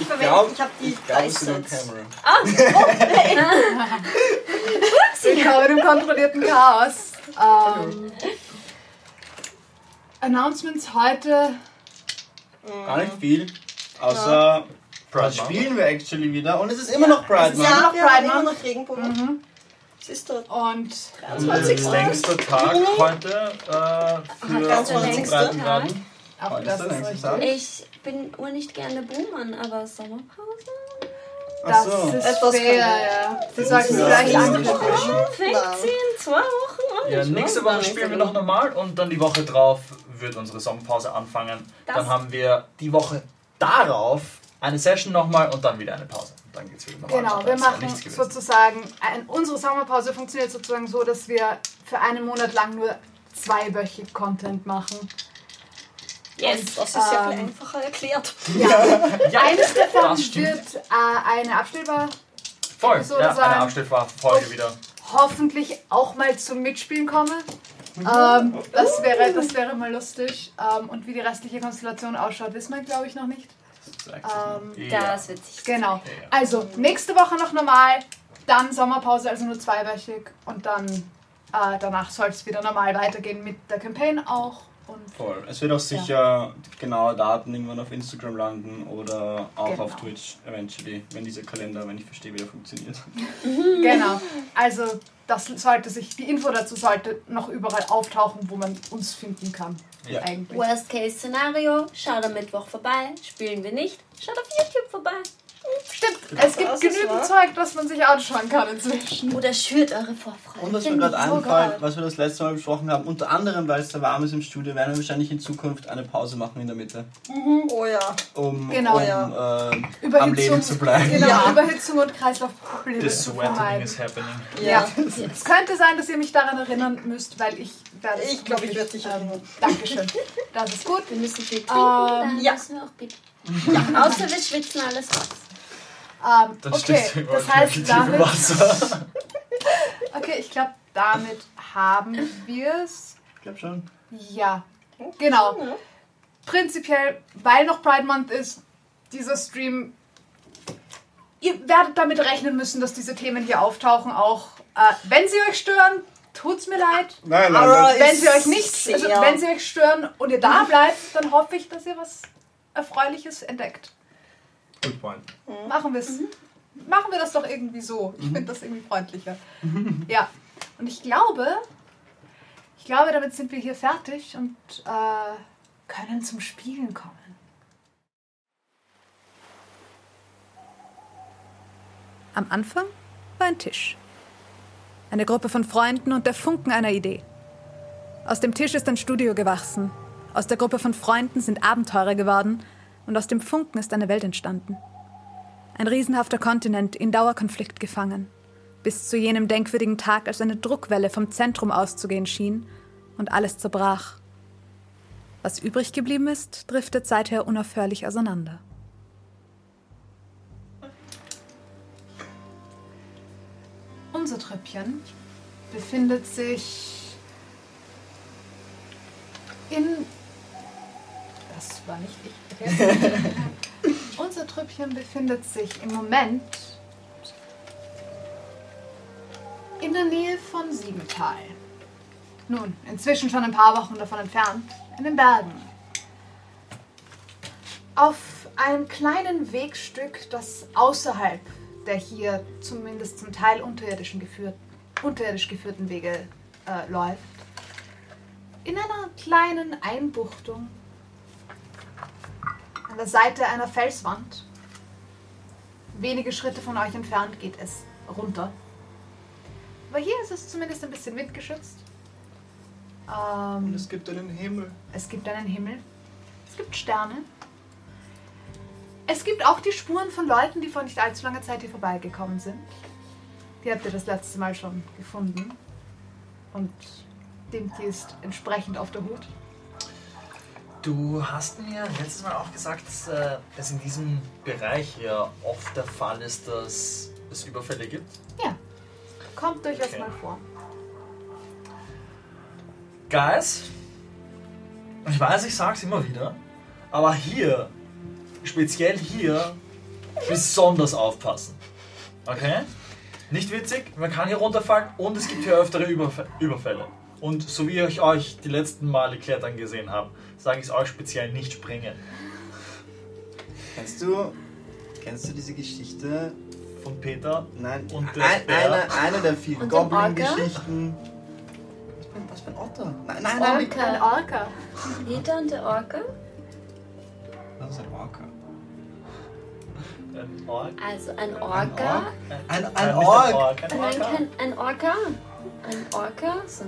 Ich ich Ich verwende, ich habe die ich glaube, es ist nur Dreisatz. Cameron. Ah, Willkommen im kontrollierten Chaos. Ähm, Announcements heute. Gar nicht viel. Außer Pride was Month. spielen wir actually wieder und es ist immer noch Pride ja, Month. Pride haben immer Month. noch Regenbogen. Es ist dort. Und Unser längster Tag heute äh, für ganz unsere längster Breitengraden. Auch Heute das ist ist richtig. Tag. Ich bin ur nicht gerne Boomern, aber Sommerpause? Das Achso. ist Etwas fair, ja. Sie Ja, vielleicht das sie in zwei Wochen an? Ja, nächste Woche spielen wir noch normal und dann die Woche drauf wird unsere Sommerpause anfangen. Das- Dann haben wir die Woche darauf eine Session nochmal und dann wieder eine Pause. Und dann geht's wieder normal. Genau, weiter. wir machen sozusagen, ein, unsere Sommerpause funktioniert sozusagen so, dass wir für einen Monat lang nur zweiwöchig Content machen. Yes. Das ist sehr viel Ähm, einfacher erklärt. Ja, Eines davon wird äh, eine abstellbar, Voll, so ja, eine Abstellfolge wieder. hoffentlich auch mal zum Mitspielen komme. Ähm, das, wäre, das wäre mal lustig. Ähm, und wie die restliche Konstellation ausschaut, wissen wir, glaube ich, noch nicht. Ähm, ja. Das wird sich. Genau. Also, nächste Woche noch normal, dann Sommerpause, also nur zweiwöchig. Und dann äh, danach soll es wieder normal weitergehen mit der Campaign auch. Und Voll. Es wird auch sicher genaue Daten irgendwann auf Instagram landen oder auch Genau. auf Twitch eventually, wenn dieser Kalender, wenn ich verstehe, wie er funktioniert. genau. Also, das sollte sich, die Info dazu sollte noch überall auftauchen, wo man uns finden kann. Ja. Eigentlich. Worst Case Szenario, schaut am Mittwoch vorbei. Spielen wir nicht, schaut auf YouTube vorbei. Stimmt, es gibt genügend. Zeug, das man sich anschauen kann inzwischen. Oder schürt eure Vorfreude. Und was mir gerade einfällt, was wir das letzte Mal besprochen haben, unter anderem, weil es da warm ist im Studio, werden wir wahrscheinlich in Zukunft eine Pause machen in der Mitte, Oh ja. um, Genau. um Ja. äh, am Leben zu bleiben. Genau, Ja. Überhitzung und Kreislaufprobleme The zu sweating is happening. Ja. Es könnte sein, dass ihr mich daran erinnern müsst, weil ich werde. es Ich glaube, ich werde dich ähm, erinnern. Dankeschön. Das ist gut. Wir müssen viel trinken, Ähm, dann ja. müssen wir auch bitte. Ja, außer wir schwitzen alles raus. Ähm, Dann okay, stehst du überall das heißt, damit, Wasser. okay, ich glaube, damit haben wir es. Ich glaube schon. Ja, genau. Prinzipiell, weil noch Pride Month ist, dieser Stream. Ihr werdet damit rechnen müssen, dass diese Themen hier auftauchen, auch äh, wenn sie euch stören. Tut's mir leid. Nein, Aber Wenn sie euch nicht, also wenn sie euch stören und ihr da bleibt, dann hoffe ich, dass ihr was Erfreuliches entdeckt. Good point. Machen wir es. Machen wir das doch irgendwie so. Ich finde das irgendwie freundlicher. Ja. Und ich glaube, ich glaube, damit sind wir hier fertig und äh, können zum Spielen kommen. Am Anfang war ein Tisch. Eine Gruppe von Freunden und der Funken einer Idee. Aus dem Tisch ist ein Studio gewachsen. Aus der Gruppe von Freunden sind Abenteurer geworden und aus dem Funken ist eine Welt entstanden. Ein riesenhafter Kontinent in Dauerkonflikt gefangen, bis zu jenem denkwürdigen Tag, als eine Druckwelle vom Zentrum auszugehen schien und alles zerbrach. Was übrig geblieben ist, driftet seither unaufhörlich auseinander. Unser Trüppchen befindet sich in. Das war nicht ich. Unser Trüppchen befindet sich im Moment in der Nähe von Siebental. Nun, inzwischen schon ein paar Wochen davon entfernt, in den Bergen. Auf einem kleinen Wegstück, das außerhalb der hier zumindest zum Teil unterirdischen geführt, unterirdisch geführten Wege äh, läuft. In einer kleinen Einbuchtung an der Seite einer Felswand, wenige Schritte von euch entfernt, geht es runter. Aber hier ist es zumindest ein bisschen windgeschützt. Ähm, Und es gibt einen Himmel. es gibt einen Himmel. Es gibt Sterne. Es gibt auch die Spuren von Leuten, die vor nicht allzu langer Zeit hier vorbeigekommen sind. Die habt ihr das letzte Mal schon gefunden. Und Dimki ist entsprechend auf der Hut. Du hast mir letztes Mal auch gesagt, dass äh, es in diesem Bereich hier oft der Fall ist, dass es Überfälle gibt. Ja, kommt durchaus Okay. mal vor. Guys, ich weiß, ich sag's immer wieder, aber hier speziell hier besonders aufpassen. Okay? Nicht witzig, man kann hier runterfallen und es gibt hier öftere Überf Überfälle. Und so wie ich euch die letzten Male klettern gesehen habe, sage ich es euch speziell nicht springen. Kennst du, kennst du diese Geschichte? Von Peter Nein, Und der ein, Bär. eine, eine der vielen Orca? Goblin-Geschichten. Was für ein- Was ein Otter? Nein, nein, nein. Orca. Ein Orca. Peter und der Orca. Das ist ein Orca. ein Ork. Also ein Ein Orca. Ein, ein nicht Ork. Ork, ein Nein, Orca. kein, ein Orca. Ein Orca, ein, so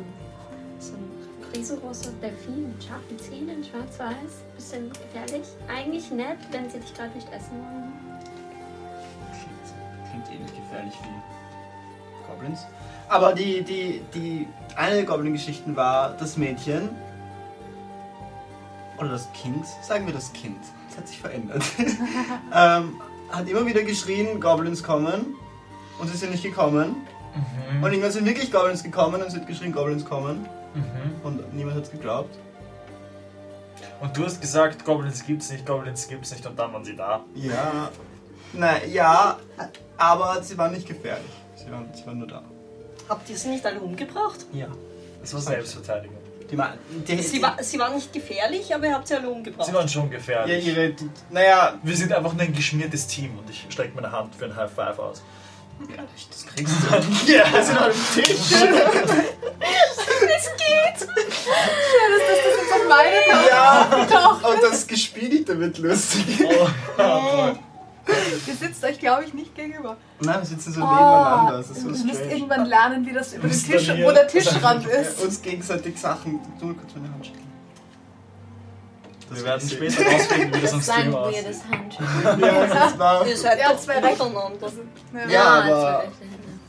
ein riesengroßer Delfin mit scharfen Zähnen, schwarz-weiß. Bisschen gefährlich. Eigentlich nett, wenn sie dich gerade nicht essen wollen. Klingt, klingt ähnlich gefährlich wie Goblins. Aber die, die, die, eine der Goblin-Geschichten war das Mädchen. Oder das Kind. Sagen wir das Kind. Das hat sich verändert. ähm, hat immer wieder geschrien, Goblins kommen. Und sie sind nicht gekommen. Mhm. Und irgendwann sind wirklich Goblins gekommen und sie hat geschrien, Goblins kommen. Mhm. Und niemand hat es geglaubt. Und du hast gesagt, Goblins gibt's nicht, Goblins gibt's nicht und dann waren sie da. Ja. Nein, ja, aber sie waren nicht gefährlich. Sie waren, sie waren nur da. Habt ihr sie nicht alle umgebracht? Ja. Das war Selbstverteidigung. Die, ma- die, Sie, die, war, sie waren nicht gefährlich, aber ihr habt sie alle umgebracht. Sie waren schon ja, gefährlich. ihre, die, naja, Wir sind einfach nur ein geschmiertes Team und ich strecke meine Hand für ein High Five aus. das kriegst du. Ja, wir sind am Tisch. Auf meine Karte. Ja, Doch. und das Gespiegelte wird lustig. Oh, Ihr sitzt euch, glaube ich, nicht gegenüber. Nein, wir sitzen so Oh, nebeneinander. Das ist so du müsst strange. irgendwann lernen, wie das über den Tisch, wo der Tischrand Ja, ist. uns gegenseitig Sachen. Du mal kurz meine Hand schütteln. Das wir werden ist- später rausfinden, wie das am Das war ein Stream weirdes aussieht. Handschütteln. Ja, das war. Ihr seid Ja, doch zwei miteinander. Ja, Ah, aber- zwei.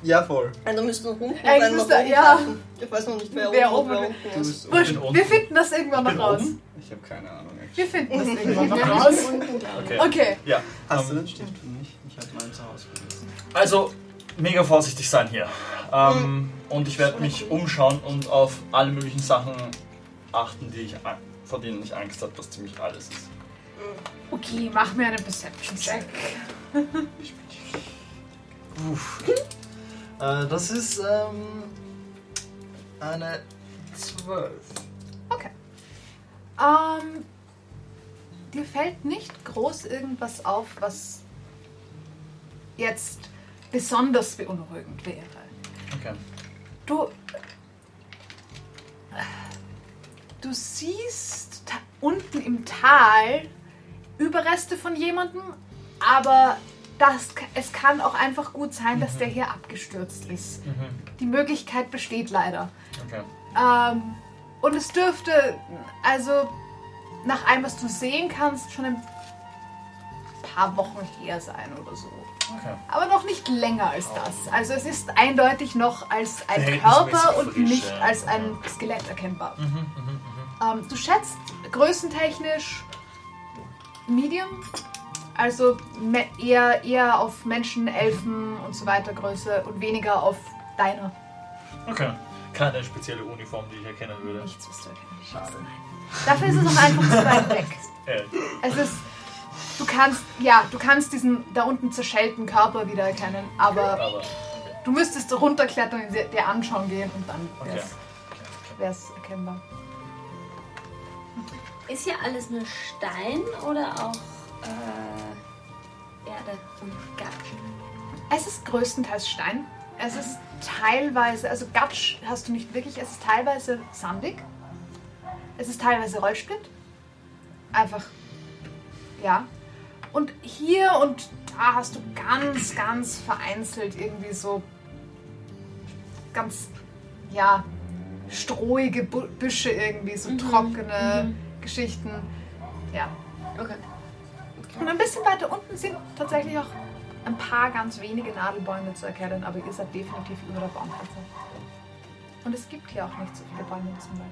Ja, voll. Also müssten noch unten Eigentlich sein, müsste- ja. passen. Ich weiß noch nicht, wer, Wer oben oben ist. Wurscht, wir finden das irgendwann noch raus. oben. Ich habe keine Ahnung. echt. Wir finden das irgendwann noch raus. Okay. Okay. Ja. Hast du ähm, den Stift für mich? Ich habe meinen zu Hause vergessen. Also, mega vorsichtig sein hier. Ähm, und ich werde mich umschauen und auf alle möglichen Sachen achten, die ich, vor denen ich Angst habe, was ziemlich alles ist. Okay, mach mir einen Perception-Check. Uff. äh, das ist ähm, eine 12. Ähm, dir fällt nicht groß irgendwas auf, was jetzt besonders beunruhigend wäre. Okay. Du. Du siehst unten im Tal Überreste von jemandem, aber das, es kann auch einfach gut sein, dass der hier abgestürzt ist. Mhm. Die Möglichkeit besteht leider. Okay. Ähm, und es dürfte, also nach allem, was du sehen kannst, schon ein paar Wochen her sein oder so. Okay. Aber noch nicht länger als das. Also es ist eindeutig noch als ein Körper und nicht als ein Skelett erkennbar. Mhm, mhm, mhm. Ähm, du schätzt größentechnisch Medium, also eher, eher auf Menschen, Elfen und so weiter Größe und weniger auf deiner. Okay. Keine spezielle Uniform, die ich erkennen würde. Nichts, was du erkennen. Nein. Dafür ist es auch einfach zu weit weg. Äh, Es ist. Du kannst, ja, du kannst diesen da unten zerschellten Körper wieder erkennen, aber aber. Okay. du müsstest runterklettern und dir anschauen gehen und dann Okay. wär's, wär's erkennbar. Ist hier alles nur Stein oder auch äh, Erde und Gatsch? Es ist größtenteils Stein. Es ist teilweise, also Gatsch hast du nicht wirklich, es ist teilweise sandig. Es ist teilweise Rollsplit. Einfach, ja. Und hier und da hast du ganz, ganz vereinzelt irgendwie so ganz, ja, strohige Bu Büsche irgendwie, so trockene Geschichten. Ja. Okay. Und ein bisschen weiter unten sind tatsächlich auch ein paar ganz wenige Nadelbäume zu erkennen, aber ihr seid definitiv über der Baumgrenze. Und es gibt hier auch nicht so viele Bäume in diesem Wald.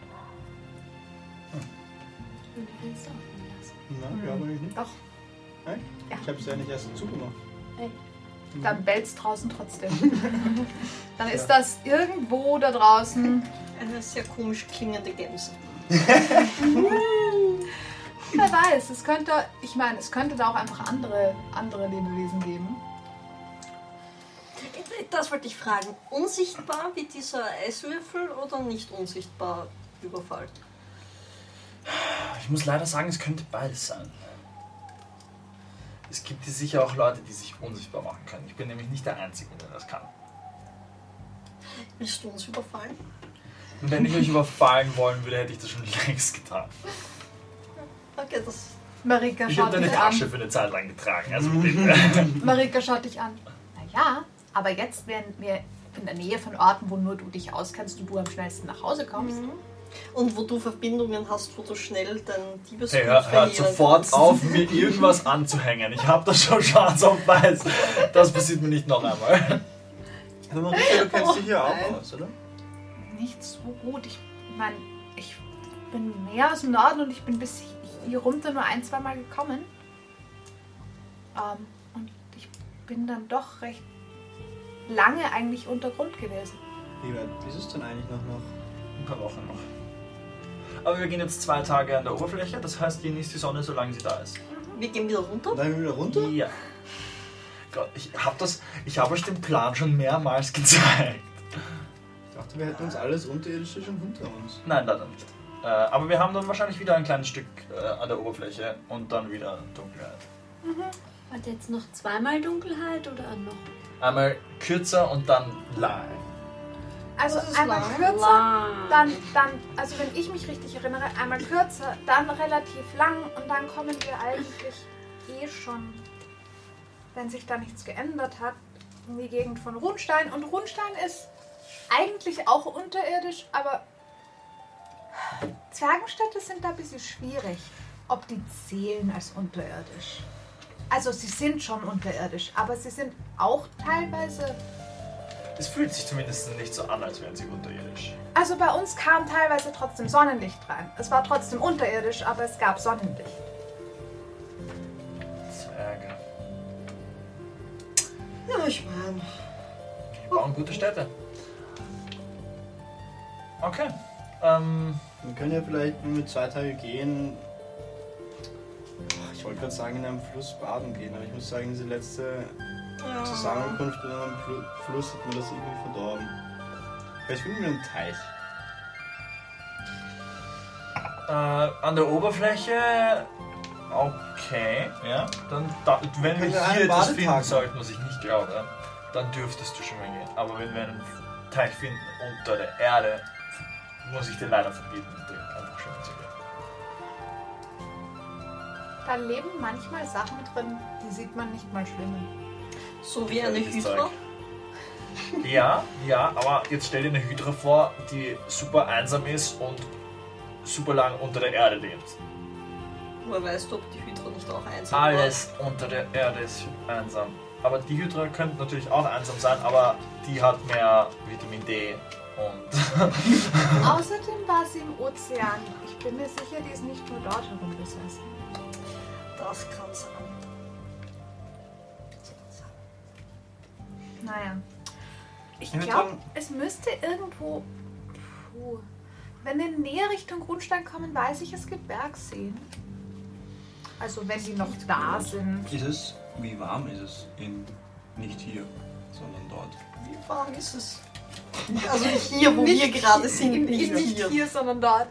Und die Fenster offen lassen. Nein, glaube ich nicht. Doch, Ich habe es ja nicht erst zugemacht. dann bellt's draußen trotzdem. dann ist das irgendwo da draußen. Eine sehr komisch klingende Gänse. Wer weiß, es könnte, ich meine, es könnte da auch einfach andere, andere Lebewesen geben. Das wollte ich fragen. Unsichtbar wie dieser Eiswürfel oder nicht unsichtbar Überfall? Ich muss leider sagen, es könnte beides sein. Es gibt hier sicher auch Leute, die sich unsichtbar machen können. Ich bin nämlich nicht der Einzige, der das kann. Willst du uns überfallen? Und wenn ich euch überfallen wollen würde, hätte ich das schon längst getan. Okay, das. Marika Ich habe deine Tasche für eine Zeit lang getragen. Also bitte. Marika schaut dich an. Naja, aber jetzt wären wir in der Nähe von Orten, wo nur du dich auskennst und du am schnellsten nach Hause kommst. Und wo du Verbindungen hast, wo du schnell dein Diebesgut Hey, hör, hört verlieren sofort kannst. auf, mir irgendwas anzuhängen. Ich habe das schon schwarz auf weiß. Das passiert mir nicht noch einmal. Also Marika, du kennst dich hier auch nein. aus, oder? Nicht so gut. Ich meine, ich bin mehr aus dem Norden und ich bin bis hier runter nur ein, zwei Mal gekommen. Ähm, und ich bin dann doch recht lange eigentlich unter Grund gewesen. Wie weit ist es denn eigentlich noch? noch? Ein paar Wochen noch. Aber wir gehen jetzt zwei Tage an der Oberfläche. Das heißt, genießt die Sonne, solange sie da ist. Wir gehen wieder runter. Dann wieder runter? Ja. Gott, ich habe das. Ich habe euch den Plan schon mehrmals gezeigt. Ich dachte, wir hätten uns alles Unterirdische schon hinter uns. Nein, leider nicht. Äh, aber wir haben dann wahrscheinlich wieder ein kleines Stück äh, an der Oberfläche und dann wieder Dunkelheit. Hat jetzt noch zweimal Dunkelheit oder noch? Einmal kürzer und dann lang. Also ist einmal lang. kürzer, Lang. dann, dann, also wenn ich mich richtig erinnere, einmal kürzer, dann relativ lang und dann kommen wir eigentlich eh schon, wenn sich da nichts geändert hat, in die Gegend von Runstein. Und Runstein ist eigentlich auch unterirdisch, aber Zwergenstädte sind da ein bisschen schwierig, ob die zählen als unterirdisch. Also sie sind schon unterirdisch, aber sie sind auch teilweise Es fühlt sich zumindest nicht so an, als wären sie unterirdisch. Also bei uns kam teilweise trotzdem Sonnenlicht rein. Es war trotzdem unterirdisch, aber es gab Sonnenlicht. Zwerge. Ja, ich meine. Die bauen gute Städte. Okay. Ähm, Wir können ja vielleicht, wenn wir zwei Tage gehen. Ich wollte gerade sagen, in einem Fluss baden gehen, aber ich muss sagen, diese letzte Ja. Zusammenkunft in einem Flu- Fluss hat mir das irgendwie verdorben. Vielleicht finden wir einen Teich. äh, an der Oberfläche. Okay, ja. Dann, da, wenn wir hier einen etwas finden sollten, was ich nicht glaube, dann dürftest du schon mal gehen. Aber wenn wir einen Teich finden unter der Erde, muss ich dir leider verbieten, einfach schwimmen zu gehen. Da leben manchmal Sachen drin, die sieht man nicht mal schwimmen. So wie eine Hydra. Ja, ja, aber jetzt stell dir eine Hydra vor, die super einsam ist und super lang unter der Erde lebt. Woher weißt du, ob die Hydra nicht auch einsam Alles unter der Erde ist einsam. Aber die Hydra könnte natürlich auch einsam sein, aber die hat mehr Vitamin D und. Außerdem war sie im Ozean. Ich bin mir sicher, die ist nicht nur dort herumgesessen. Das kann sein. Naja. Ich glaube, es müsste irgendwo. Puh. Wenn wir näher Richtung Grundstein kommen, weiß ich, es gibt Bergseen. Also wenn die noch da sind. Ist es, wie warm ist es in, nicht hier, sondern dort? Wie warm ist es? Also hier, wo wir gerade sind, nicht, nicht hier. hier, sondern dort.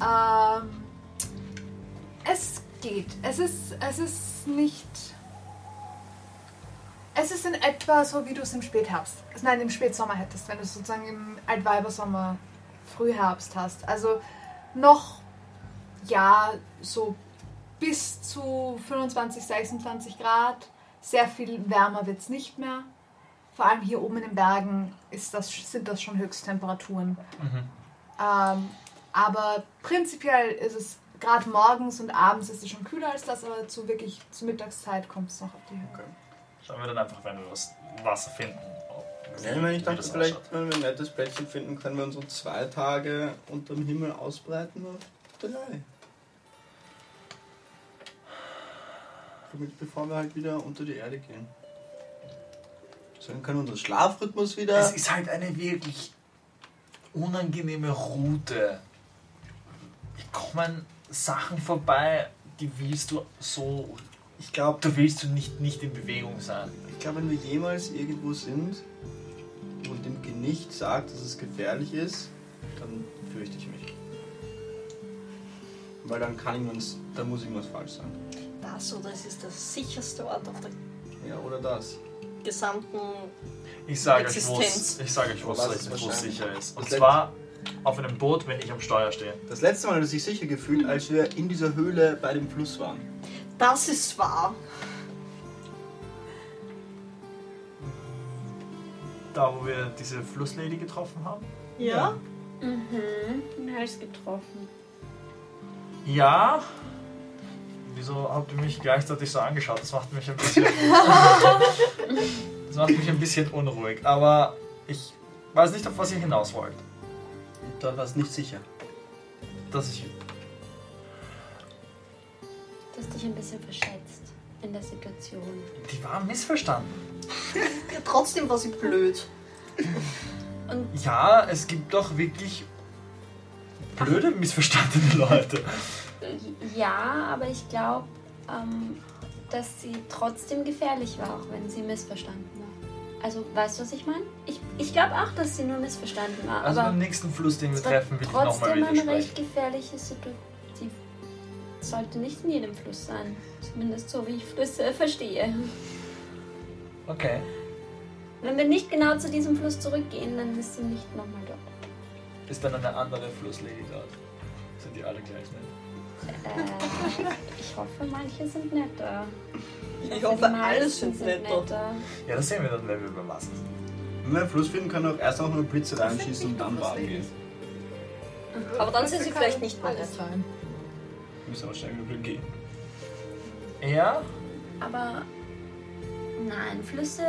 Ähm, es geht. Es ist, es ist nicht. Es ist in etwa so, wie du es im Spätherbst, nein, im Spätsommer hättest, wenn du es sozusagen im Altweibersommer, Frühherbst hast. Also noch, ja, so bis zu 25, 26 Grad. Sehr viel wärmer wird es nicht mehr. Vor allem hier oben in den Bergen ist das, sind das schon Höchsttemperaturen. Ähm, aber prinzipiell ist es gerade morgens und abends ist es schon kühler als das, aber zu wirklich zur Mittagszeit kommt es noch auf die Höhe. Schauen wir dann einfach, wenn wir was Wasser finden. ob- Ja, ich dachte das vielleicht, ausschaut. wenn wir ein nettes Plätzchen finden, können wir unsere zwei Tage unter dem Himmel ausbreiten auf drei. Damit, bevor wir halt wieder unter die Erde gehen. So, dann kann unser Schlafrhythmus wieder. Es ist halt eine wirklich unangenehme Route. Wir kommen Sachen vorbei, die willst du so. Ich glaube, Da willst du nicht, nicht in Bewegung sein. ich glaub, wenn wir jemals irgendwo sind und dem nicht sagt, dass es gefährlich ist, dann fürchte ich mich. Weil dann kann irgendwas, da muss irgendwas falsch sein. Das oder es ist der sicherste Ort auf der Ja, oder das. Gesamten. Ich sage euch, wo Existenz. ich sage euch, wo es sicher ist. Und zwar auf einem Boot, wenn ich am Steuer stehe. Das letzte Mal hat er sich sicher gefühlt, als wir in dieser Höhle bei dem Fluss waren. Das ist wahr. Da, wo wir diese Flusslady getroffen haben. Ja? Mhm, den Hals getroffen. Ja. Wieso habt ihr mich gleichzeitig so angeschaut? Das macht mich ein bisschen. das macht mich ein bisschen unruhig. Aber ich weiß nicht, auf was ihr hinaus wollt. Da war es nicht sicher. Dass ich. Du hast dich ein bisschen verschätzt in der Situation. Die waren missverstanden. ja trotzdem war sie blöd. Ja, es gibt doch wirklich blöde, missverstandene Leute. Ja, aber ich glaube, ähm, dass sie trotzdem gefährlich war, auch wenn sie missverstanden war. Also, weißt du, was ich meine? Ich, ich glaube auch, dass sie nur missverstanden war. Also beim nächsten Fluss, den wir treffen, ich nochmal trotzdem mit eine recht gefährliche Situation. Die sollte nicht in jedem Fluss sein. Zumindest so, wie ich Flüsse verstehe. Okay. Wenn wir nicht genau zu diesem Fluss zurückgehen, dann ist sie nicht nochmal dort. Ist dann eine andere Flusslady dort? Sind die alle gleich nett? Äh, ich hoffe, manche sind netter. Ich die hoffe, alle sind netter. Ja, das sehen wir dann, wenn wir über Wasser sind. Wenn wir einen Fluss finden, können wir auch erst noch eine Blitze reinschießen und dann baden gehen. Aber dann sind sie Kann vielleicht nicht mehr alles nett. sein. Wir müssen aber schnell genug gehen. Ja? Aber nein, Flüsse.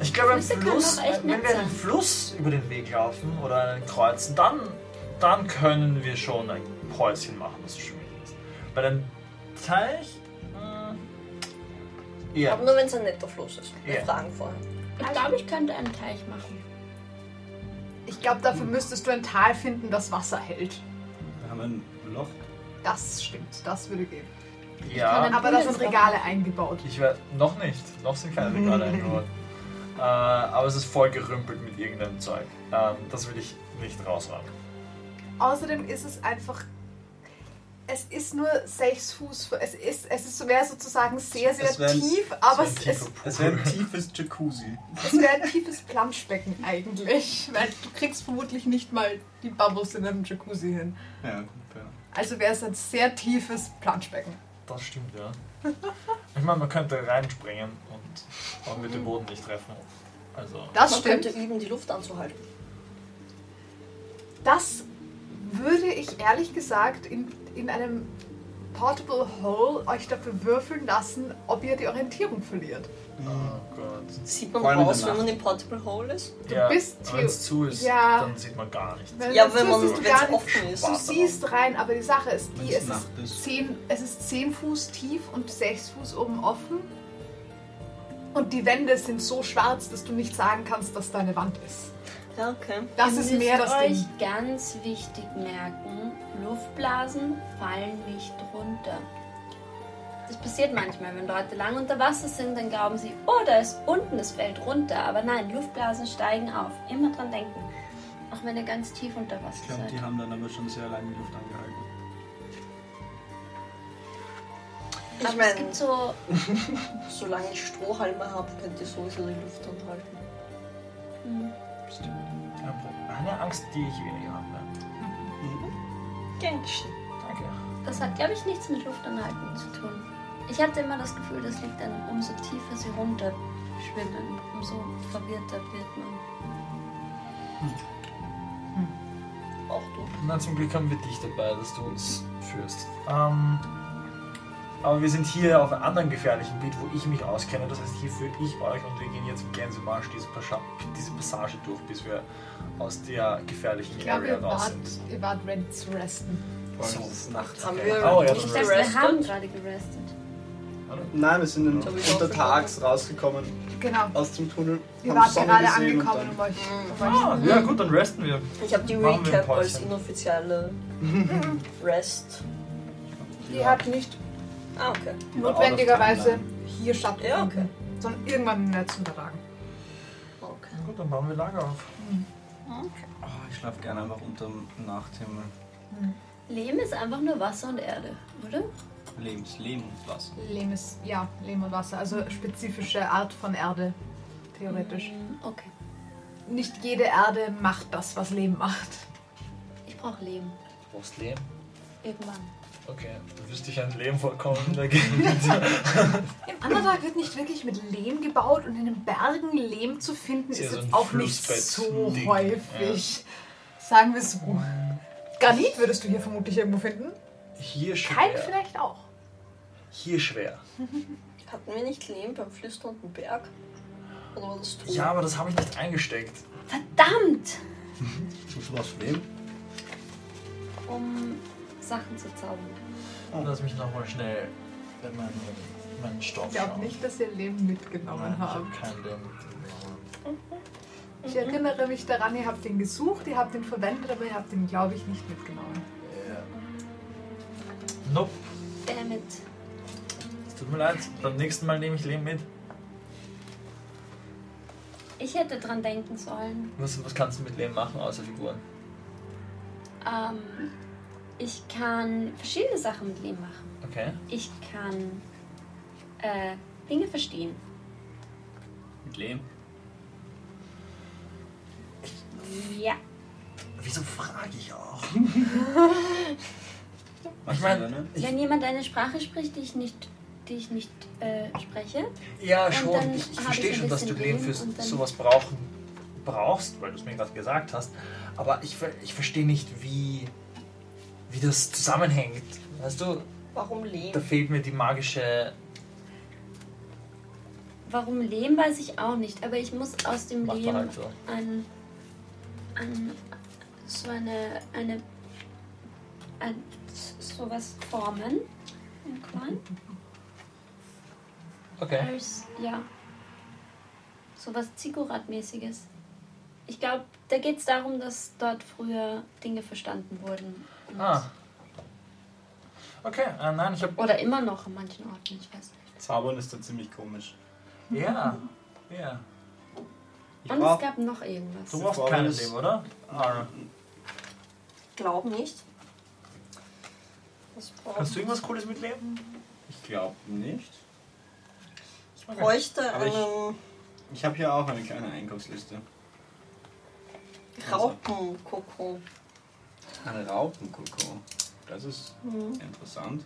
Ich glaube, ein Fluss, auch echt wenn nett wir einen. Fluss über den Weg laufen oder einen kreuzen, dann, dann können wir schon ein Päuschen machen, das ist. Bei einem Teich, mh, ja. Aber nur wenn es ein netter Fluss ist. Wir Ja. fragen vorher. Ich glaube, ich könnte einen Teich machen. Ich glaube, dafür müsstest du ein Tal finden, das Wasser hält. Wir haben ein Loch. Das stimmt, das würde gehen. ja. Aber da sind Regale eingebaut. Ich werde noch nicht, noch sind keine Regale eingebaut. Äh, aber es ist voll gerümpelt mit irgendeinem Zeug. Ähm, das will ich nicht rausräumen. Außerdem ist es einfach. Es ist nur sechs Fuß. Es ist, es ist wäre sozusagen sehr, sehr ein- tief, aber es, es, Es wäre ein tiefes Jacuzzi. es wäre ein tiefes Planschbecken eigentlich. Weil du kriegst vermutlich nicht mal die Bubbles in einem Jacuzzi hin. Ja, gut, ja. Also wäre es ein sehr tiefes Planschbecken. Das stimmt, ja. Ich meine, man könnte reinspringen und, und mit dem Boden nicht treffen. Also, Das Man stimmt. könnte üben, die Luft anzuhalten. Das würde ich ehrlich gesagt in, in einem Portable Hole euch dafür würfeln lassen, ob ihr die Orientierung verliert. oh Gott. Sieht man raus, wenn man im Portable Hole ist? Du ja, bist wenn es zu ist, Ja. dann sieht man gar nichts. Wenn Ja, wenn man- nicht- offen ist. Du siehst rein, aber die Sache ist die, es ist, ist. 10, es ist 10 Fuß tief und 6 Fuß oben offen. Und die Wände sind so schwarz, dass du nicht sagen kannst, dass da eine Wand ist. Okay. Das Ihr ist müsst mehr das euch Ding. ganz wichtig merken, Luftblasen fallen nicht runter. Das passiert manchmal, wenn Leute lang unter Wasser sind, dann glauben sie, oh, da ist unten, es fällt runter. Aber nein, Luftblasen steigen auf. Immer dran denken. Auch wenn ihr ganz tief unter Wasser Ich glaube, seid. die haben dann aber schon sehr lange die Luft angehalten. Ich Aber es meine, gibt so, solange ich Strohhalme habe, könnt ihr sowieso die Luft anhalten. hm, Problem. Eine Angst, die ich weniger habe. Gern geschehen. Danke. das hat, glaube ich, nichts mit Luftanhalten zu tun. Ich hatte immer das Gefühl, das liegt dann, umso tiefer sie runter schwimmen, umso verwirrter wird man. Auch du. Na, zum Glück haben wir dich dabei, dass du uns führst. Ähm, aber wir sind hier auf einem anderen gefährlichen Gebiet, wo ich mich auskenne. Das heißt, hier führe ich euch und wir gehen jetzt im Gänsemarsch diese, Pascha diese Passage durch, bis wir aus der gefährlichen Ich glaube, Area ihr raus wart, sind. ihr wart ready zu resten. Es ist nachts. Haben Okay. wir Oh, ja, Ich dachte, wir haben gerade gerestet. Nein, wir sind auch untertags rausgekommen Genau. aus dem Tunnel. Wart Sonne gerade angekommen, um euch. Mhm. Um euch Ah, ja gut, dann resten wir. Ich habe die wir Recap als inoffizielle Rest Die hat nicht Ah, okay. notwendigerweise hier stattgefunden, Ja, okay. sondern irgendwann in den letzten Tagen. okay. Gut, dann bauen wir Lager auf. Oh, ich schlafe gerne einfach unterm Nachthimmel. Lehm ist einfach nur Wasser und Erde, oder? Lebens, Leben und Wasser. Lehm ist, ja, Lehm und Wasser, also spezifische Art von Erde, theoretisch. Mm, Okay. Nicht jede Erde macht das, was Lehm macht. Ich brauche Lehm. Du brauchst Lehm? Irgendwann. Okay, du wüsste ich ein Lehm vollkommen Gegend. Im Andertag wird nicht wirklich mit Lehm gebaut und in den Bergen Lehm zu finden Ist ja ist so jetzt ein auch nicht so Ding. häufig. Sagen wir es so. Granit würdest du hier vermutlich irgendwo finden. Hier Kein schwer. vielleicht auch. Hier schwer. Hatten wir nicht Lehm beim flüsternden Berg? Oder war das Ton? Ja, aber das habe ich nicht eingesteckt. Verdammt! Tust du was für Leben? Um Sachen zu zaubern. Lass mich nochmal schnell in meinen, meinen Stoff Ich glaube schauen. nicht, dass ihr Lehm mitgenommen Nein, ich habt. habe kein Lehm mitgenommen. Ich erinnere mich daran, ihr habt ihn gesucht, ihr habt ihn verwendet, aber ihr habt ihn, glaube ich, nicht mitgenommen. Ja. Nope. Damit. Es tut mir leid. Beim nächsten Mal nehme ich Lehm mit. Ich hätte dran denken sollen. Was, was kannst du mit Lehm machen, außer Figuren? Ähm, ich kann verschiedene Sachen mit Lehm machen. Okay. Ich kann äh, Dinge verstehen. Mit Lehm? Ja. Wieso frage ich auch? Ich mein- denn, ne? Wenn jemand eine Sprache spricht, die ich nicht, die ich nicht äh, spreche, Ja, schon. dann Ich, ich verstehe schon, dass du Lehm für sowas brauchen, brauchst, weil du es mir gerade gesagt hast. Aber ich, ich verstehe nicht, wie, wie das zusammenhängt. Weißt du, Warum Lehm? da fehlt mir die magische. warum Lehm, weiß ich auch nicht. Aber ich muss aus dem Macht Lehm halt so. ein, ein, so eine, eine, ein, sowas formen. Ein klein. Okay. Als, ja, sowas Ziggurat-mäßiges. Ich glaube, da geht es darum, dass dort früher Dinge verstanden wurden. Ah. Okay, äh, nein, ich habe. Oder immer noch an manchen Orten, ich weiß nicht. Zaubern ist da ziemlich komisch. Ja, ja. Ich Und es brauch, gab noch irgendwas. Du brauchst Bevor kein wir das- Lehm, oder? Mara. Glaub nicht. Brauche Kannst du irgendwas Cooles mit Lehm? ich glaube nicht. Ich bräuchte Aber ich- einen Ich habe hier auch eine kleine Einkaufsliste. Raupenkoko. Eine Raupenkoko. Das ist Mhm. interessant.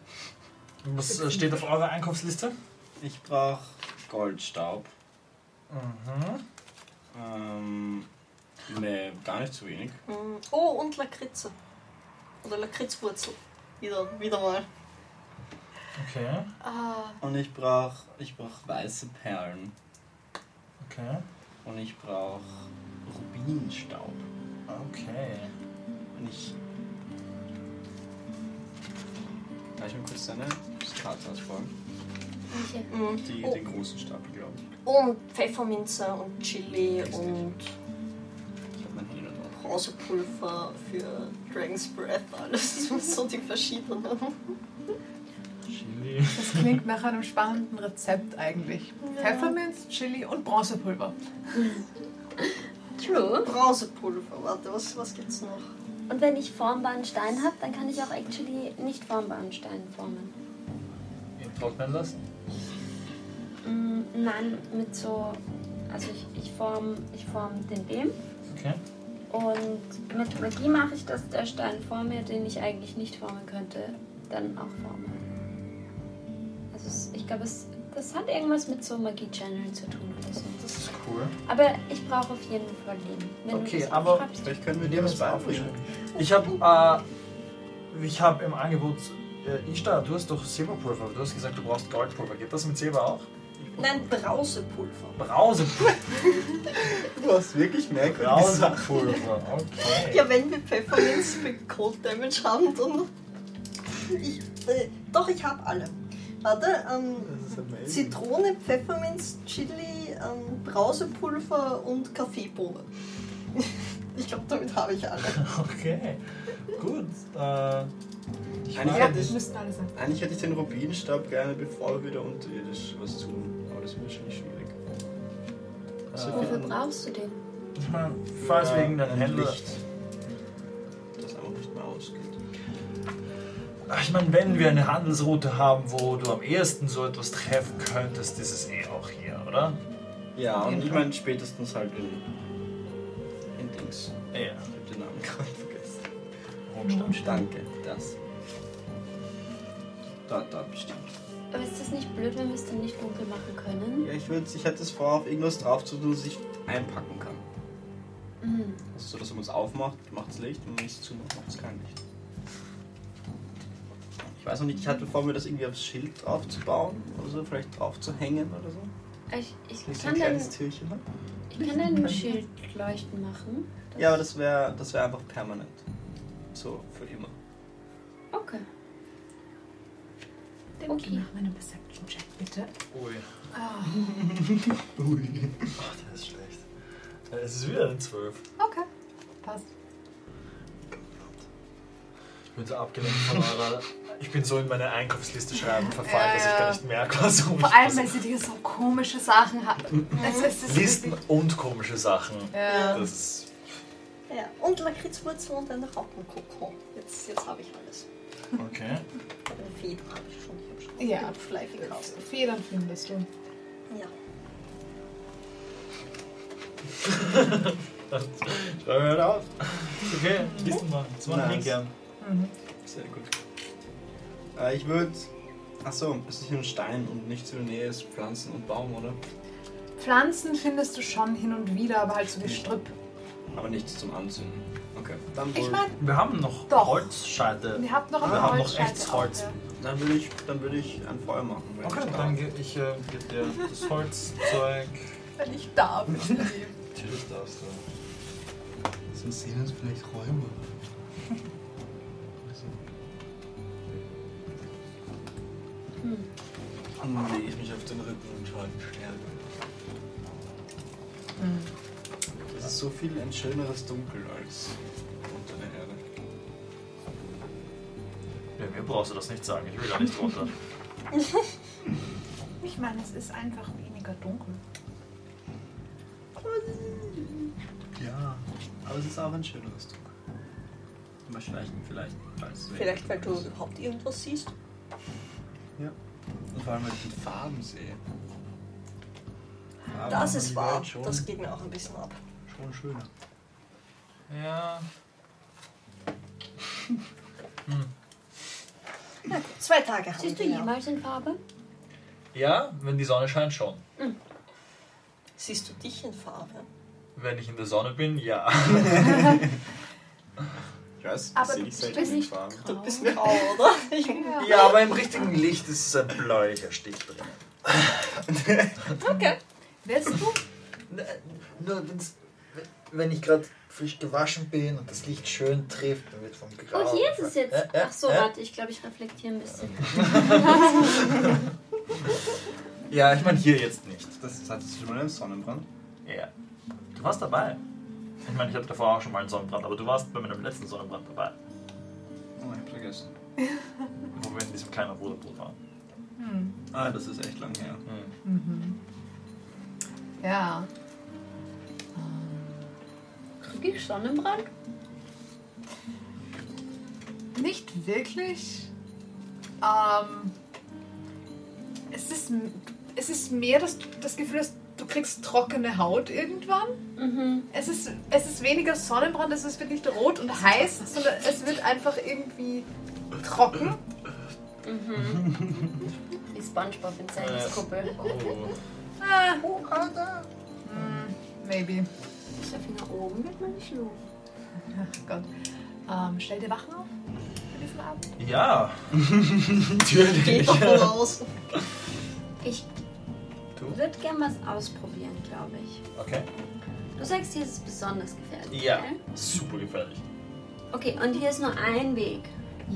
Was äh, steht auf eurer Einkaufsliste? Ich brauche Goldstaub. Mhm. Ähm, ne, gar nicht zu wenig. Mhm. Oh, und Lakritze. Oder Lakritzwurzel. Wieder, wieder mal. Okay, Ah, Und ich brauche ich brauch weiße Perlen. okay, Und ich brauche Rubinstaub. okay. Und ich. Kann ich mir kurz deine Karte ausfragen? Welche? Mhm. Die, Oh. Den großen Stapel, glaube ich. Und Pfefferminze und Chili Richtig. und Ich habe mein Handy noch. Brausepulver für Dragon's Breath, alles so die verschiedenen. Chili. das klingt nach einem spannenden Rezept eigentlich. Pfefferminz, Chili und Bronzepulver. True. Brausepulver, warte, was, was gibt's noch? Und wenn ich formbaren Stein habe, dann kann ich auch actually nicht formbaren Stein formen. Ihn trocknen lassen? Mm, nein, mit so. Also ich, ich form, ich form den Lehm Okay. und mit Magie mache ich, dass der Stein vor mir, den ich eigentlich nicht formen könnte, dann auch forme. Also es, ich glaube, es, das hat irgendwas mit so Magie-Channeln zu tun oder so. Das ist cool. Aber ich brauche auf jeden Fall Lehm. Wenn Okay, aber-. Vielleicht können wir dir was beibringen. Ich habe äh, ich habe im Angebot äh, Ishtar, du hast doch Silberpulver, aber du hast gesagt, du brauchst Goldpulver. Geht das mit Silber auch? Nein, Brausepulver. Brausepulver. Du hast wirklich Sachen. Brausepulver. Okay. Ja, wenn wir Pfefferminz für Cold Damage haben, dann. Ich, äh, doch, ich habe alle. Warte, ähm. Zitrone, Pfefferminz, Chili, Brausepulver und Kaffeebohne. Ich glaube, damit habe ich alle. Okay. Gut. Äh, Eigentlich, Ja, hätte ich, alle sein. eigentlich hätte ich den Rubinstab gerne, bevor wir wieder unterirdisch was tun. Aber das wird wahrscheinlich schwierig. Äh, viel Wofür an- brauchst du den? Ich meine, falls Ja, wegen deinen ein Händen. Licht. Das einfach nicht mehr ausgeht. Ich meine, wenn wir eine Handelsroute haben, wo du am ehesten so etwas treffen könntest, ist es eh auch hier, oder? Ja, und ich meine spätestens halt in, in Dings. Ja. Ich hab den Namen gerade vergessen. Mondstein. Danke, das. Da, da bestimmt. Aber ist das nicht blöd, wenn wir es dann nicht dunkel machen können? Ja, ich, würd, ich hätte es vor, auf irgendwas drauf zu tun, das ich einpacken kann. Mhm. Also so, dass man es aufmacht, macht es Licht und wenn ich es zumache, macht es kein Licht. Ich weiß noch nicht, ich hatte vor, mir das irgendwie aufs Schild drauf zu bauen oder so, vielleicht drauf zu hängen oder so. Ich, ich, ich kann ein dann, kleines Türchen habe. ich kann dann ein Schild leuchten machen. Ja, aber das wäre das wär einfach permanent. So, für immer. Okay. Okay. Nach meinem Perception Check, bitte. Ui. Ah, Ui. Ach, der ist schlecht. Äh, Es ist wieder ein 12. okay. Passt. Ich bin so abgelenkt von eurer. Ich bin so in meine Einkaufsliste schreiben verfallen, Ja, dass ich ja. gar nicht merke, was um mich Vor allem, passiert. weil sie dir so komische Sachen hat. Es ist Listen und komische Sachen. Ja. Das ist. Ja, und Lakritzwurzel und ein Raupenkokon. Jetzt, jetzt habe ich alles. Okay. Eine Feder habe ich schon. Ich habe schon Ja. genug Schleife gekauft. Federn findest du. Ja. Schreib mir auf. Okay, Listen machen. Das mache ich Nice. gern. Sehr gut. Äh, ich würde. Achso, ist nicht ein Stein und nicht zu der Nähe ist Pflanzen und Baum, oder? Pflanzen findest du schon hin und wieder, aber halt so Gestrüpp. Aber nichts zum Anzünden. Okay, dann wohl. Ich meine, Wir haben noch Doch. Holzscheite. ihr habt noch Wir eine haben noch Holzscheite echtes auch, Holz. ja. dann würde ich, dann würde ich ein Feuer machen. wenn Okay, ich darf. dann gebe ich äh, geb dir das Holzzeug. Wenn ich darf. Natürlich darfst du. Sonst sehen uns vielleicht Räume. Hm. Dann lege ich mich auf den Rücken und schaue den Stern. Das ist so viel ein schöneres Dunkel als unter der Erde. Ja, mir brauchst du das nicht sagen, ich will da nicht runter. Ich meine, es ist einfach weniger dunkel. Ja, aber es ist auch ein schöneres Dunkel. Mal schleichen vielleicht. Falls es Vielleicht, weil du überhaupt irgendwas siehst. Ja. Und vor allem, weil ich die Farben sehe. Farben Das ist wahr. Das geht mir auch ein bisschen ab. schon schöner. Ja. Na gut, zwei Tage haben Siehst du wir. jemals in Farbe? Ja, wenn die Sonne scheint schon. Siehst du dich in Farbe? Wenn ich in der Sonne bin, ja. Weiß, Aber sehe ich selten bist nicht Farben. Du bist grau, oder? Ich, Ja, aber im richtigen Licht ist es ein bläulicher Stich drin. okay. Willst du? Nur wenn's, wenn ich gerade frisch gewaschen bin und das Licht schön trifft, dann wird vom Grau. Oh, hier ist es jetzt. Ja, ja, Ach so, ja. warte, ich glaube, ich reflektiere ein bisschen. Ja, ich meine hier jetzt nicht. Das hattest du schon mal einen Sonnenbrand? Ja. Du warst dabei. Ich meine, ich hatte davor auch schon mal einen Sonnenbrand, aber du warst bei meinem letzten Sonnenbrand dabei, Oh, ich hab vergessen. wo wir in diesem kleinen Ruderboot waren. Hm. Ah, das ist echt lang her. Hm. Ja. Krieg ich Sonnenbrand? Nicht wirklich. Ähm, es, ist, es ist mehr dass du das Gefühl hast, du kriegst trockene Haut irgendwann. Mhm. Es ist, es ist weniger Sonnenbrand, es wird nicht rot und heiß, sondern es wird einfach irgendwie trocken. Wie Spongebob in Sandys Äh. Kuppel. Oh. Ah. Hm, maybe. So viel nach oben wird man nicht los. Ach Gott. Ähm, stell dir Wachen auf für diesen Abend. Ja. Natürlich. Geht davon aus. Ich Du? würde gern was ausprobieren, glaube ich. Okay. Du sagst, hier ist es besonders gefährlich. Ja. gell? Super gefährlich. Okay, und hier ist nur ein Weg.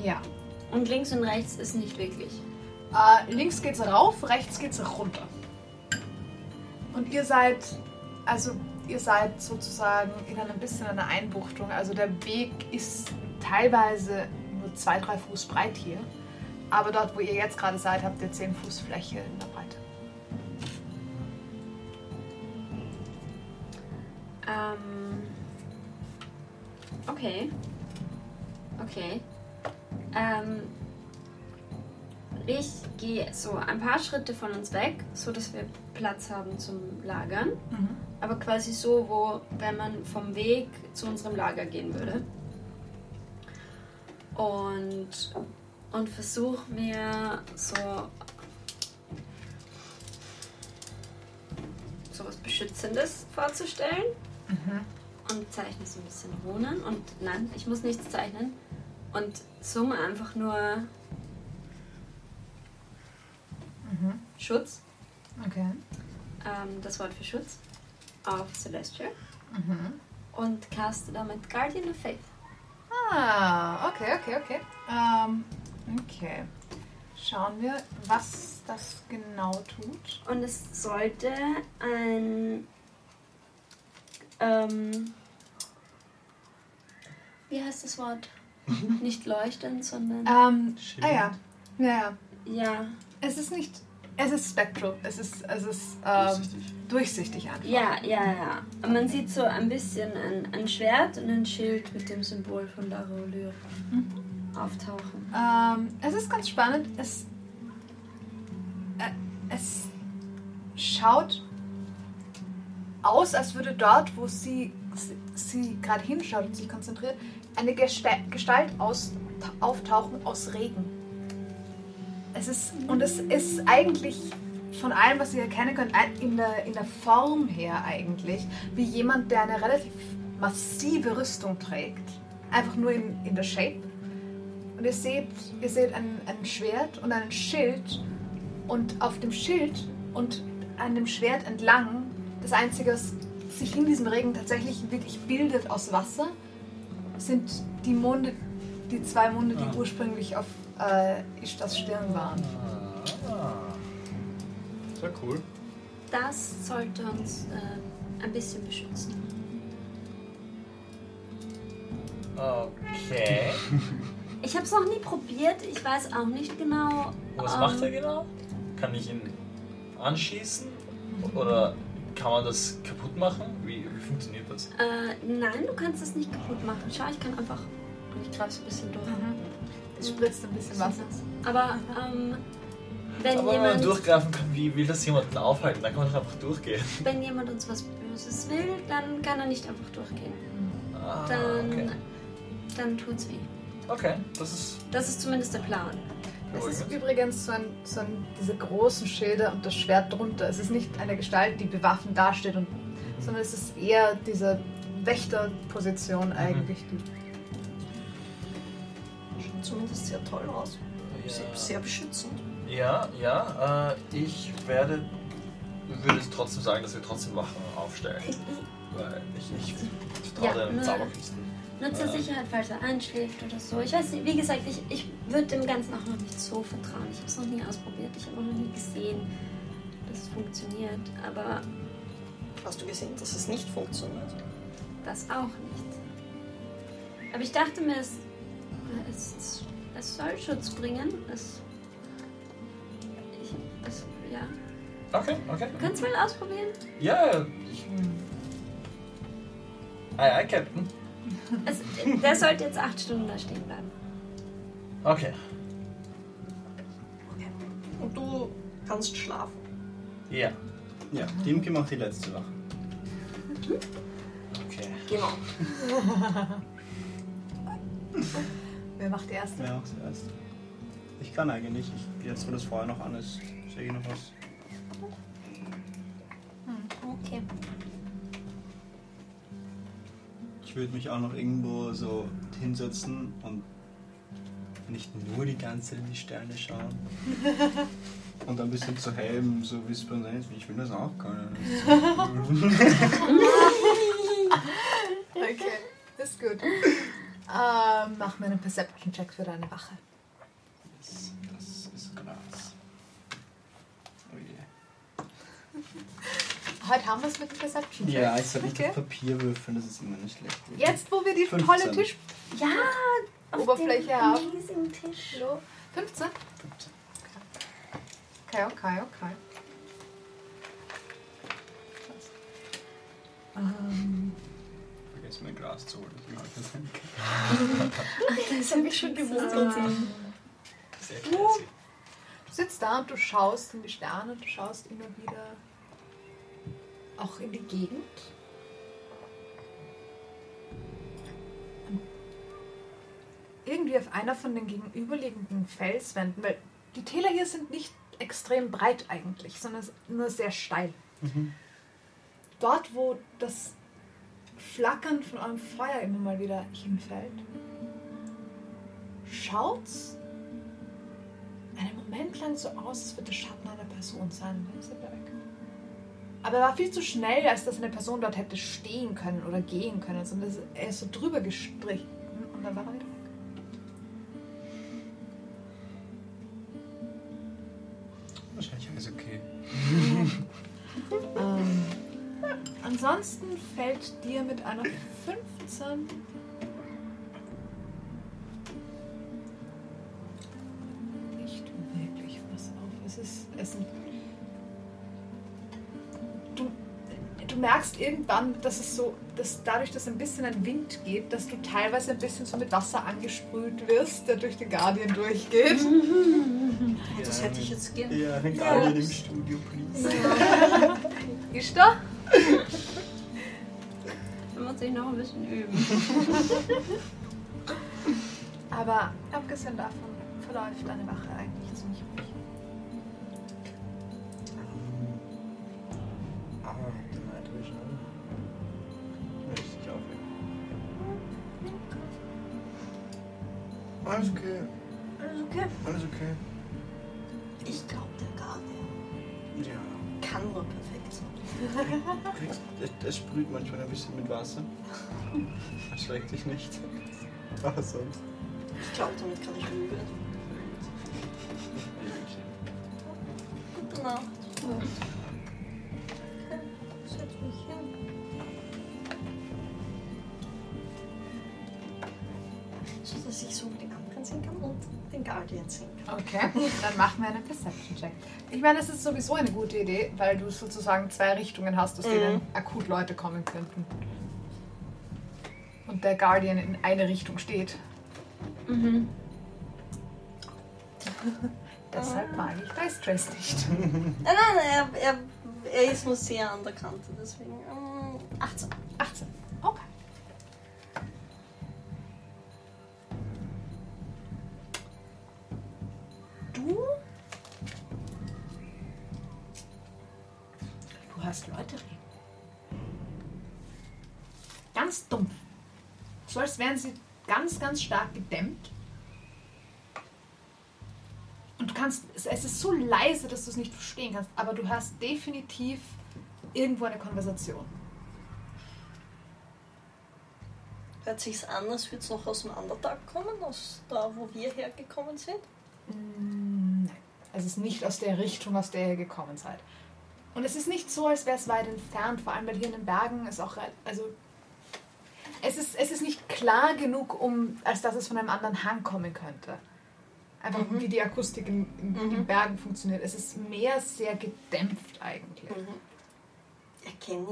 Ja. Und links und rechts ist nicht wirklich. Äh, links geht's rauf, rechts geht's runter. Und ihr seid, also ihr seid sozusagen in einem bisschen einer Einbuchtung. Also der Weg ist teilweise nur zwei, drei Fuß breit hier. Aber dort, wo ihr jetzt gerade seid, habt ihr 10 Fuß Fläche in der Ähm. Okay. Okay. Ähm. Ich gehe so ein paar Schritte von uns weg, so dass wir Platz haben zum Lagern. Aber quasi so, wo, wenn man vom Weg zu unserem Lager gehen würde. Und, und versuche mir so so was Beschützendes vorzustellen. Und zeichne so ein bisschen Runen. Und nein, ich muss nichts zeichnen. Und summe einfach nur Schutz, Okay. ähm, das Wort für Schutz, auf Celestial. Und caste damit Guardian of Faith. Ah, okay, okay, okay. Ähm, okay. Schauen wir, was das genau tut. Und es sollte ein. Ähm, wie heißt das Wort? Nicht leuchtend, sondern. Ähm, ah ja. Ja, ja. Ja. Es ist nicht. Es ist spectral. Es ist, es ist ähm, Durchsichtig. durchsichtig einfach. Ja, ja, ja. Und man sieht so ein bisschen ein, ein Schwert und ein Schild mit dem Symbol von Larolyr auftauchen. Ähm, es ist ganz spannend. Es, äh, es schaut aus, als würde dort, wo sie, sie, gerade hinschaut und sich konzentriert, eine Gestalt aus, auftauchen aus Regen. Es ist, und es ist eigentlich von allem, was ihr erkennen könnt, ein- in der, in der Form her eigentlich, wie jemand, der eine relativ massive Rüstung trägt. Einfach nur in, in der Shape. Und ihr seht, ihr seht ein, ein Schwert und einen Schild. Und auf dem Schild und an dem Schwert entlang, das Einzige, was sich in diesem Regen tatsächlich wirklich bildet aus Wasser, sind die Monde, die zwei Monde, die Ah. ursprünglich auf äh, Ishtas Stirn waren. Ah. Sehr cool. Das sollte uns äh, ein bisschen beschützen. Okay. Ich habe es noch nie probiert. Ich weiß auch nicht genau. Was ähm, macht er genau? Kann ich ihn anschießen? Oder kann man das kaputt machen? Wie, wie funktioniert das? Äh, nein, du kannst es nicht kaputt machen. Schau, ich kann einfach. Und ich greife es ein bisschen durch. Es spritzt ein bisschen Wasser. Aber ähm, wenn, Aber wenn man jemand, durchgreifen kann, wie will das jemanden aufhalten? Dann kann man doch einfach durchgehen. wenn jemand uns was Böses will, dann kann er nicht einfach durchgehen. Ah, Dann, okay. dann tut's weh. okay, das ist Das ist zumindest der Plan. Es ist übrigens so ein, so ein, diese großen Schilder und das Schwert drunter. Es ist nicht eine Gestalt, die bewaffnet dasteht, und, sondern es ist eher diese Wächterposition eigentlich. Die, Schaut zumindest sehr toll aus. Sehr, Ja. sehr beschützend. Ja, ja, äh, ich werde, würde es trotzdem sagen, dass wir trotzdem Wachen aufstellen. Weil ich, ich vertraue Ja, deinen Zauberkünsten. Nur zur. Sicherheit, falls er einschläft oder so. Ich weiß nicht, wie gesagt, ich, ich würde dem Ganzen auch noch nicht so vertrauen. Ich habe es noch nie ausprobiert. Ich habe noch nie gesehen, dass es funktioniert. Aber Hast du gesehen, dass es nicht funktioniert? das auch nicht. Aber ich dachte mir, es, es, es soll Schutz bringen. Es, ich, es, ja. Okay, okay. Du kannst mal ausprobieren. Ja, ich. Aye, aye, Captain. Es, der sollte jetzt acht Stunden da stehen bleiben. Okay. Und du kannst schlafen. Ja. Ja, Dimke macht die letzte Wache. Okay. Genau. wer macht die erste? Wer auch zuerst? Ich kann eigentlich. Ich, jetzt, wo das Feuer noch an ist, sehe ich noch was. Okay. Ich würde mich auch noch irgendwo so hinsetzen und nicht nur die ganze Zeit in die Sterne schauen. Und ein bisschen zu helfen, so wispern, "Hey, ich will das auch können. Okay, ist gut. Ähm, mach mir einen Perception-Check für deine Wache. Das, das ist krass. Oh je. Heute haben wir es mit dem Perception-Check. Ja, ich soll nicht Okay. auf Papier würfeln, das ist immer nicht schlecht. Jetzt, wo wir die 15. tolle Tisch... Ja, Oberfläche dem haben. riesigen Tisch. So, 15? 15. Okay, okay, okay. Ähm, Vergiss mein Glas zu holen. Ich mag das nicht. Das habe ich schon gewundert. Sehr Du- sitzt da und du schaust in die Sterne, du schaust immer wieder auch in die Gegend. Irgendwie auf einer von den gegenüberliegenden Felswänden, weil die Täler hier sind nicht extrem breit eigentlich, sondern nur sehr steil. Dort, wo das Flackern von eurem Feuer immer mal wieder hinfällt, schaut's einen Moment lang so aus, als würde der Schatten einer Person sein. Dann Aber er war viel zu schnell, als dass eine Person dort hätte stehen können oder gehen können. Sondern es- er ist so drüber gestrichen und dann war er wieder weg. Wahrscheinlich alles okay. Ähm, ansonsten fällt dir mit einer 15 nicht wirklich was auf. Es ist. Es sind, du merkst irgendwann, dass es so, dass dadurch, dass ein bisschen ein Wind geht, dass du teilweise ein bisschen so mit Wasser angesprüht wirst, der durch den Guardian durchgeht. Das hätte ich jetzt gern. Ja, ein Guardian im Studio, please. Ist da? Da muss ich noch ein bisschen üben. Aber abgesehen davon verläuft deine Wache eigentlich ziemlich ruhig. Alles okay, Alles okay? alles okay. Ich glaube, der Guardian Ja. kann nur perfekt sein. Es sprüht manchmal ein bisschen mit Wasser. Erschreckt dich nicht. Aber sonst. Ich glaube, damit kann ich üben. Gute Nacht. Setz Guardian kann. Okay, dann machen wir einen Perception-Check. Ich meine, das ist sowieso eine gute Idee, weil du sozusagen zwei Richtungen hast, aus denen akut Leute kommen könnten. Und der Guardian in eine Richtung steht. Mhm. Deshalb mag ich Dice Trace nicht. Nein, nein, er, er, er ist nur sehr an der Kante, deswegen ähm, 18. Wären sie ganz, ganz stark gedämmt. Und du kannst, es ist so leise, dass du es nicht verstehen kannst, aber du hast definitiv irgendwo eine Konversation. Hört sich's an, als würde es noch aus dem Underdark kommen, aus da, wo wir hergekommen sind? Mm, Nein. Es ist nicht aus der Richtung, aus der ihr gekommen seid. Und es ist nicht so, als wäre es weit entfernt, vor allem weil hier in den Bergen ist auch, also es ist, es ist nicht klar genug, um, als dass es von einem anderen Hang kommen könnte. Einfach Mhm. wie die Akustik in, in, in den Mhm. Bergen funktioniert. Es ist mehr sehr gedämpft eigentlich. Mhm. Erkenne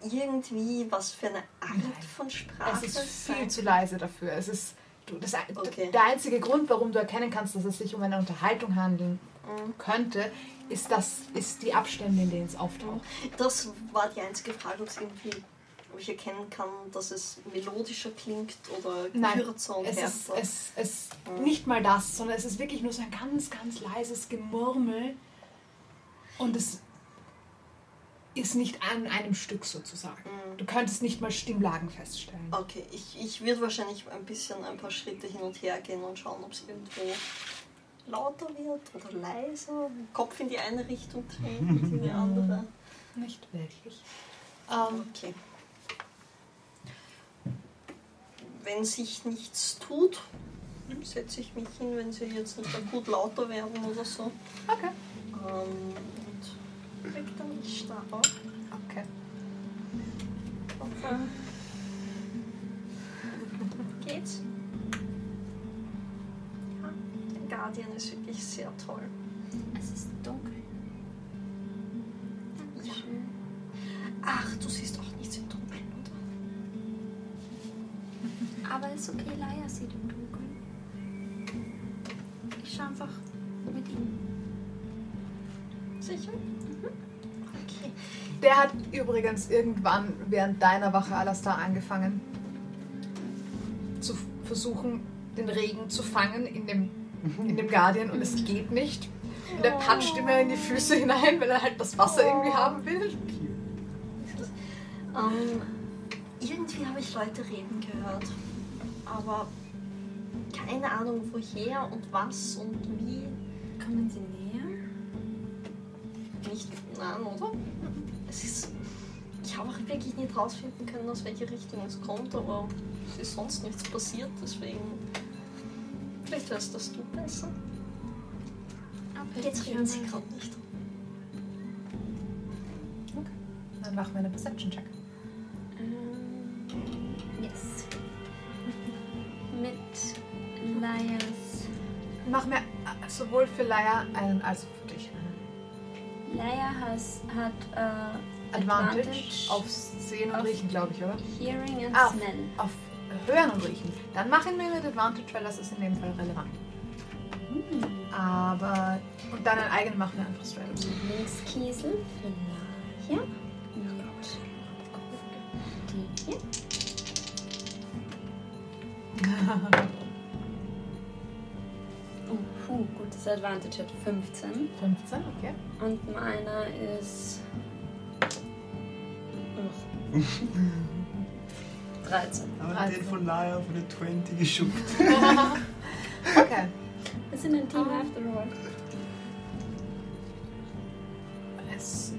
ich irgendwie, was für eine Art von Sprache Es ist viel sein zu leise dafür. Es ist du, das, Okay. der einzige Grund, warum du erkennen kannst, dass es sich um eine Unterhaltung handeln Mhm. könnte, ist das ist die Abstände, in denen es auftaucht. Das war die einzige Frage, ob, es irgendwie, ich erkennen kann, dass es melodischer klingt oder Nein, kürzer und Es ist härter. es, es Mhm. nicht mal das, sondern es ist wirklich nur so ein ganz, ganz leises Gemurmel. Und es ist nicht an einem Stück sozusagen. Mhm. Du könntest nicht mal Stimmlagen feststellen. Okay, ich, ich würde wahrscheinlich ein bisschen ein paar Schritte hin und her gehen und schauen, ob es irgendwo lauter wird oder leiser, Kopf in die eine Richtung dreht, in die andere. Nicht wirklich. Ähm, Okay. Wenn sich nichts tut, setze ich mich hin, wenn sie jetzt nicht akut lauter werden oder so. okay. Ähm, und leg dann die Stab auf. Okay. Hoffe. Geht's? Guardian ist wirklich sehr toll. Es ist dunkel. Ja. Ach, du siehst auch Aber ist okay, Laia sieht im Dunkeln. Ich schau einfach mit ihm. Sicher? Okay. Der hat übrigens irgendwann während deiner Wache Alastar angefangen zu versuchen, den Regen zu fangen in dem, in dem Guardian und es geht nicht. Und er patscht immer in die Füße hinein, weil er halt das Wasser irgendwie haben will. Ähm, irgendwie habe ich Leute reden gehört. Aber keine Ahnung woher und was und wie. Kommen Sie näher? Nicht nein, oder? Es ist. Ich habe auch wirklich nicht rausfinden können, aus welcher Richtung es kommt, aber es ist sonst nichts passiert, deswegen. Vielleicht weißt das du besser. Okay, Jetzt reden sie gerade nicht. Dann machen wir eine Perception-Check. Laias. Mach mir äh, sowohl für Laia einen als auch für dich einen. Laia has, hat äh, Advantage, Advantage auf Sehen und Riechen, glaube ich, oder? Hearing and Ah. Smell. Auf Hören und Riechen. Dann machen wir mit Advantage, weil das ist in dem Fall relevant. Aber. Und dann einen eigenen machen wir einfach straight. Lieblingskiesel Laia. Mit die hier. Oh, puh, gutes Advantage hat 15. 15, okay. Und meiner ist. Ugh. 13. Aber Also. den von Laia von der 20 geschuckt. Okay. Wir sind ein Team after all. Es,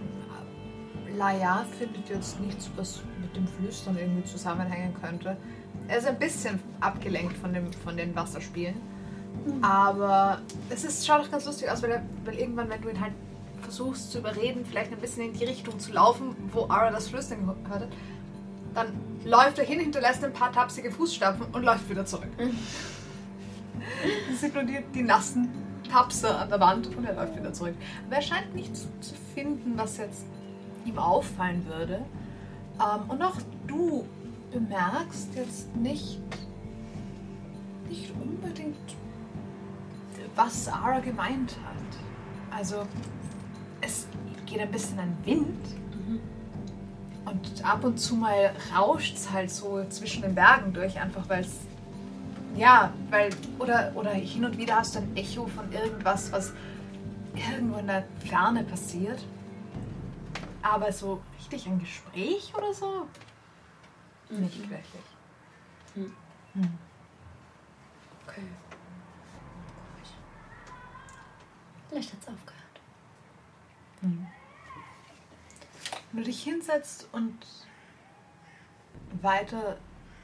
Laia findet jetzt nichts, was mit dem Flüstern irgendwie zusammenhängen könnte. Er ist ein bisschen abgelenkt von, dem, von den Wasserspielen. Aber es ist, schaut auch ganz lustig aus, weil, er, weil irgendwann, wenn du ihn halt versuchst zu überreden, vielleicht ein bisschen in die Richtung zu laufen, wo Ara das Flüstern gehört hat, dann läuft er hin, hinterlässt ein paar tapsige Fußstapfen und läuft wieder zurück. Es nur die, die nassen Tapser an der Wand und er läuft wieder zurück. Aber er scheint nichts zu finden, was jetzt ihm auffallen würde. Ähm, und auch du bemerkst jetzt nicht, nicht unbedingt, was Ara gemeint hat. Also, es geht ein bisschen an Wind. Und ab und zu mal rauscht es halt so zwischen den Bergen durch, einfach weil es. Ja, weil. Oder, oder hin und wieder hast du ein Echo von irgendwas, was irgendwo in der Ferne passiert. Aber so richtig ein Gespräch oder so? Nicht wirklich. Okay. Vielleicht hat's aufgehört. Wenn du dich hinsetzt und weiter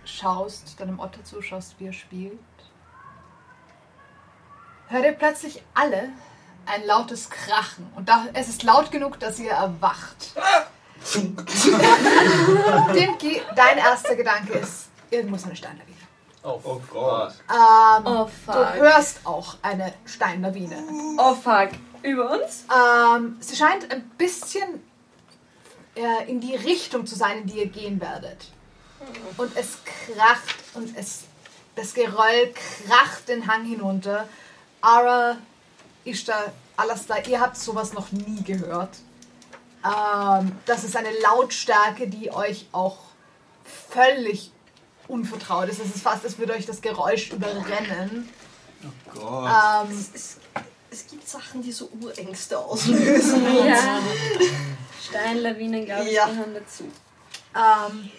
schaust, deinem Otter zuschaust, wie er spielt, hört ihr plötzlich alle ein lautes Krachen. Und da, es ist laut genug, dass ihr erwacht. Ge- dein erster Gedanke ist, irgendwo ist eine Steinlawine. Oh, Oh Gott. Ähm, Oh du fuck. hörst auch eine Steinlawine. Oh fuck. Über uns? Ähm, sie scheint ein bisschen äh, in die Richtung zu sein, in die ihr gehen werdet. Und es kracht und es, das Geröll kracht den Hang hinunter. Ara, Ishtar, Alastar, ihr habt sowas noch nie gehört. Ähm, das ist eine Lautstärke, die euch auch völlig unvertraut ist. Es ist fast, als würde euch das Geräusch überrennen. Oh Gott. Ähm, Es, es, es gibt Sachen, die so Urängste auslösen. Ja. Steinlawinen, glaube ich, Ja. gehören dazu. Ähm,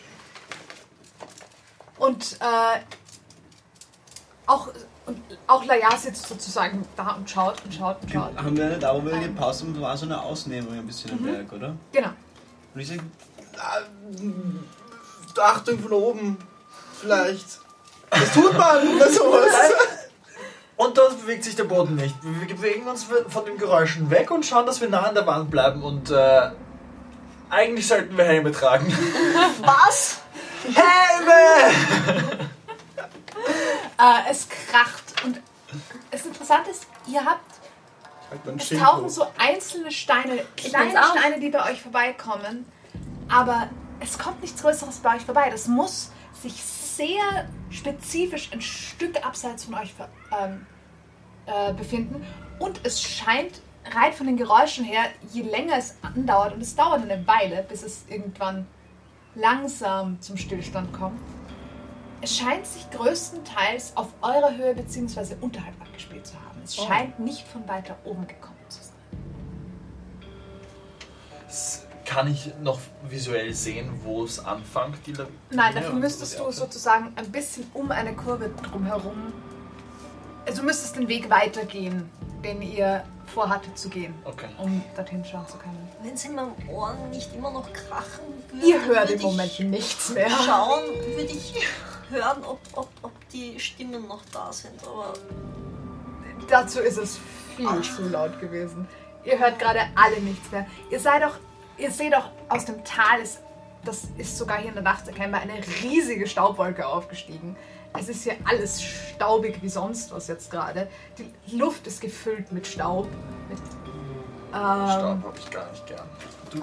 und äh, auch, und auch Laya sitzt sozusagen da und schaut und schaut und schaut. Haben wir nicht auch mal gepasst und war so eine Ausnehmung ein bisschen am Berg, oder? Genau. Und ich sag, ah, Achtung von oben, vielleicht. Das tut man bei sowas. Und dort bewegt sich der Boden nicht. Wir bewegen uns von den Geräuschen weg und schauen, dass wir nah an der Wand bleiben. Und äh, eigentlich sollten wir Helme tragen. Was? Helme! Äh, es kracht und das Interessante ist, Ihr habt, Halt es tauchen so einzelne Steine, kleine. Steine, die bei euch vorbeikommen. Aber es kommt nichts Größeres bei euch vorbei. Das muss sich sehr spezifisch ein Stück abseits von euch ähm, äh, befinden. Und es scheint rein von den Geräuschen her, je länger es andauert, und es dauert eine Weile, bis es irgendwann langsam zum Stillstand kommt, es scheint sich größtenteils auf eurer Höhe bzw. unterhalb abgespielt zu haben. Es Oh. scheint nicht von weiter oben gekommen zu sein. Kann ich noch visuell sehen, wo es anfängt, die Lawine? Nein, dafür müsstest sie du sozusagen ein bisschen um eine Kurve drumherum. Also du müsstest den Weg weitergehen, den ihr vorhattet zu gehen, Okay. um dorthin schauen zu können. Wenn es in meinen Ohren nicht immer noch krachen würde, Ihr hört würde im Moment ich nichts mehr. schauen, würde ich hören, ob, ob, ob die Stimmen noch da sind. Aber Dazu ist es viel zu laut gewesen. Ihr hört gerade alle nichts mehr. Ihr seid doch, ihr seht doch aus dem Tal, ist, das ist sogar hier in der Nacht erkennbar, eine riesige Staubwolke aufgestiegen. Es ist hier alles staubig wie sonst was jetzt gerade. Die Luft ist gefüllt mit Staub. Mit, ähm, Staub habe ich gar nicht gern. Du,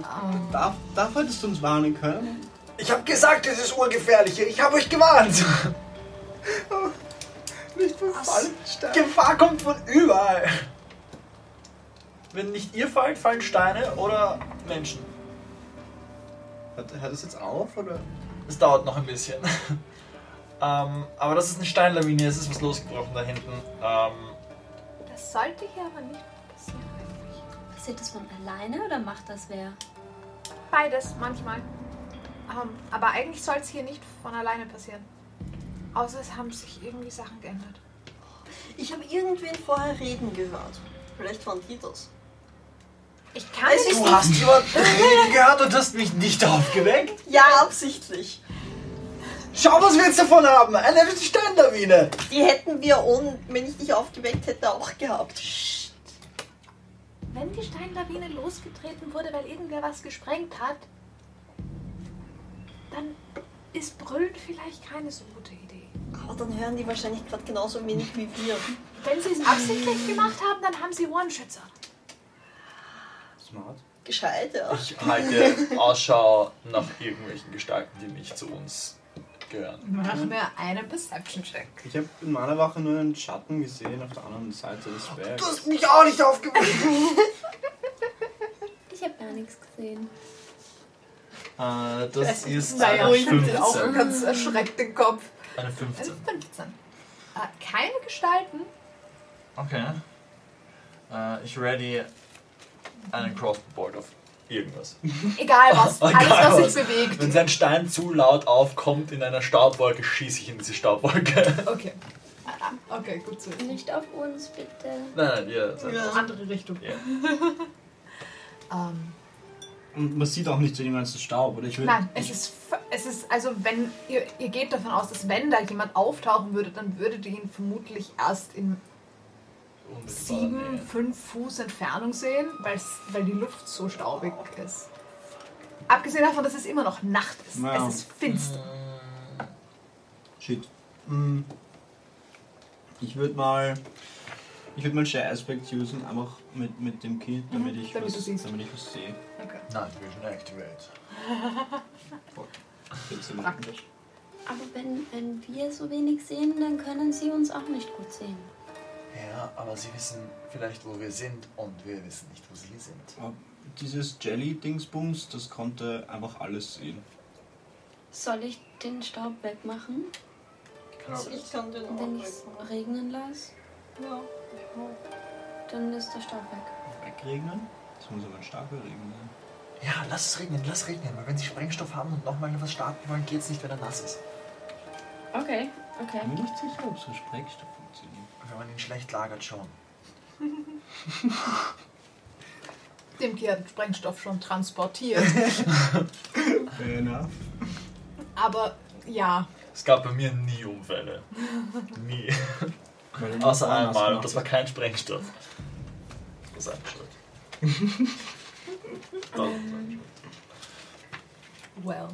darf, darf hättest du uns warnen können? Ich habe gesagt, es ist urgefährlich. Ich habe euch gewarnt. Nicht von Fallstein. Gefahr kommt von überall. Wenn nicht ihr fallt, fallen Steine oder Menschen. Hört, hört das jetzt auf, oder? Es dauert noch ein bisschen. ähm, aber das ist eine Steinlawine, es ist was losgebrochen da hinten. Ähm, das sollte hier aber nicht passieren eigentlich. Passiert das von alleine oder macht das wer? Beides, manchmal. Ähm, aber eigentlich soll es hier nicht von alleine passieren. Außer es haben sich irgendwie Sachen geändert. ich habe irgendwen vorher reden gehört. Vielleicht waren die das. Ich kann Es nicht du hast jemanden reden gehört und hast mich nicht aufgeweckt? Ja, absichtlich. Schau, was wir jetzt davon haben. Eine Steinlawine. Die hätten wir, ohne, wenn ich dich aufgeweckt hätte, auch gehabt. Wenn die Steinlawine losgetreten wurde, weil irgendwer was gesprengt hat, dann ist Brüllen vielleicht keine so gute Idee. Aber dann hören die wahrscheinlich gerade genauso wenig wie wir. Wenn sie es absichtlich gemacht haben, dann haben sie Ohrenschützer. Smart. Gescheit, ja. Ich halte Ausschau nach irgendwelchen Gestalten, die nicht zu uns gehören. Mach mir einen Perception-Check. Ich habe in meiner Wache nur einen Schatten gesehen auf der anderen Seite des Bergs. Du hast mich auch nicht aufgeweckt. Ich habe gar nichts gesehen. Äh, das ist naja, eine schüttelt auch 15. ganz erschreckt den Kopf. Eine Es 15. ist 15. Äh, keine Gestalten. Okay. Äh, ich ready einen Crossboard auf irgendwas. Egal was. Alles, Egal was sich bewegt. Wenn sein Stein zu laut aufkommt in einer Staubwolke, schieße ich in diese Staubwolke. Okay. Okay, gut wissen. Nicht auf uns, bitte. nein, nein, ihr seid Ja. Andere Richtung. Ja. Ähm, Und man sieht auch nicht so den ganzen Staub, oder? Ich würd, nein, es ist, f- es ist, also wenn, ihr, ihr geht davon aus, dass wenn da jemand auftauchen würde, dann würdet ihr ihn vermutlich erst in sieben, Nähe. fünf Fuß Entfernung sehen, weil die Luft so staubig ist. Abgesehen davon, dass es immer noch Nacht ist. Ja. Es ist finster. Shit. Mm. Ich würde mal. Ich würde mal Share Aspect usen, einfach mit, mit dem Kind, damit, Mhm, ich, damit was, damit ich was sehe. Okay. Night Vision Activate. Praktisch. Aber wenn, wenn wir so wenig sehen, dann können sie uns auch nicht gut sehen. Ja, aber sie wissen vielleicht, wo wir sind und wir wissen nicht, wo sie sind. Aber Dieses Jelly-Dingsbums, das konnte einfach alles sehen. Soll ich den Staub wegmachen, Also ich kann den auch wenn ich es wegmachen. regnen lasse? Ja. Dann ist der Staub weg. Wegregnen? Das muss aber ein starker Regen sein. Ja, lass es regnen, lass regnen, weil wenn sie Sprengstoff haben und nochmal was starten wollen, geht's nicht, wenn er nass ist. Okay, okay. Ich bin nicht sicher, ob so Sprengstoff. Wenn man ihn schlecht lagert, schon. Dem hat Sprengstoff schon transportiert. Fair enough. Aber ja, Es gab bei mir nie Unfälle. nie. Außer einmal und das war kein Sprengstoff. Das war seine Schuld. Das war seine Schuld. well.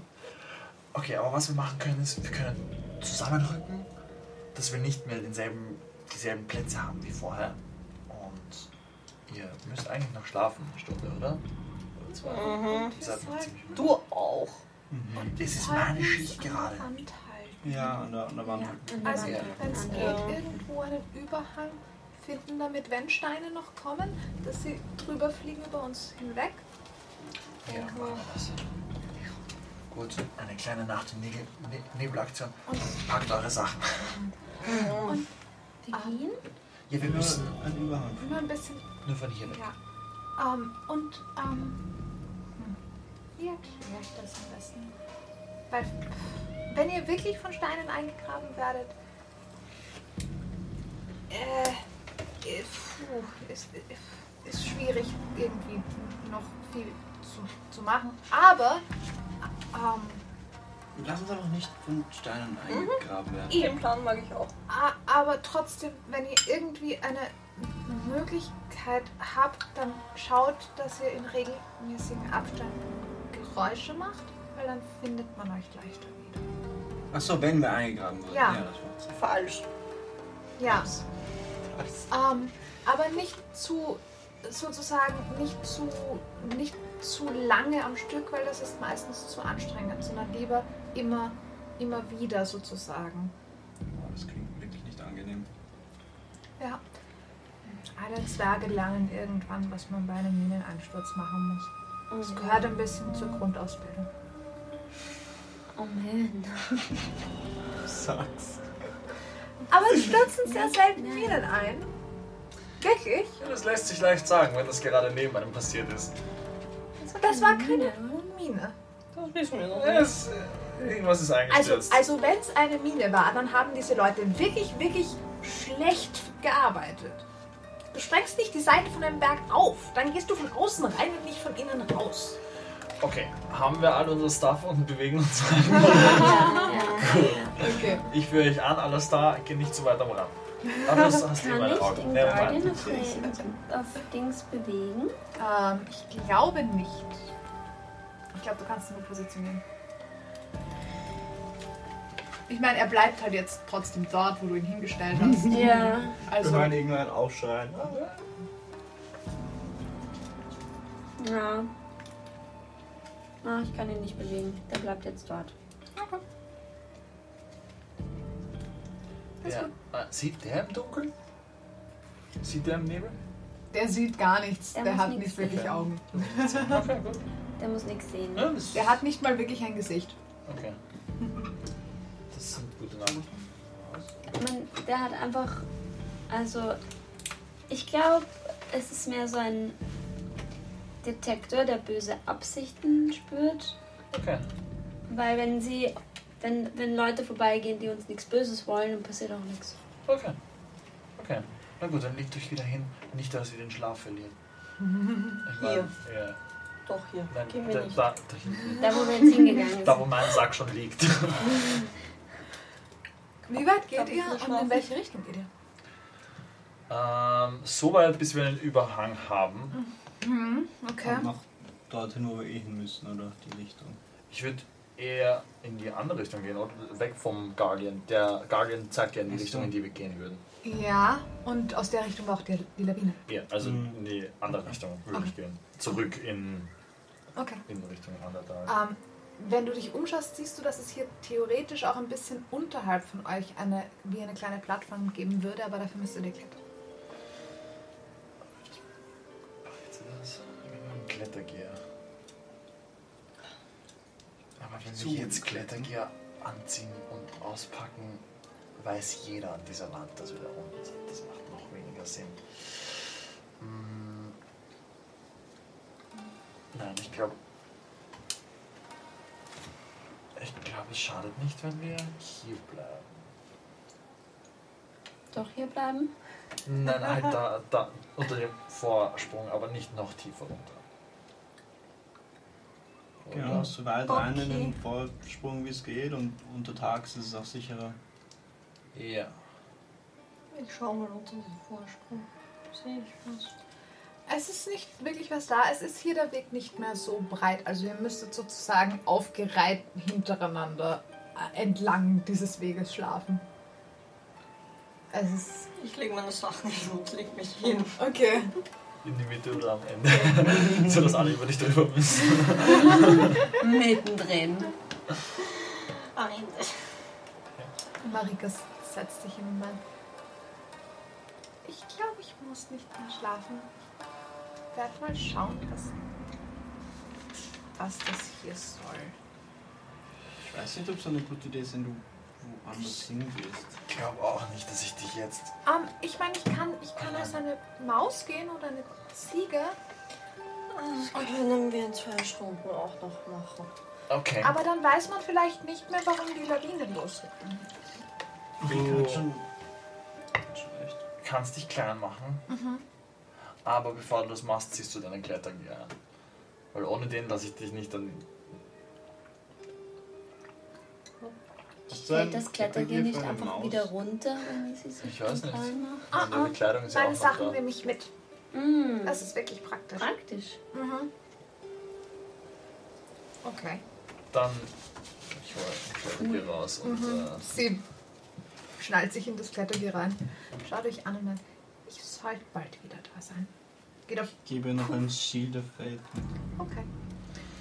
Okay, aber was wir machen können, ist, wir können zusammenrücken, dass wir nicht mehr denselben, dieselben Plätze haben wie vorher. ihr müsst eigentlich noch schlafen, eine Stunde, oder? Oder zwei? Mhm. Noch ziemlich müde. Du auch. Das ist meine Schicht gerade. Ja, an der, an der Wand. Also, Ja. wenn es Ja. geht, irgendwo einen Überhang finden, damit wenn Steine noch kommen, dass sie drüber fliegen über uns hinweg. Ja, machen wir das. Gut, eine kleine Nacht- und Ne- Nebelaktion. Packt eure Sachen. Wir gehen? Ja, wir müssen ein Überhang. Nur ein bisschen, nur von hier weg. ja. Ähm, und, ähm, hm, wie erkläre ich das am besten? Weil, wenn ihr wirklich von Steinen eingegraben werdet, äh, äh, puh, ist, äh, ist schwierig irgendwie noch viel zu, zu machen. Aber, ähm, Lass uns aber nicht von Steinen eingegraben werden. Den Plan mag ich auch. Aber trotzdem, wenn ihr irgendwie eine Möglichkeit habt, dann schaut, dass ihr in regelmäßigen Abständen Geräusche macht, weil dann findet man euch leichter wieder. Achso, wenn wir eingegraben wurden. Ja. das war's. Falsch. Ja. Ähm, aber nicht zu, sozusagen, nicht zu, nicht zu lange am Stück, weil das ist meistens zu anstrengend, sondern lieber immer, immer wieder sozusagen. Oh, das klingt wirklich nicht angenehm. Ja. Alle Zwerge lernen irgendwann, was man bei einem Mineneinsturz machen muss. Das gehört ein bisschen zur Grundausbildung. Oh man. Sag's. Aber es stürzen sehr selten Minen ein. Wirklich? Ja, das lässt sich leicht sagen, wenn das gerade neben einem passiert ist. Das war keine Mine. Das wissen wir noch nicht. es, irgendwas ist Also, eingestürzt. also wenn es eine Mine war, dann haben diese Leute wirklich, wirklich schlecht gearbeitet. Du sprengst nicht die Seite von einem Berg auf, dann gehst du von außen rein und nicht von innen raus. Okay, haben wir all unser Stuff und bewegen uns. Okay. ich führe euch an, alles da, geh nicht zu weit am Rand. Aber das hast du Kann ich den Guardian auf, auf Dings bewegen? Ähm, ich glaube nicht. Ich glaube, du kannst ihn nur positionieren. Ich meine, er bleibt halt jetzt trotzdem dort, wo du ihn hingestellt hast. Ja. Also, hören irgendwann aufschreien. Ja. Ah, ich kann ihn nicht bewegen. Der bleibt jetzt dort. Ja. Äh, sieht der im Dunkeln? Sieht der im Nebel? der sieht gar nichts. Der Der, hat nicht wirklich sehen. Augen. Okay, gut. Der muss nichts sehen. Ja, Der hat nicht mal wirklich ein Gesicht. okay. Das sind gute Nachrichten. Der hat einfach. Also, ich glaube, es ist mehr so ein Detektor, der böse Absichten spürt. Okay. Weil wenn sie. Wenn, wenn Leute vorbeigehen, die uns nichts Böses wollen, dann passiert auch nichts. Okay. Okay. Na gut, dann legt euch wieder hin. Nicht, dass ihr den Schlaf verliert. Ich Hier. ja. Doch, hier. Nein, Gehen da, wir nicht. da, da hinten. Da, wo wir jetzt hingegangen sind. Da, wo mein Sack schon liegt. Wie weit geht ihr und in welche Richtung geht ihr? ähm, so weit, bis wir einen Überhang haben. Okay. Und noch dorthin, wo wir eh hin müssen, oder? Die Richtung. Ich würde eher in die andere Richtung gehen, oder? Weg vom Guardian. Der Guardian zeigt ja in die Ach so. Richtung, in die wir gehen würden. Ja, und aus der Richtung war auch die, die Lawine. Ja, also Mhm. in die andere Richtung würde ich gehen. Zurück in, Okay. in Richtung Underdark. Ähm, wenn du dich umschaust, siehst du, dass es hier theoretisch auch ein bisschen unterhalb von euch eine, wie eine kleine Plattform geben würde, aber dafür müsst ihr die klettern. Jetzt das. Ein Klettergear. Aber wenn Zu wir jetzt klettern? Klettergear anziehen und auspacken, weiß jeder an dieser Wand, dass wir da unten sind. Das macht noch weniger Sinn. Mm. Nein, ich glaube. Ich glaube, es schadet nicht, wenn wir hier bleiben. Doch hier bleiben? Nein, halt da, da unter dem Vorsprung, aber nicht noch tiefer runter. Genau, so weit rein in Okay. den Vorsprung wie es geht und untertags ist es auch sicherer. Ja. Ich schau mal unter den Vorsprung. Sehe ich was? Es ist nicht wirklich was da. Es ist hier der Weg nicht mehr so breit. Also ihr müsstet sozusagen aufgereiht hintereinander äh, entlang dieses Weges schlafen. Es ist Ich lege meine Sachen hin und leg mich hin. okay. In die Mitte oder am Ende. so dass alle über dich drüber müssen. Mittendrin. Am Ende. Marika setzt sich im Moment. Ich glaube, ich muss nicht mehr schlafen. Ich werde mal schauen, was, was das hier soll. Ich weiß nicht, ob es eine gute Idee ist, wenn du woanders hingehst. Ich glaube auch nicht, dass ich dich jetzt. Ähm, ich meine, ich kann, ich kann als eine Maus gehen oder eine Ziege, Das können wir in zwei Stunden auch noch machen. Okay. aber dann weiß man vielleicht nicht mehr, warum die Lawine losgeht. Ich Du schon. kannst dich klein machen. Aber bevor du das machst, ziehst du deinen Klettergear an. Weil ohne den lasse ich dich nicht dann. Fällt das Klettergear nicht einfach Maus? wieder runter, wenn sie sich Ich weiß nicht. macht? Ah, Deine ah, Bekleidung ist ja Meine auch Sachen da. nehme ich mit. Mm, Das ist wirklich praktisch. praktisch. Mhm. Okay. Dann. Ich hole Klettergear raus und. Mhm. Äh, Sie schnallt sich in das Klettergear rein. Schaut euch an und dann, ich sollte bald wieder da sein. Geht auf. Ich gebe noch ein Shield of Fate mit. Okay.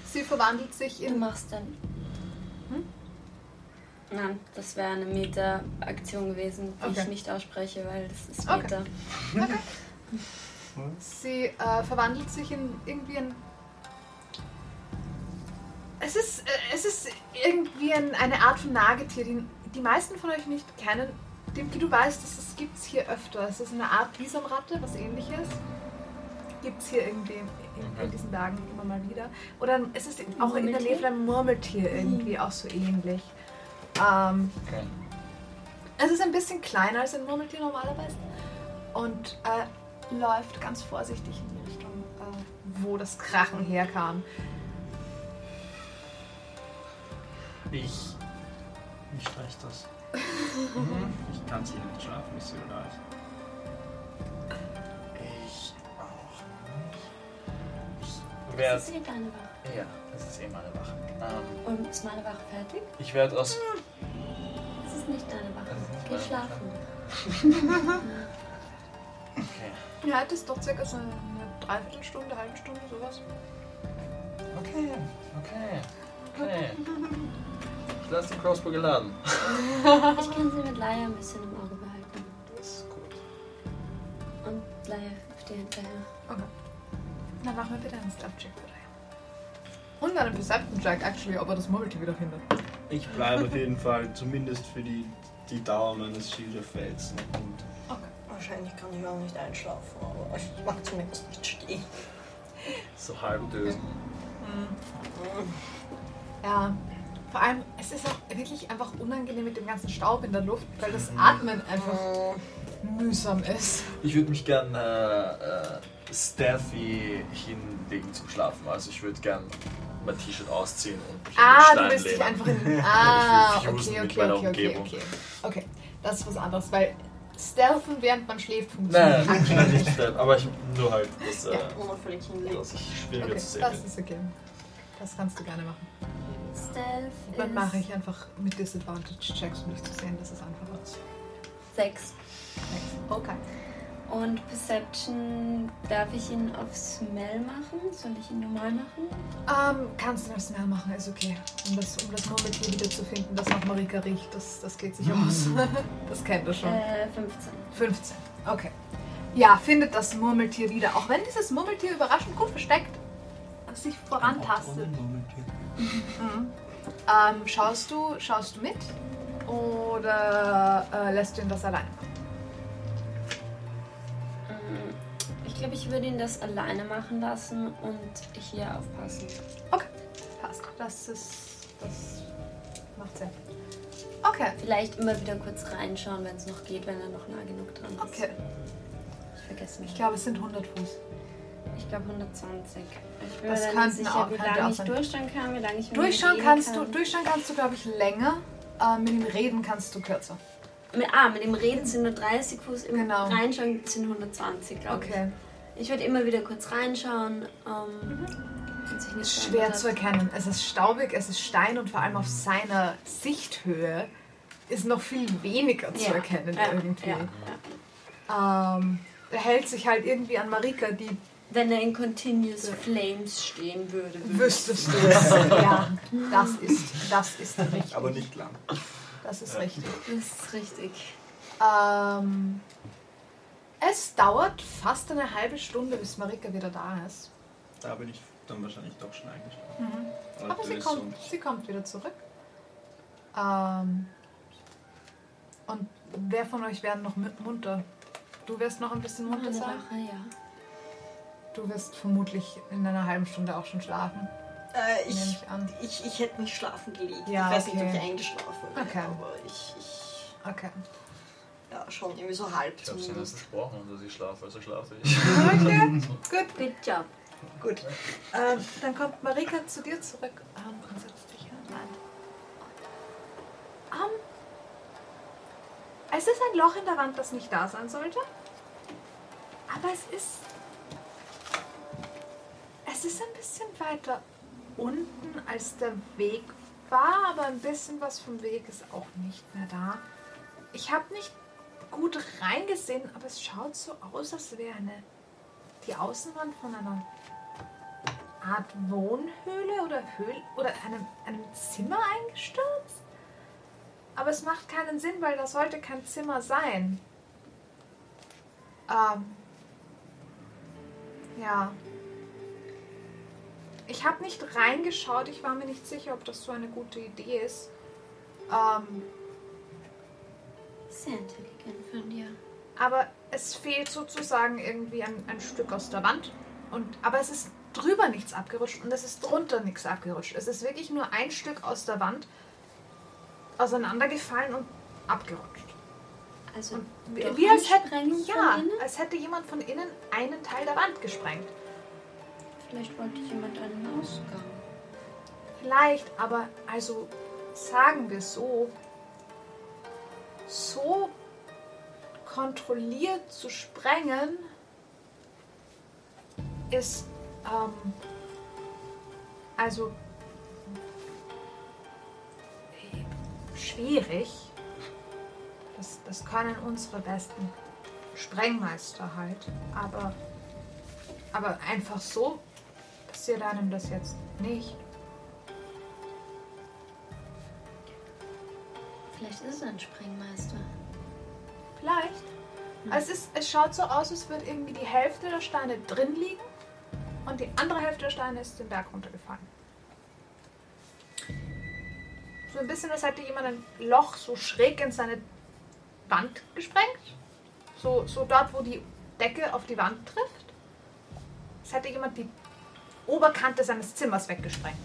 Sie verwandelt sich Du in. machst dann. Hm? Nein, das wäre eine Meta-Aktion gewesen, die Okay. ich nicht ausspreche, weil das ist Okay. Meta. Sie äh, verwandelt sich in irgendwie ein. Es ist, äh, es ist irgendwie ein, eine Art von Nagetier, die die meisten von euch nicht kennen. Dimki, du weißt, dass es gibt hier öfter. Es ist eine Art Bisamratte, was ähnliches. Gibt es hier irgendwie in, in, diesen Tagen immer mal wieder. Oder es ist auch in der? Nähe von einem Murmeltier irgendwie auch so ähnlich. Ähm, okay. es ist ein bisschen kleiner als ein Murmeltier normalerweise und äh, läuft ganz vorsichtig in die Richtung, äh, wo das Krachen herkam. Ich. Wie streicht das? Mhm. Ich kann sie nicht schlafen, bis sie da ist. Ich auch nicht. Ich werde. ist deine. Ja, das ist eh meine Wache. Ähm, Und ist meine Wache fertig? ich werde aus. Das ist nicht deine Wache. Das ist nicht Geh meine schlafen. Okay. Ja, das ist doch circa so eine Dreiviertelstunde, halbe Stunde, sowas. Okay. Okay. Okay. Ich lasse den Crossbow geladen. Ich kann sie mit Laia ein bisschen im Auge behalten. Das ist gut. Und Laia hüpft dir hinterher. Okay. Dann machen wir bitte einen Step-Check für dich. Und einen Perception-Check, actually, ob er das Murmeltier wieder findet. Ich bleibe auf jeden Fall, zumindest für die, die Dauer meines Shield of Fates. Und Wahrscheinlich kann ich auch nicht einschlafen, aber ich mag zumindest nicht stehen. So halb dösen. Ja, vor allem, es ist auch wirklich einfach unangenehm mit dem ganzen Staub in der Luft, weil das Atmen einfach mühsam ist. Ich würde mich gern äh, äh, stealthy hinlegen zum Schlafen. Also ich würde gern mein T-Shirt ausziehen und mich Ah, in du den willst Stein dich lehnen. einfach in. Ah, fusen okay, mit okay, meiner okay, okay, Umgebung. okay. Okay, das ist was anderes, weil Stealthen während man schläft Nein, funktioniert. nein, nein, nicht stealth, aber ich nur halt, dass, äh, Ja. Unauffällig hinlegen. dass ich schwieriger Okay, zu sehen das bin. ist okay. Das kannst du gerne machen. Stealth Dann ist mache ich einfach mit Disadvantage-Checks, um dich zu sehen, dass es einfacher ist. 6. Okay. Und Perception, darf ich ihn auf Smell machen? Soll ich ihn normal machen? Ähm, kannst du das mehr machen, ist okay. Um das, um das Murmeltier wieder zu finden, das nach Marika riecht, das, das geht sich aus. das kennt er schon. Äh, 15. 15. Okay. Ja, findet das Murmeltier wieder. Auch wenn dieses Murmeltier überraschend gut versteckt sich vorantastet. Mhm. Ähm, schaust du, schaust du mit? Oder äh, lässt du ihn das alleine machen? Glaube, ich würde ihn das alleine machen lassen und hier aufpassen. Passt. Das ist. Das macht Sinn. Okay. Vielleicht immer wieder kurz reinschauen, wenn es noch geht, wenn er noch nah genug dran ist. Okay. Ich vergesse mich. Ich glaube, es sind 100 Fuß. Ich glaube 120. Ich bin Das mir dann nicht auch- sicher, wie lange ich durchschauen kann, wie lange ich Durchschauen kannst du, kann. durchschauen kannst du, glaube ich, länger. Äh, mit dem Reden kannst du kürzer. Mit, ah, mit dem Reden sind nur 30 Fuß, im Genau. Reinschauen sind 120, glaube Okay. ich. Ich würde immer wieder kurz reinschauen. Ähm, und sich nicht Ist schwer zu erkennen. Es ist staubig, es ist Stein und vor allem auf seiner Sichthöhe ist noch viel weniger zu Ja, erkennen ja, irgendwie. Ja, ja. Ähm, er hält sich halt irgendwie an Marika, die Wenn er in Continuous Flames stehen würde, würde wüsstest du es. ja, das ist, das ist richtig. Aber nicht lang. Das ist richtig. das ist richtig. Ähm, es dauert fast eine halbe Stunde, bis Marika wieder da ist. Da bin ich dann wahrscheinlich doch schon eingeschlafen. Mhm. Aber sie kommt, sie kommt wieder zurück. Ähm, und wer von euch werden noch mu- munter? Du wirst noch ein bisschen munter sein? Lache, ja. Du wirst vermutlich in einer halben Stunde auch schon schlafen. Äh, ich, ich an. ich, ich hätte mich schlafen gelegt. Ja, ich weiß nicht, ob okay. ich eingeschlafen bin, Okay. aber ich, ich Okay. Ja, schon irgendwie so halb Ich habe sie nicht zumindest. versprochen, dass ich schlafe, also schlafe ich. Okay, gut. Good job. Gut. Ähm, dann kommt Marika zu dir zurück ähm, und setzt dich an. Ähm, es ist ein Loch in der Wand, das nicht da sein sollte. Aber es ist. Es ist ein bisschen weiter unten, als der Weg war, aber ein bisschen was vom Weg ist auch nicht mehr da. Ich habe nicht gut reingesehen, aber es schaut so aus, als wäre eine die Außenwand von einer Art Wohnhöhle oder Höhle oder einem, einem Zimmer eingestürzt. Aber es macht keinen Sinn, weil das sollte kein Zimmer sein. Ähm. Ja. Ich habe nicht reingeschaut. Ich war mir nicht sicher, ob das so eine gute Idee ist. Ähm, Sehr intelligent von dir. aber es fehlt sozusagen irgendwie ein, ein Stück aus der Wand. Und, aber es ist drüber nichts abgerutscht und es ist drunter nichts abgerutscht. Es ist wirklich nur ein Stück aus der Wand auseinandergefallen und abgerutscht. Also, Und wie, als, hätte, ja, als hätte jemand von innen einen Teil der Wand gesprengt. Vielleicht wollte jemand einen Ausgang. Vielleicht, aber also sagen wir so, so kontrolliert zu sprengen ist ähm, also schwierig. Das, das können unsere besten Sprengmeister halt. Aber, aber einfach so passiert einem das jetzt nicht. Vielleicht ist es ein Sprengmeister. Vielleicht. Es, ist, es schaut so aus, als würde irgendwie die Hälfte der Steine drin liegen und die andere Hälfte der Steine ist den Berg runtergefallen. So ein bisschen, als hätte jemand ein Loch so schräg in seine Wand gesprengt. So, so dort, wo die Decke auf die Wand trifft. Als hätte jemand die Oberkante seines Zimmers weggesprengt.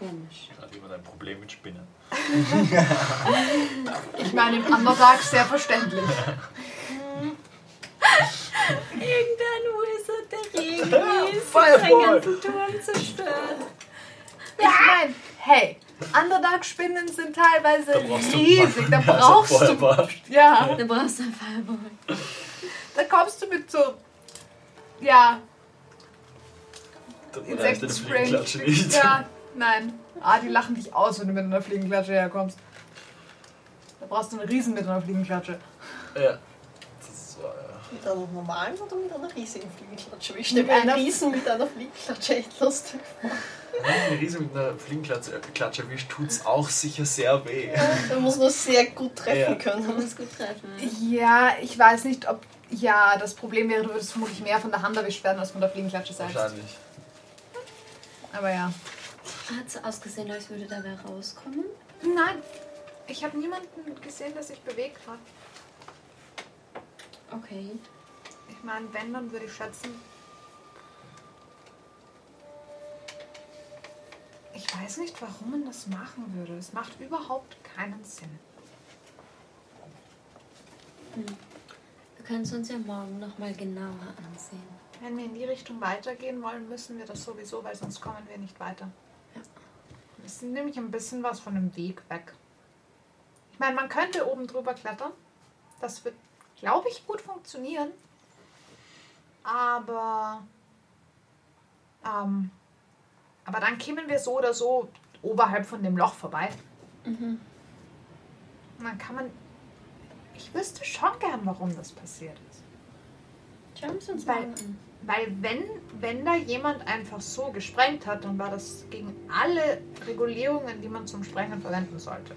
Komisch. Hat jemand ein Problem mit Spinnen? Ich meine, im Underdark sehr verständlich. Irgendein Wizard, der irgendwie ist, Fireball. den ganzen Turm zerstört. Ich meine, hey, Underdark-Spinnen sind teilweise Da brauchst du- riesig. Da Also brauchst du. Ja, Du brauchst ein Fireball. da kommst du mit so. Ja, Insektenspray. Ja, nein. Ah, die lachen dich aus, wenn du mit einer Fliegenklatsche herkommst. Da brauchst du einen Riesen mit einer Fliegenklatsche. Ja. Das war ja. Mit einer normalen oder mit einer riesigen Fliegenklatsche? Ich stelle mir einen einer- Riesen mit einer Fliegenklatsche echt lustig vor. Wenn eine Riese mit einer Fliegenklatsche äh, Klatsche erwischt, tut's auch sicher sehr weh. Man muss nur sehr gut treffen Ja. Können. musst gut treffen. Ja, ich weiß nicht, ob. Ja, das Problem wäre, du würdest vermutlich mehr von der Hand erwischt werden als von der Fliegenklatsche selbst. Wahrscheinlich. Aber ja. Hat es ausgesehen, als würde da wer rauskommen? Nein, ich habe niemanden gesehen, der sich bewegt hat. Okay. Ich meine, wenn, dann würde ich schätzen. Ich weiß nicht, warum man das machen würde. Es macht überhaupt keinen Sinn. Wir können es uns ja morgen nochmal genauer ansehen. Wenn wir in die Richtung weitergehen wollen, müssen wir das sowieso, weil sonst kommen wir nicht weiter. Wir sind nämlich ein bisschen was von dem Weg weg. Ich meine, man könnte oben drüber klettern. Das wird, glaube ich, gut funktionieren. Aber. Ähm, aber dann kämen wir so oder so oberhalb von dem Loch vorbei. Mhm. Und dann kann man. Ich wüsste schon gern, warum das passiert ist. Schauen wir es uns mal an. Weil wenn, wenn da jemand einfach so gesprengt hat, dann war das gegen alle Regulierungen, die man zum Sprengen verwenden sollte.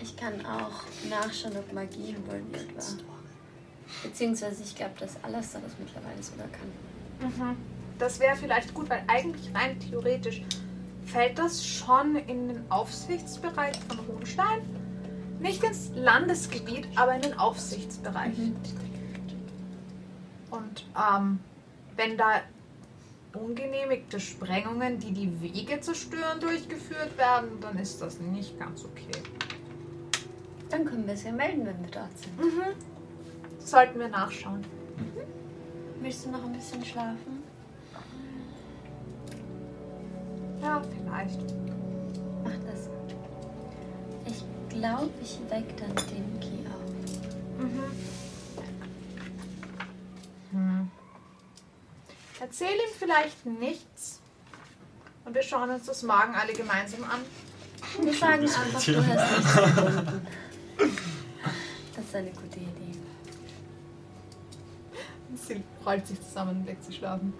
Ich kann auch nachschauen, ob Magie involviert war. Beziehungsweise ich glaube, dass Alastair das mittlerweile sogar kann. Das wäre vielleicht gut, weil eigentlich rein theoretisch fällt das schon in den Aufsichtsbereich von Hohenstein. Nicht ins Landesgebiet, aber in den Aufsichtsbereich. Und ähm, wenn da ungenehmigte Sprengungen, die die Wege zerstören, durchgeführt werden, dann ist das nicht ganz okay. Dann können wir es ja melden, wenn wir dort sind. Sollten wir nachschauen. Willst du noch ein bisschen schlafen? Ja, vielleicht. Mach das. Ich glaube, ich weck dann den Ki auf. Hm. Erzähl ihm vielleicht nichts. Und wir schauen uns das morgen alle gemeinsam an. Wir sagen einfach, Mädchen. du hast nichts gefunden. Das ist eine gute Idee. Sie rollt sich zusammen und legt sich schlafen.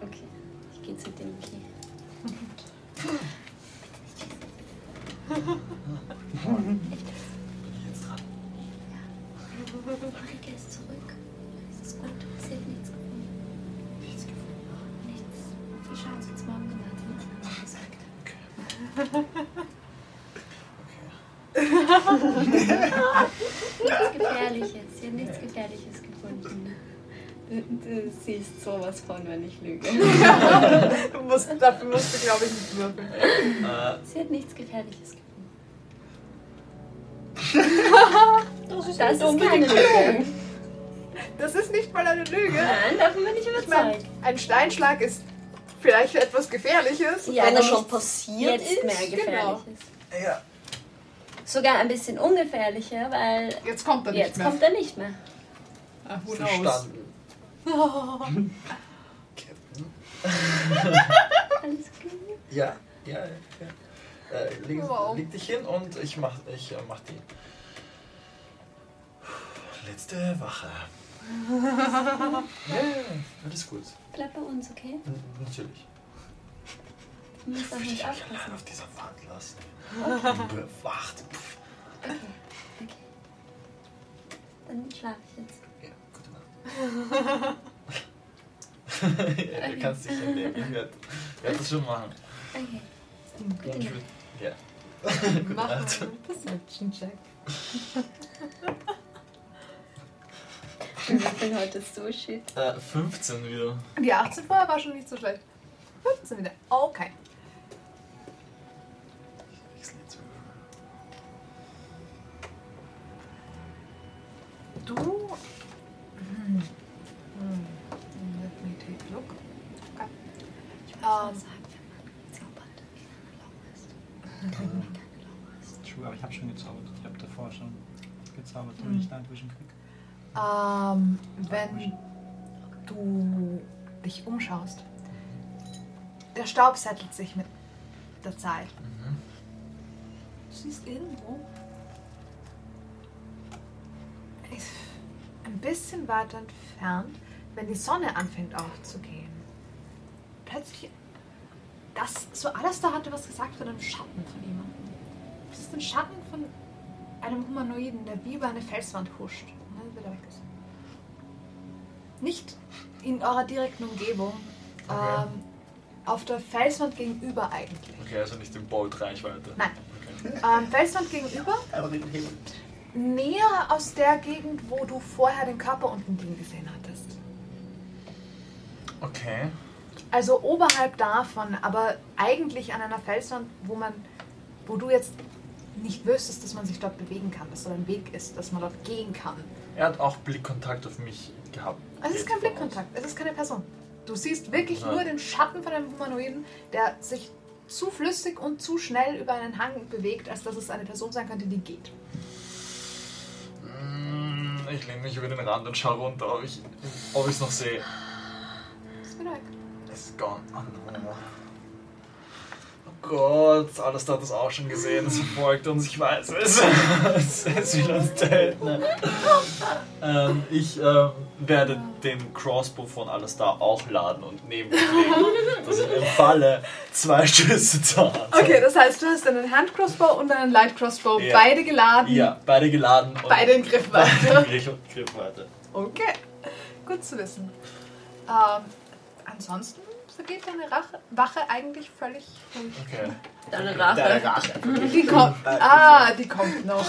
Okay, ich gehe zu dem Ki. Bin ich jetzt dran? Zurück. Es hat nichts gefunden. Nichts gefunden. Nichts. Wir schauen es uns morgen hat sie gesagt. Nichts Gefährliches. Sie hat nichts Gefährliches gefunden. Du, siehst sowas von, wenn ich lüge. Du musst, dafür musst du, glaube ich, nicht würfeln. Äh, Sie hat nichts Gefährliches gefunden. Das ist, Das ist keine Lüge. Das ist nicht mal eine Lüge. Nein, davon bin ich Ich meine, überzeugt. ein Steinschlag ist vielleicht etwas Gefährliches. Ja, Wenn er schon passiert Jetzt ist. mehr genau. Gefährliches. ja. Sogar ein bisschen ungefährlicher, weil Jetzt kommt er nicht jetzt mehr. kommt er nicht mehr. Who knows? Verstanden. Captain. Alles gut. Ja, ja, ja. Äh, leg, Wow. leg dich hin und ich mach, ich, äh, mach die letzte Wache. Ja, alles gut. Bleib bei uns, okay? N natürlich. Du musst auf allein aufpassen. auf dieser Wand lassen. Bewacht. Pff. Okay, okay. Dann schlafe ich jetzt. Ja, gute Nacht. ja, du kannst dich hinlegen. Ich werde werd das schon machen. Okay. Gute Nacht. ja. gute Mach mal Nacht. einen Perception-Check. Wir würfeln heute so shit. Äh, 15 wieder. Die 18 vorher war schon nicht so schlecht. 15 wieder. Okay. Ich wechsle jetzt Würfel. Du. Hm. Hm. Let me take a look. Okay. Ich Ähm. würde sagen, wenn man zaubert, keine ist. True, aber ich habe schon gezaubert. Ich habe davor schon gezaubert, damit ich Night Vision krieg. Ähm, wenn du dich umschaust, der Staub settelt sich mit der Zeit. Du siehst irgendwo ist ein bisschen weiter entfernt, wenn die Sonne anfängt aufzugehen. Plötzlich, das, so alles da hatte was gesagt von einem Schatten von jemandem. Das ist ein Schatten von einem Humanoiden, der wie über eine Felswand huscht. Wieder weg ist. Nicht in eurer direkten Umgebung, Okay. ähm, auf der Felswand gegenüber eigentlich. Okay, also nicht im Boot Reichweite. Nein. Okay. Ähm, Felswand gegenüber, Aber den Himmel. näher aus der Gegend, wo du vorher den Körper unten liegen gesehen hattest. Okay. Also oberhalb davon, aber eigentlich an einer Felswand, wo man, wo du jetzt nicht wüsstest, dass man sich dort bewegen kann, dass da ein Weg ist, dass man dort gehen kann. Er hat auch Blickkontakt auf mich gehabt. Es ist kein Blickkontakt, es ist keine Person. Du siehst wirklich Ja. nur den Schatten von einem Humanoiden, der sich zu flüssig und zu schnell über einen Hang bewegt, als dass es eine Person sein könnte, die geht. Mm, Ich lehne mich über den Rand und schaue runter, ob ich es noch sehe. Ist wieder weg. Es ist gone. Oh no. Gott, alles hat das auch schon gesehen. Es folgt uns, ich weiß es. es, will uns töten. ähm, ich ähm, werde den Crossbow von alles da auch laden und neben mich legen, dass ich im Falle zwei Schüsse zur Hand habe. Okay, das heißt, du hast einen Hand-Crossbow und einen Light-Crossbow, Ja. beide geladen, Ja, beide geladen und beide in Griffweite. Griff, Griffweite. Okay, gut zu wissen. Ähm, ansonsten vergeht deine Rache, Wache eigentlich völlig ruhig. Okay. Deine Rache. Die kommt, ah, die kommt noch.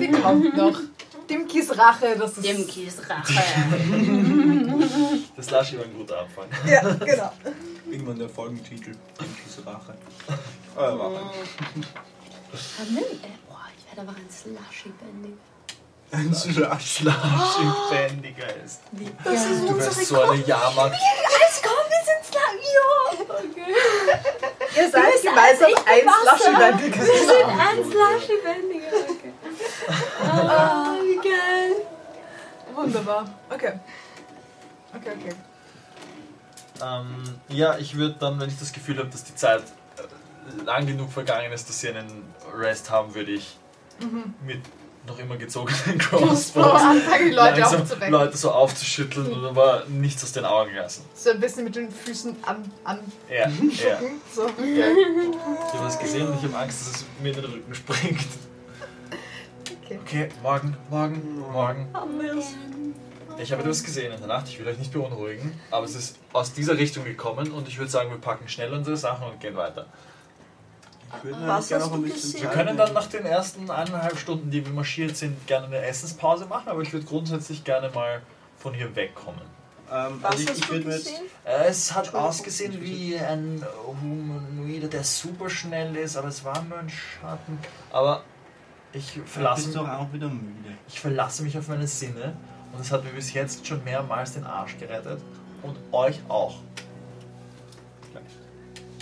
Die kommt noch. Dimkis Rache, das ist... Dimkis Rache. Das Laschi war ein guter Anfang. Ja, genau. Irgendwann der Folgentitel. Diese Rache. Eure Rache. Vanille. Boah, ich werde aber ein Slushy-Bändiger. Ein Slash. Schlafschiffbändiger ist. Das ist Du wärst so eine Jahrmarkt. Alles kommt, wir sind Slushy. Okay. Ihr seid gemeinsam ein Slushy-Bändiger. Wir sind ein Slushy-Bändiger. Okay. Ah, wie geil. Wunderbar. Okay. Okay, okay. Ähm, ja, ich würde dann, wenn ich das Gefühl habe, dass die Zeit äh, lang genug vergangen ist, dass sie einen Rest haben, würde ich mit noch immer gezogenen So Crossbows anfangen die Leute langsam aufzuwecken. Leute so aufzuschütteln und aber nichts aus den Augen lassen. So ein bisschen mit den Füßen an, an Ja, ja. so. ja. Ich habe das gesehen und ich habe Angst, dass es mir in den Rücken springt. Okay. Okay, morgen, morgen, morgen. Es? Ich habe etwas gesehen in der Nacht, ich will euch nicht beunruhigen, aber es ist aus dieser Richtung gekommen und ich würde sagen, wir packen schnell unsere Sachen und gehen weiter. Was hast du gesehen? Wir können dann nach den ersten eineinhalb Stunden, die wir marschiert sind, gerne eine Essenspause machen, aber ich würde grundsätzlich gerne mal von hier wegkommen. Ähm, Was also ich, hast ich du gesehen? Äh, Es hat ausgesehen wie ein Humanoide, der super schnell ist, aber es war nur ein Schatten. Aber ich bist verlasse, du auch wieder müde. ich verlasse mich auf meine Sinne und es hat mir bis jetzt schon mehrmals den Arsch gerettet und euch auch.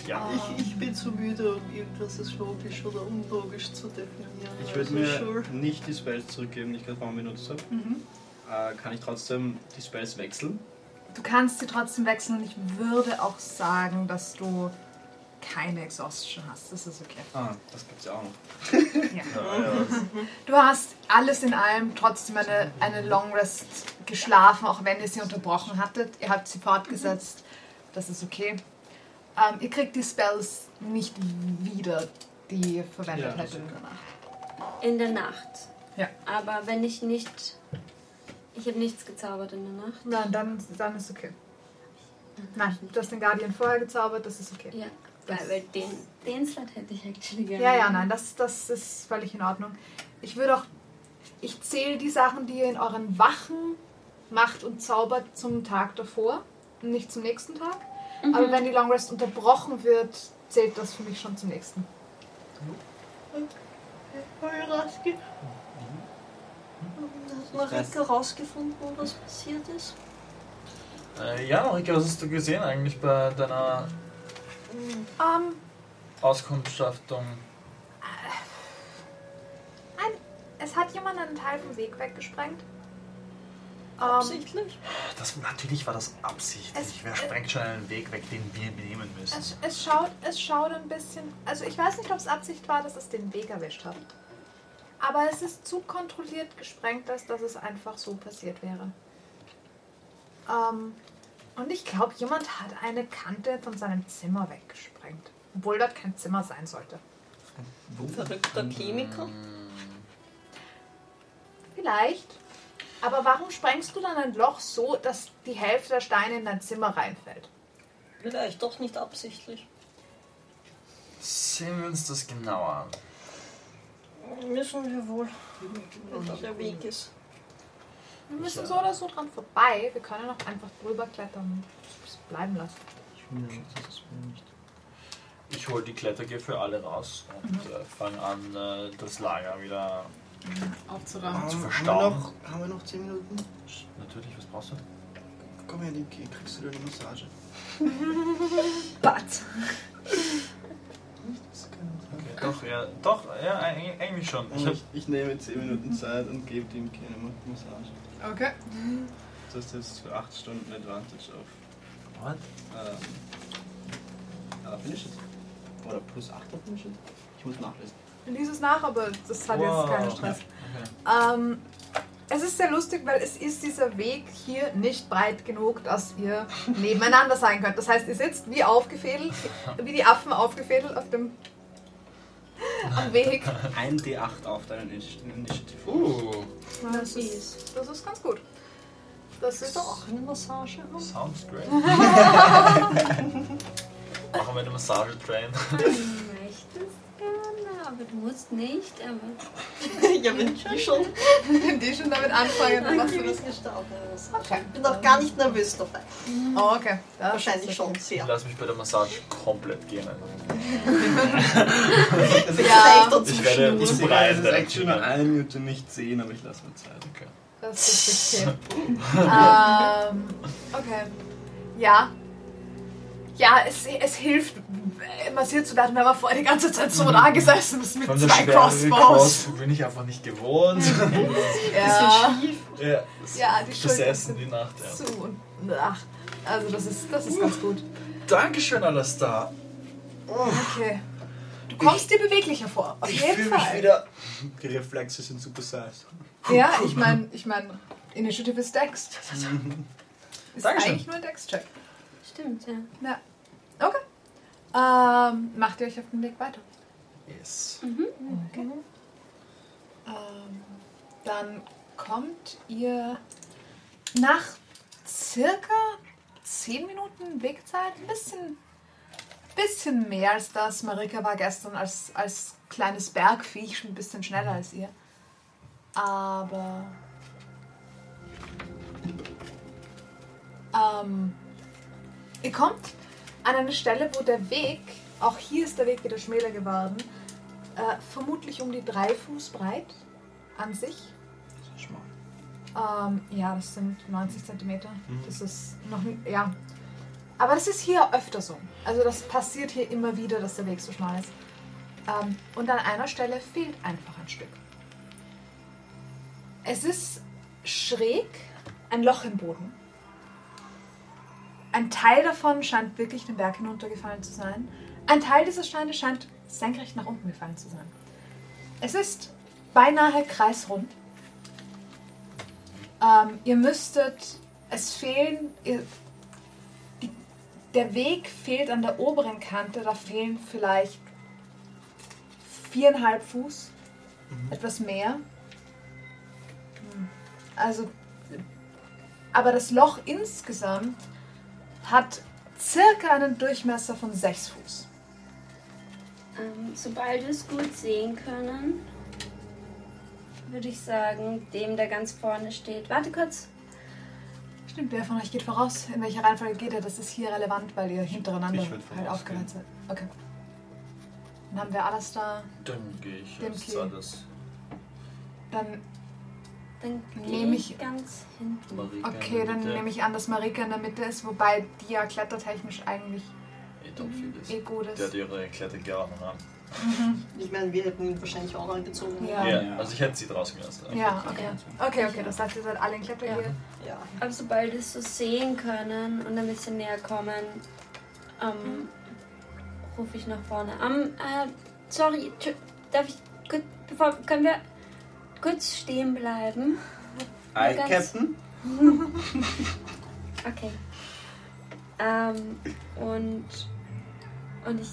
Ja. Ich, ich bin zu müde, um irgendwas als logisch oder unlogisch zu definieren. Ich würde Also, mir sure. nicht die Spells zurückgeben, die ich gerade vorhin benutzt habe. Mhm. Äh, kann ich trotzdem die Spells wechseln? Du kannst sie trotzdem wechseln und ich würde auch sagen, dass du keine Exhaustion hast. Das ist okay. Ah, das gibt's ja auch noch. Du hast alles in allem trotzdem eine, eine Long Rest geschlafen, auch wenn ihr sie unterbrochen hattet. Ihr habt sie fortgesetzt. Das ist okay. Ähm, ihr kriegt die Spells nicht wieder, die ihr verwendet Ja, hättet in der Nacht. In der Nacht. Ja. Aber wenn ich nicht. Ich habe nichts gezaubert in der Nacht. Nein, dann, dann ist okay. Nein, du hast den Guardian vorher gezaubert, das ist okay. Ja. Das- weil den, den Slot hätte ich actually gerne. Ja, ja, nein, das, das ist völlig in Ordnung. Ich würde auch, ich zähle die Sachen, die ihr in euren Wachen macht und zaubert zum Tag davor, und nicht zum nächsten Tag. Aber wenn die Long Rest unterbrochen wird, zählt das für mich schon zum nächsten. Raski. Hat Marika rausgefunden, was passiert ist? Äh, ja, Marika, was hast du gesehen eigentlich bei deiner Ähm, Auskundschaftung? ein, es hat jemand einen Teil vom Weg weggesprengt. Ähm, Absichtlich? Das, natürlich war das absichtlich. Es- Wer sprengt schon einen Weg weg, den wir nehmen müssen? es, es, schaut, es schaut ein bisschen. Also, ich weiß nicht, ob es Absicht war, dass es den Weg erwischt hat. Aber es ist zu kontrolliert gesprengt, dass, dass es einfach so passiert wäre. Ähm, und ich glaube, jemand hat eine Kante von seinem Zimmer weggesprengt. Obwohl dort kein Zimmer sein sollte. Verrückter Chemiker? Vielleicht. Aber warum sprengst du dann ein Loch so, dass die Hälfte der Steine in dein Zimmer reinfällt? Vielleicht doch nicht absichtlich. Sehen wir uns das genauer an. Müssen wir wohl, wenn der Weg ist. Wir müssen so oder so dran vorbei. Wir können auch einfach drüber klettern und es bleiben lassen. Ich finde, das nicht. Ich hole die Klettergier für alle raus und äh, fange an, äh, das Lager wieder. Aufzuräumen. Zu haben, verstauen. wir noch, haben wir noch 10 Minuten? Natürlich, was brauchst du? Komm her, Linky, kriegst du dir eine Massage? But. Okay, doch, ja, doch, ja, eig- eigentlich schon. Ich Ich, ich, nehme 10 Minuten Zeit und gebe dem eine Massage. Okay. Das ist jetzt für 8 Stunden Advantage auf What? ähm, uh, Finish it. Oder plus 8 auf Initiative? Ich muss nachlesen. Lies es nach, aber das hat Wow. jetzt keinen Stress. Okay. Ähm, es ist sehr lustig, weil es ist dieser Weg hier nicht breit genug, dass ihr nebeneinander sein könnt. Das heißt, ihr sitzt wie aufgefädelt, wie die Affen aufgefädelt auf dem am Weg. Ein D8 auf deinen Initi- Initiative. Uh, Das ist, das ist ganz gut. Das ist auch eine Massage sounds great. Machen wir eine Massage-Train. Du möchtest gerne, aber du musst nicht. Aber ja, wenn die schon. wenn die schon damit anfangen, dann machst du das. Okay. Ich bin auch gar nicht nervös dabei. Oh, okay. Das Wahrscheinlich ist schon Ich sehr. lasse mich bei der Massage komplett gehen. Ja, Vielleicht Ich werde Ich zum sehe Brei es actually nur eine Minute nicht sehen, aber ich lasse mir Zeit. Okay. das ist okay. ähm, okay. Ja. Ja, es, es hilft, massiert zu werden, wenn man vorher die ganze Zeit so da gesessen ist mit Von zwei schweren Crossbows. Crossbow bin ich einfach nicht gewohnt. Ja, ja, das ja, die Schultern besessen sind die Nacht. Ja. zu und ach. Also das ist, das ist ganz gut. Dankeschön, Alastar. Okay. Du kommst dir beweglicher vor. Auf Ich jeden fühle mich Fall. wieder. Die Reflexe sind super size. Ja, ich meine, ich mein, Initiative ist Dex. Ist Dankeschön. eigentlich nur ein Dex-Check. Stimmt, ja. Ja. Okay. Ähm, macht ihr euch auf den Weg weiter? Yes. Okay. Ähm, dann kommt ihr nach circa 10 Minuten Wegzeit, ein bisschen, bisschen mehr als das. Marika war gestern als, als kleines Bergviech schon ein bisschen schneller als ihr. Aber. Ähm, ihr kommt an eine Stelle, wo der Weg, auch hier ist der Weg wieder schmäler geworden, äh, vermutlich um die drei Fuß breit an sich. Das ist schmal. Ähm, ja, das sind 90 Zentimeter. Das ist noch, ja. Aber das ist hier öfter so. Also das passiert hier immer wieder, dass der Weg so schmal ist. Ähm, und an einer Stelle fehlt einfach ein Stück. Es ist schräg, ein Loch im Boden. Ein Teil davon scheint wirklich den Berg hinuntergefallen zu sein. Ein Teil dieser Steine scheint senkrecht nach unten gefallen zu sein. Es ist beinahe kreisrund. Ähm, ihr müsstet, es fehlen, ihr, die, der Weg fehlt an der oberen Kante, da fehlen vielleicht viereinhalb Fuß, etwas mehr. Hm, Also, aber das Loch insgesamt hat circa einen Durchmesser von sechs Fuß. Ähm, sobald wir es gut sehen können, würde ich sagen, dem, der ganz vorne steht. Warte kurz. Stimmt, wer von euch geht voraus? In welcher Reihenfolge geht er? Das ist hier relevant, weil ihr hintereinander halt aufgereiht seid. Okay. Dann haben wir alles da. Dann gehe ich Dem als Klee. zweites. Dann, Dann Nehm nehme ich- ganz hinten. Marika okay, dann nehme ich an, dass Marika in der Mitte ist, wobei die ja klettertechnisch eigentlich Eh, ist. eh gut Der hat ist. ihre Klettergerade an. Ich meine, wir hätten ihn wahrscheinlich auch angezogen. Ja. Ja, also ich hätte sie draußen gelassen. Ja, okay. Okay, okay, das heißt, ihr seid alle in Klettergear. Ja. Aber sobald wir es so sehen können und ein bisschen näher kommen, ähm, rufe ich nach vorne. Ähm, äh, sorry, darf ich bevor, können wir kurz stehen bleiben? Hi, Ganz- Captain. Okay. Ähm, und, und ich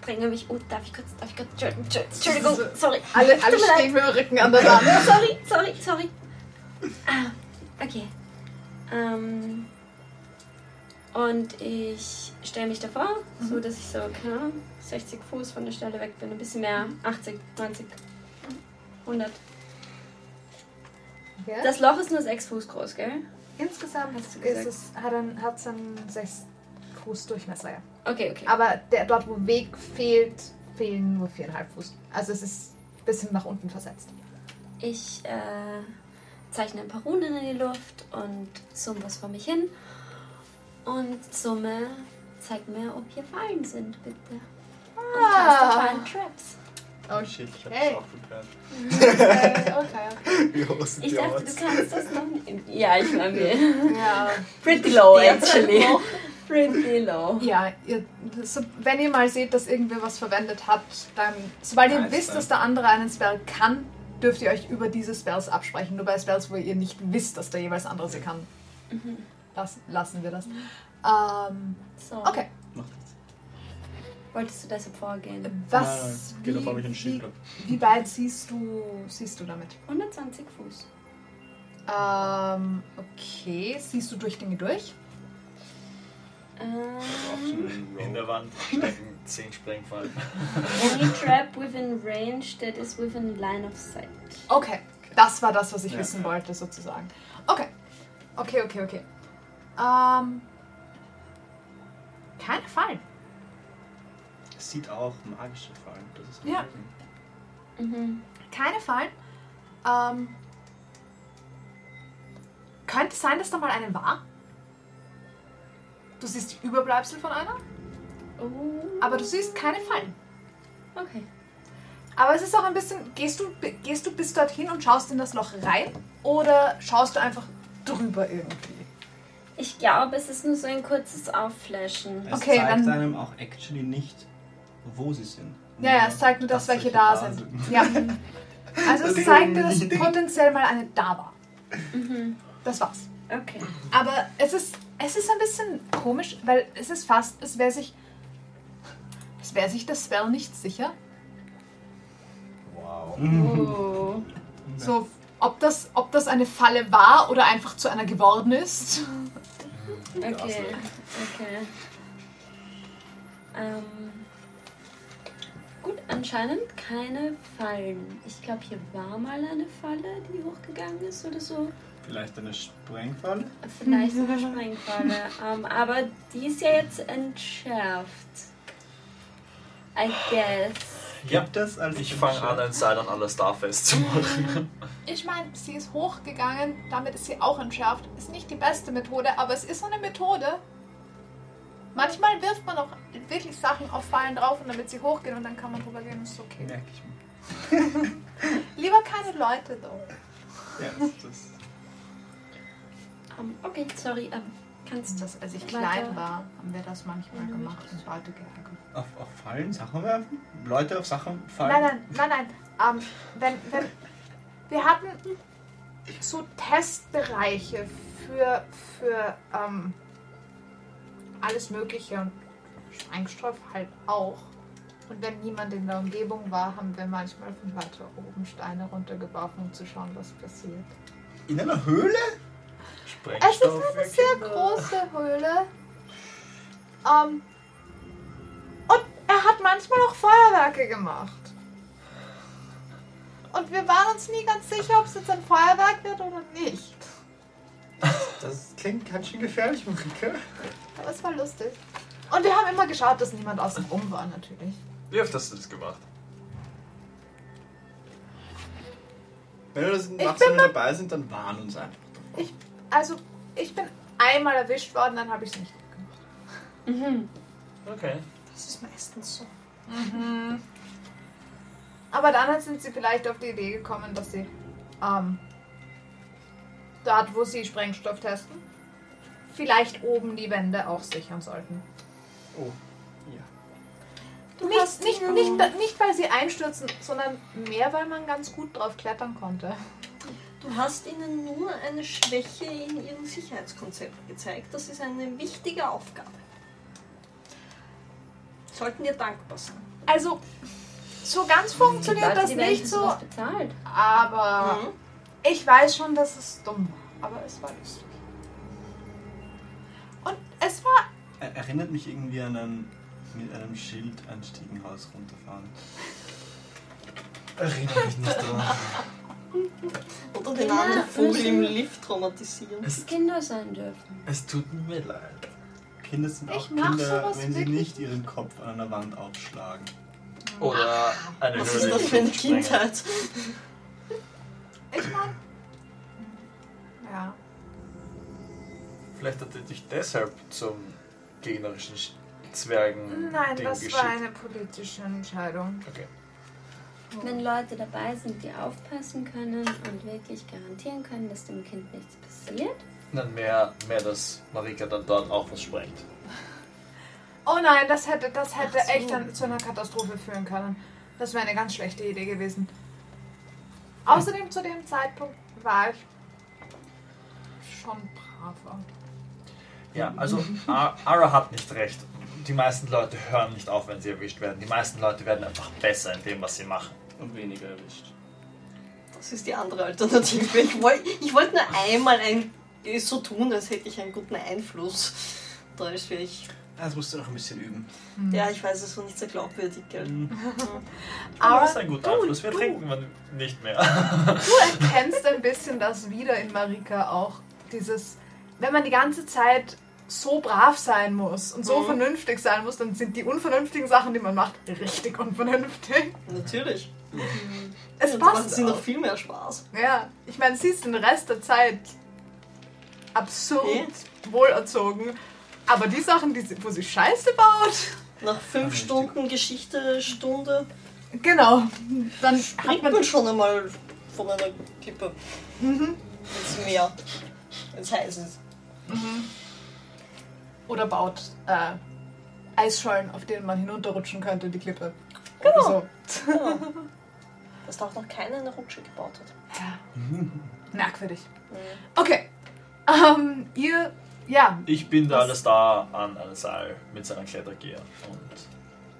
dränge mich, oh, darf ich kurz, darf ich kurz, Entschuldigung, sorry. Alle, alle stehen mit dem Rücken an der Wand. Sorry, sorry, sorry. Ah, okay. Ähm, und ich stelle mich davor, so dass ich so, keine Ahnung, 60 Fuß von der Stelle weg bin. Ein bisschen mehr, 80, 90, 100. Okay. Das Loch ist nur 6 Fuß groß, gell? Insgesamt Hast du gesagt? es, hat es hat's einen 6 Fuß Durchmesser, ja. Okay, okay. Aber der, dort, wo Weg fehlt, fehlen nur 4,5 Fuß. Also es ist ein bisschen nach unten versetzt. Ich äh, zeichne ein paar Runen in die Luft und summe was vor mich hin. Und summe, zeig mir, ob hier Fallen sind, bitte. Und Ah. Find Traps. Oh shit, ich hab's Okay. auch gehört. Okay, okay. Wie hoch sind Ich dachte, Odds? du kannst das noch nicht. Ja, ich war mir. Ja. Pretty low, actually. Pretty low. Ja, ihr, so, wenn ihr mal seht, dass irgendwer was verwendet hat, dann, sobald ihr Nice, wisst, dass der andere einen Spell kann, dürft ihr euch über diese Spells absprechen. Nur bei Spells, wo ihr nicht wisst, dass der jeweils andere sie kann. Das, lassen wir das. Ähm, So, okay. Wolltest du deshalb vorgehen? was, Nein, Geht auf, ob ich ein wie, Schild wie, wie weit siehst du, siehst du damit? 120 Fuß. Ähm, okay, siehst du durch Dinge durch? Ähm, In der Wand stecken 10 Sprengfallen. any trap within range that is within line of sight. Okay, das war das, was ich Ja. wissen wollte, sozusagen. Okay, okay, okay, okay. Ähm, keine Fallen. Es sieht auch magische Fallen. Das ist Ja. Mhm. Keine Fallen. Ähm, könnte es sein, dass da mal eine war? Du siehst die Überbleibsel von einer, Oh. aber du siehst keine Fallen. Okay. Aber es ist auch ein bisschen, gehst du, gehst du bis dorthin und schaust in das Loch rein oder schaust du einfach drüber irgendwie? Ich glaube, es ist nur so ein kurzes Aufflashen. Es Okay, zeigt dann- einem auch actually nicht, wo sie sind. Ja, ja, es zeigt nur, dass, welche da sind. Ja. Also es zeigt, so dass potenziell mal eine da war. Mhm. Das war's. Okay. Aber es ist, es ist ein bisschen komisch, weil es ist fast, es wäre sich, es wäre sich das Spell nicht sicher. Wow. Oh. So, ob das, ob das eine Falle war oder einfach zu einer geworden ist. Okay. Okay. Ähm. Anscheinend keine Fallen. Ich glaube, hier war mal eine Falle, die hochgegangen ist oder so. Vielleicht eine Sprengfalle? Vielleicht sogar Sprengfalle. ähm, aber die ist ja jetzt entschärft. I guess. Ja, Gibt es als ich fange an, ein Seil an alles da festzumachen. Ich meine, sie ist hochgegangen, damit ist sie auch entschärft. Ist nicht die beste Methode, aber es ist eine Methode. Manchmal wirft man auch wirklich Sachen auf Fallen drauf und damit sie hochgehen und dann kann man drüber gehen, ist okay. Merke ich mir. Lieber keine Leute, though. Ja, das, das Ähm, okay, sorry. Ähm, kannst du Das, als ich Weiter. klein war, haben wir das manchmal Mhm. gemacht und Leute geärgert. auf, auf Fallen Sachen werfen? Leute auf Sachen fallen? Nein, nein, nein, nein. Ähm, wenn, wenn, wir hatten so Testbereiche für, für ähm, alles Mögliche und Sprengstoff halt auch. Und wenn niemand in der Umgebung war, haben wir manchmal von weiter oben Steine runtergeworfen, um zu schauen, was passiert. In einer Höhle? Es ist Sprengstoff. eine sehr große Höhle. Ähm, und er hat manchmal auch Feuerwerke gemacht. Und wir waren uns nie ganz sicher, ob es jetzt ein Feuerwerk wird oder nicht. Das klingt ganz schön gefährlich, Marike. Aber es war lustig. Und wir haben immer geschaut, dass niemand außen rum war, natürlich. Wie oft hast du das gemacht? Wenn wir das wir dabei sind, dann warn uns einfach. Ich, also, ich bin einmal erwischt worden, dann habe ich es nicht gemacht. Mhm. Okay. Das ist meistens so. Aber dann sind sie vielleicht auf die Idee gekommen, dass sie ähm, dort, wo sie Sprengstoff testen, vielleicht oben die Wände auch sichern sollten. Oh, ja. Du Nicht, hast nicht, nicht, nicht, weil sie einstürzen, sondern mehr, weil man ganz gut drauf klettern konnte. Du hast ihnen nur eine Schwäche in ihrem Sicherheitskonzept gezeigt. Das ist eine wichtige Aufgabe. Sollten dir dankbar sein. Also, so ganz funktioniert das nicht so, aber Mhm. ich weiß schon, dass es dumm war. Aber es war lustig. Es war Er erinnert mich irgendwie an ein mit einem Schild ein Stiegenhaus runterfahren. Erinnere mich nicht dran. Oder den Ja, armen Vogel im Lift traumatisieren. Dass Kinder sein dürfen. Es tut mir leid. Kinder sind auch Kinder, sowas wenn sie nicht ihren Kopf an einer Wand aufschlagen. Oder eine Was ist das für eine. Kindheit? Ich meine. Ja. Vielleicht hat er dich deshalb zum gegnerischen Sch- Zwergen Nein, Ding das geschickt. war eine politische Entscheidung. Okay. Wenn Leute dabei sind, die aufpassen können und wirklich garantieren können, dass dem Kind nichts passiert. Dann mehr, mehr, dass Marika dann dort auch was sprengt. Oh nein, das hätte, das hätte so. echt dann zu einer Katastrophe führen können. Das wäre eine ganz schlechte Idee gewesen. Außerdem zu dem Zeitpunkt war ich schon braver. Ja, also Ara hat nicht recht. Die meisten Leute hören nicht auf, wenn sie erwischt werden. Die meisten Leute werden einfach besser in dem, was sie machen. Und weniger erwischt. Das ist die andere Alternative. Ich wollte ich wollt nur einmal ein, so tun, als hätte ich einen guten Einfluss. Da ist ich. Das musst du noch ein bisschen üben. Ja, ich weiß, es war nicht so glaubwürdig, gell? Aber Aber das ist ein guter du- Einfluss. Wir du- trinken man nicht mehr. Du erkennst ein bisschen das wieder in Marika auch. Dieses, wenn man die ganze Zeit so brav sein muss und so Mhm. vernünftig sein muss, dann sind die unvernünftigen Sachen, die man macht, richtig unvernünftig. Natürlich. Es macht passt. sie noch viel mehr Spaß. Ja, ich meine, sie ist den Rest der Zeit absurd Eh? wohlerzogen. Aber die Sachen, die, sie- wo sie Scheiße baut, Nach fünf. Stunden Geschichte-Stunde genau, dann hat springt man man schon einmal von einer Kippe Mhm. ins Meer. Wenn es heiß ist. Oder baut äh, Eisschollen, auf denen man hinunterrutschen könnte, die Klippe. Genau. So. Ja. Dass da auch noch keiner eine Rutsche gebaut hat. Ja. Merkwürdig. Okay. Ähm, ihr, ja, Ich bin da alles da an einem Seil mit seiner Klettergear. Und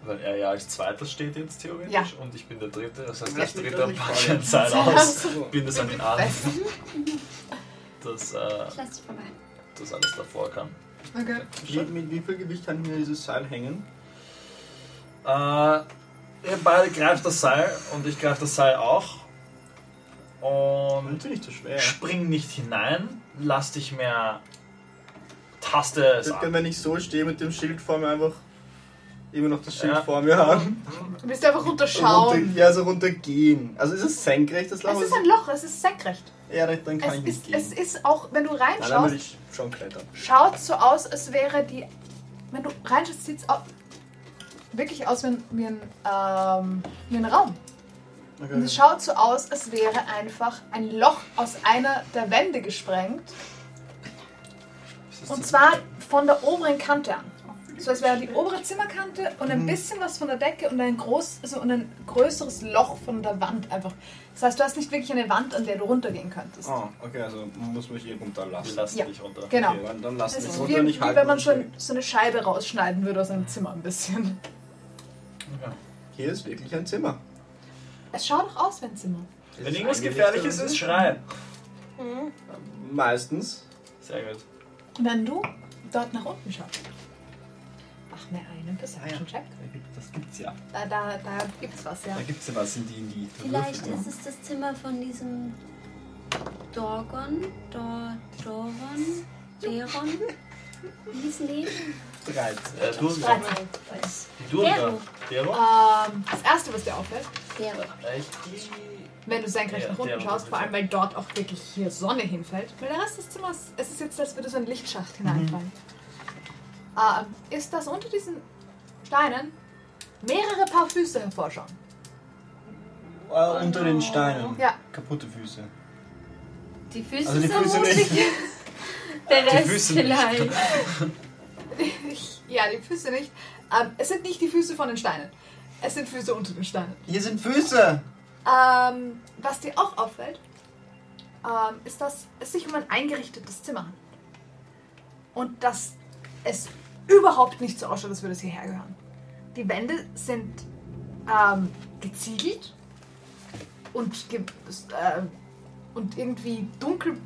weil er ja als zweiter steht jetzt theoretisch Ja. und ich bin der dritte, das heißt, Lass der mich dritte doch nicht packt fallen. ein Seil aus, binde es an ihn an, besten. dass, äh, Ich lass dich vorbei. Dass alles davor kann. Okay. Wie, mit wie viel Gewicht kann hier dieses Seil hängen? Äh, ihr beide greift das Seil und ich greife das Seil auch. Und Natürlich nicht so schwer. spring nicht hinein, lass dich mehr Taste Ich es an. wenn ich so stehe mit dem Schild vor mir, einfach immer noch das Schild Ja. vor mir haben. Du willst einfach Und runter, runterschauen. ja, so runtergehen. Also ist es senkrecht, das Loch? Es ist ein Loch, es ist senkrecht. Ja, dann kann Es ich ist, nicht es gehen. ist auch, wenn du Nein, dann reinschaust, ich schon klettern. schaut so aus, als wäre die. Wenn du reinschaust, sieht es wirklich aus wie ein, wie ein, ähm, wie ein Raum. Und Okay. es schaut so aus, als wäre einfach ein Loch aus einer der Wände gesprengt. Ist Und zwar von der oberen Kante an. So als wäre die obere Zimmerkante und ein bisschen was von der Decke und ein, groß, also und ein größeres Loch von der Wand einfach. Das heißt, du hast nicht wirklich eine Wand, an der du runtergehen könntest. Ah, okay, also man muss mich hier runterlassen. lassen Ja. dich runter. Genau. Okay, dann, dann lass ist runter wie, und wie wenn man mich so, eine Scheibe rausschneiden würde aus einem Zimmer ein bisschen. Ja. Hier ist wirklich ein Zimmer. Es schaut doch aus wie ein Zimmer. Wenn irgendwas gefährlich ist, ist schrei. Meistens. Sehr gut. Wenn du dort nach unten schaust, mach mir einen Perception-Check. Das gibt's ja. Da, da, da gibt's was, ja. Da gibt's ja was in die, in die Vielleicht Würfel. ist es das Zimmer von diesem Dorgon, Dor, Doron, Deron. Wie hießen die? 13. Äh, Durga. 13. Die Durga. Dero. Ähm, das erste, was dir auffällt, Dero. Echt? wenn du senkrecht Ja, nach unten schaust, vor allem weil dort auch wirklich hier Sonne hinfällt, weil der Rest des Zimmers, es ist jetzt, als würde so ein Lichtschacht hineinfallen, ähm, ist, dass unter diesen Steinen mehrere Paar Füße hervorschauen. Äh, unter den Steinen. Ja. Kaputte Füße. Die Füße Also die sind Füße mutig. nicht. Der Die Rest Füße nicht. vielleicht. ja, die Füße nicht. Ähm, es sind nicht die Füße von den Steinen. Es sind Füße unter den Steinen. Hier sind Füße! Ähm, was dir auch auffällt, ähm, ist, dass es sich um ein eingerichtetes Zimmer handelt. Und dass es überhaupt nicht so ausschaut, als würde es hierher gehören. Die Wände sind ähm, geziegelt und, ge äh, und irgendwie dunkelgrün,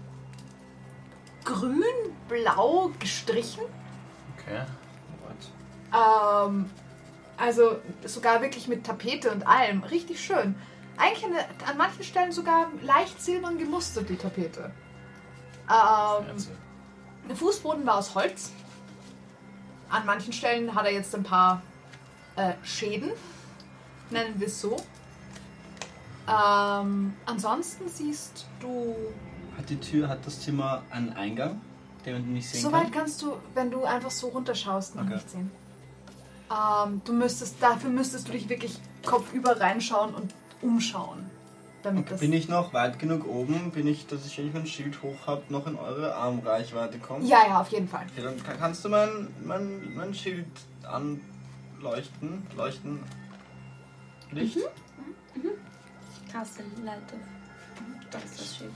blau gestrichen. Okay. Ähm, also sogar wirklich mit Tapete und allem. Richtig schön. Eigentlich eine, an manchen Stellen sogar leicht silbern gemustert, die Tapete. Ähm, der Fußboden war aus Holz. An manchen Stellen hat er jetzt ein paar äh, Schäden, nennen wir es so. Ähm, ansonsten siehst du, Hat die Tür, hat das Zimmer einen Eingang, den man nicht sehen soweit kann? kannst du, wenn du einfach so runterschaust, noch Okay. nicht sehen. Ähm, du müsstest, dafür müsstest du dich wirklich kopfüber reinschauen und umschauen. Damit das. Bin ich noch weit genug oben? Bin ich, dass ich, wenn ich mein Schild hoch habe, noch in eure Armreichweite komme? Ja, ja, auf jeden Fall. Okay, dann kann- kannst du mein, mein, mein Schild anleuchten. Leuchten. Licht? Kasse, Leiter. Das ist das Schild.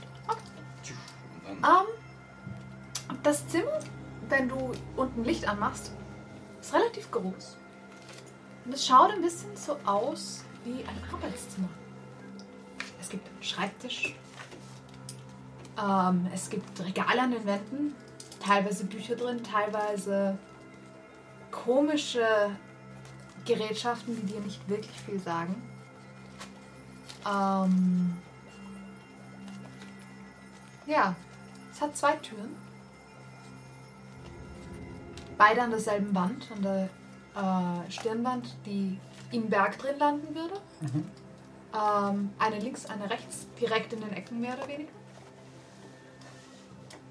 Und dann- Ähm, das Zimmer, wenn du unten Licht anmachst, ist relativ groß. Und es schaut ein bisschen so aus wie ein Arbeitszimmer. Es gibt einen Schreibtisch. Ähm, es gibt Regale an den Wänden, teilweise Bücher drin, teilweise komische Gerätschaften, die dir nicht wirklich viel sagen. Ähm, ja, es hat zwei Türen. Beide an derselben Wand, an der äh, Stirnwand, die im Berg drin landen würde. Ähm, eine links, eine rechts, direkt in den Ecken mehr oder weniger.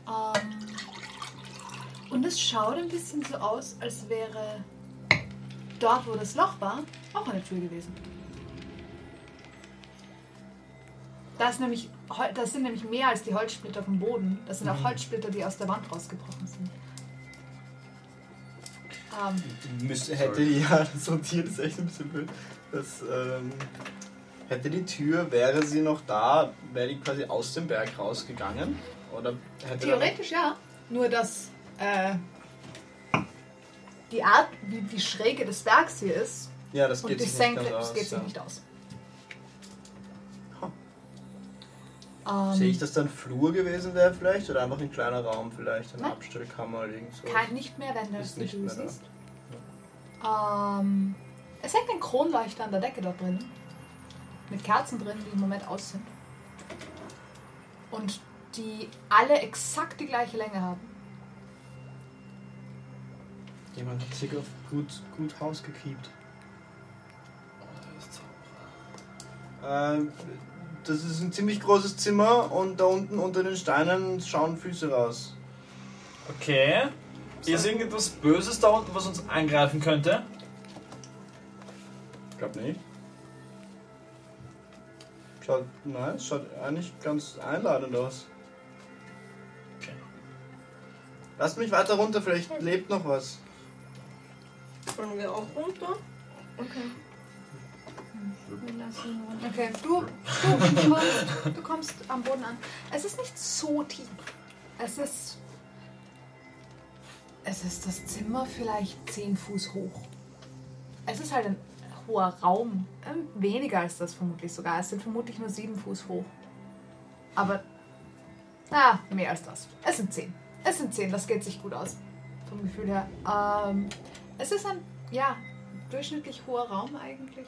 Ähm, und es schaut ein bisschen so aus, als wäre dort, wo das Loch war, auch eine Tür gewesen. Da, ist nämlich, das sind nämlich mehr als die Holzsplitter vom Boden. Das sind auch Holzsplitter, die aus der Wand rausgebrochen sind. Ähm, Müsste, hätte ja, sortiert ist echt ein bisschen blöd. Das, ähm, hätte die Tür, wäre sie noch da, wäre die quasi aus dem Berg rausgegangen? Oder theoretisch ja. Nur dass äh, die Art, wie die Schräge des Bergs hier ist Ja, das und geht die sich nicht Senke, das geht sich ja. nicht aus. Sehe Ähm, ich, dass da ein Flur gewesen wäre vielleicht? Oder einfach ein kleiner Raum vielleicht? Eine Nein. Abstellkammer oder irgend so? Kein, nicht mehr Ist die nicht du mehr da. siehst. Ähm, es hängt ein Kronleuchter an der Decke dort drin. Mit Kerzen drin, die im Moment aus sind. Und die alle exakt die gleiche Länge haben. Jemand hat sich auf gut, gut Haus gekiept. Ähm, das ist ein ziemlich großes Zimmer und da unten unter den Steinen schauen Füße raus. Okay. Ist irgendetwas Böses da unten, was uns angreifen könnte? Ich glaube nicht. Schaut, nein, es schaut eigentlich ganz einladend aus. Okay. Lasst mich weiter runter, vielleicht lebt noch was. Wollen wir auch runter? Okay. Wir lassen ihn runter. Okay, du, du, du, kommst, du kommst am Boden an. Es ist nicht so tief. Es ist. Es ist das Zimmer vielleicht 10 Fuß hoch. Es ist halt ein hoher Raum. Ähm, Weniger als das vermutlich sogar. Es sind vermutlich nur 7 Fuß hoch. Aber. Na, mehr als das. Es sind 10. Es sind 10, das geht sich gut aus. Vom Gefühl her. Ähm, es ist ein, ja, durchschnittlich hoher Raum eigentlich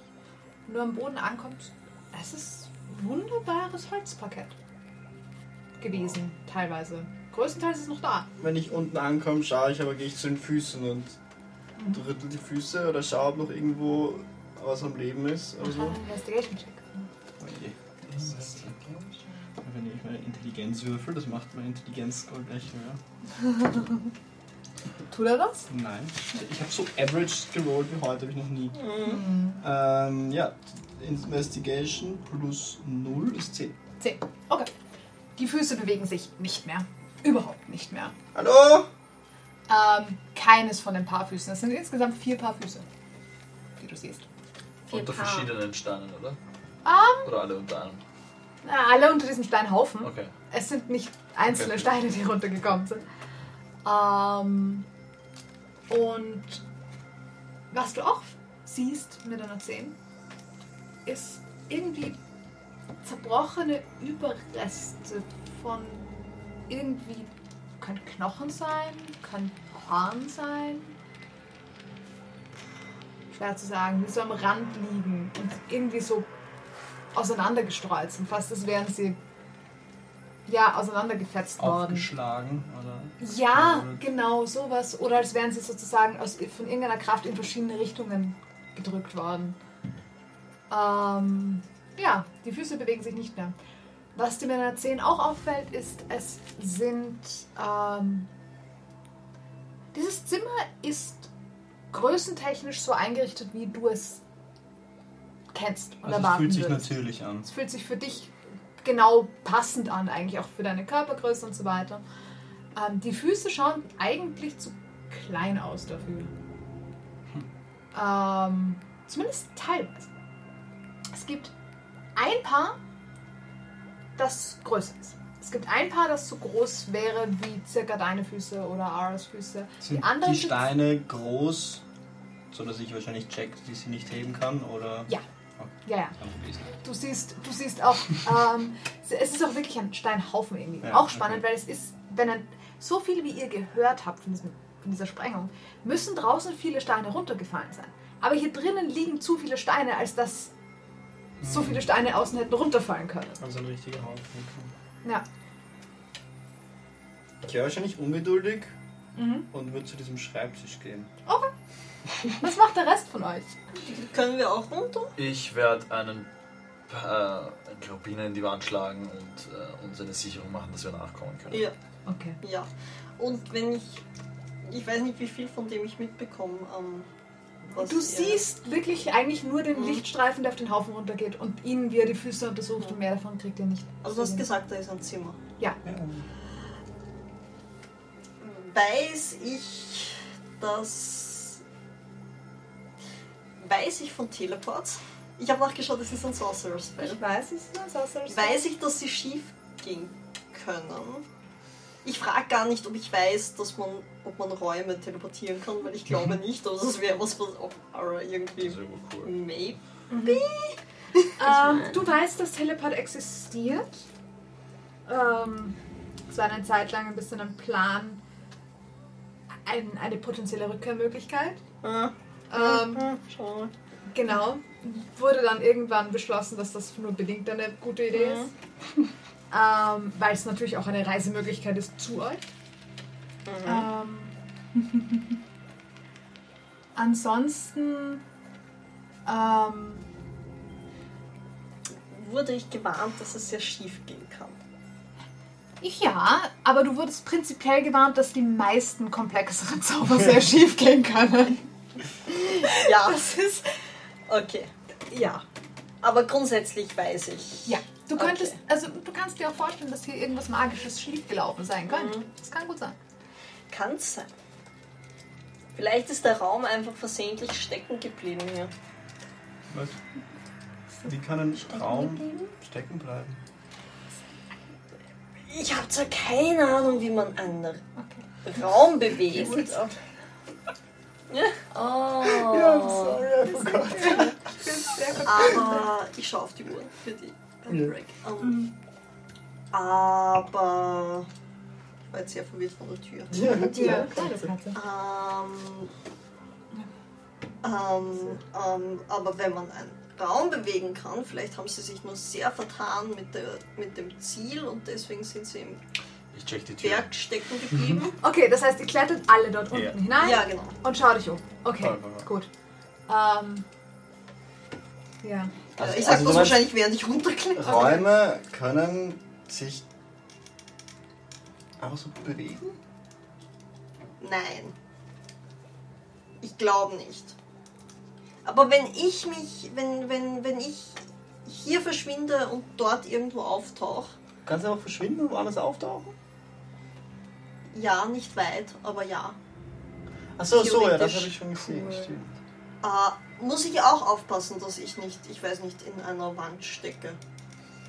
wenn du am Boden ankommst, es ist wunderbares Holzparkett gewesen, teilweise. Größtenteils ist es noch da. Wenn ich unten ankomme, schaue ich aber, gehe ich zu den Füßen und rüttel die Füße oder schaue, ob noch irgendwo was am Leben ist. Also. Oh je. Wenn ich meine Intelligenz würfel, das macht mein Intelligenz-Score gleich höher. Tut er das? Nein. Ich habe so average gerollt wie heute, habe ich noch nie. Ähm, ja, Investigation plus 0 ist 10. 10. Okay. Die Füße bewegen sich nicht mehr. Überhaupt nicht mehr. Hallo? Ähm, keines von den Paar Füßen. Es sind insgesamt vier Paar Füße, die du siehst. Vier Unter Paar. verschiedenen Steinen, oder? Ähm, Oder alle unter einem? na, alle unter diesem Steinhaufen. Okay. Es sind nicht einzelne Okay. Steine, die runtergekommen sind. Ähm, und was du auch siehst mit einer 10, ist irgendwie zerbrochene Überreste von irgendwie, kann Knochen sein, kann Horn sein. Schwer zu sagen, die so am Rand liegen und irgendwie so auseinandergestreut sind, fast als wären sie ja auseinandergefetzt worden. Aufgeschlagen oder? Ja, Oder- genau, sowas. Oder als wären sie sozusagen aus, von irgendeiner Kraft in verschiedene Richtungen gedrückt worden. Ähm, ja, die Füße bewegen sich nicht mehr. Was mit einer 10 auch auffällt, ist, es sind. Ähm, dieses Zimmer ist größentechnisch so eingerichtet, wie du es kennst und Also es erwarten fühlt sich würdest. natürlich an. Es fühlt sich für dich genau passend an, eigentlich auch für deine Körpergröße und so weiter. Ähm, die Füße schauen eigentlich zu klein aus dafür. Ähm, zumindest teilweise. Es gibt ein Paar, das größer ist. Es gibt ein Paar, das so groß wäre wie circa deine Füße oder Aras Füße. Sind anderen die Steine groß, sodass ich wahrscheinlich check, die sie nicht heben kann? Oder? Ja. Ja, ja. Probier's. Du siehst, du siehst auch, ähm, es ist auch wirklich ein Steinhaufen irgendwie. Ja, auch spannend, okay. weil es ist, wenn ein, so viel wie ihr gehört habt von, diesem, von dieser Sprengung, müssen draußen viele Steine runtergefallen sein. Aber hier drinnen liegen zu viele Steine, als dass so viele Steine außen hätten runterfallen können. Also ein richtiger Haufen. Ja. Ich wäre wahrscheinlich ungeduldig Mhm. und würde zu diesem Schreibtisch gehen. Was macht der Rest von euch? Können wir auch runter? Ich werde einen äh, Globine in die Wand schlagen und äh, uns eine Sicherung machen, dass wir nachkommen können. Ja, Okay. ja. Und wenn ich. Ich weiß nicht, wie viel von dem ich mitbekomme. Ähm, was Du siehst wirklich eigentlich nur den Mhm. Lichtstreifen, der auf den Haufen runtergeht und ihn, wie er die Füße untersucht und mehr davon kriegt ihr nicht. Also, du hast gesagt, da ist ein Zimmer. Ja. Weiß ich, dass. Weiß ich von Teleports? Ich habe nachgeschaut, es ist ein Sorcerer Spell. Ich weiß, es ist ein Sorcerer's Weiß ich, dass sie schief gehen können? Ich frage gar nicht, ob ich weiß, dass man, ob man Räume teleportieren kann, weil ich glaube nicht, aber das wäre was, was Ara irgendwie irgendwie cool. maybe. Ähm, du weißt, dass Teleport existiert. Ähm, es war eine Zeit lang ein bisschen ein Plan, ein, eine potenzielle Rückkehrmöglichkeit. Ah, Ähm, genau. Wurde dann irgendwann beschlossen, dass das nur bedingt eine gute Idee ist. Ähm, weil es natürlich auch eine Reisemöglichkeit ist zu euch. Ähm, ansonsten ähm, Wurde ich gewarnt, dass es sehr schief gehen kann. Ja, aber du wurdest prinzipiell gewarnt, dass die meisten komplexeren Zauber sehr schief gehen können. Ja, Das ist. okay. Ja. Aber grundsätzlich weiß ich. Ja. Du könntest, Okay. also du kannst dir auch vorstellen, dass hier irgendwas Magisches schiefgelaufen sein könnte. Mhm. Das kann gut sein. Kann sein. Vielleicht ist der Raum einfach versehentlich stecken geblieben hier. Was? Wie kann ein Raum stecken bleiben? Ich habe zwar keine Ahnung, wie man einen Raum bewegt. Oh. Aber ich schaue auf die Uhr für die Ja. Break. Ähm, Aber ich war jetzt sehr verwirrt von der Tür. Ja, Ganze. Ähm, ähm, ähm, aber wenn man einen Raum bewegen kann, vielleicht haben sie sich nur sehr vertan mit, der, mit dem Ziel und deswegen sind sie im Ich check die Tür. Berg stecken geblieben. Okay, das heißt, ihr klettert alle dort unten Ja. hinein ja, genau. und schaut euch um. Okay, gut. Ähm, ja. Also, ich sag also das du meinst, wahrscheinlich, während ich runterkletter. Räume können sich einfach so bewegen? Nein. Ich glaube nicht. Aber wenn ich mich, wenn, wenn, wenn ich hier verschwinde und dort irgendwo auftauche, Kannst du einfach verschwinden und woanders auftauchen? Ja, nicht weit, aber ja. Achso, so, ja, das habe ich schon gesehen. Cool. Stimmt. Äh, muss ich auch aufpassen, dass ich nicht, ich weiß nicht, in einer Wand stecke.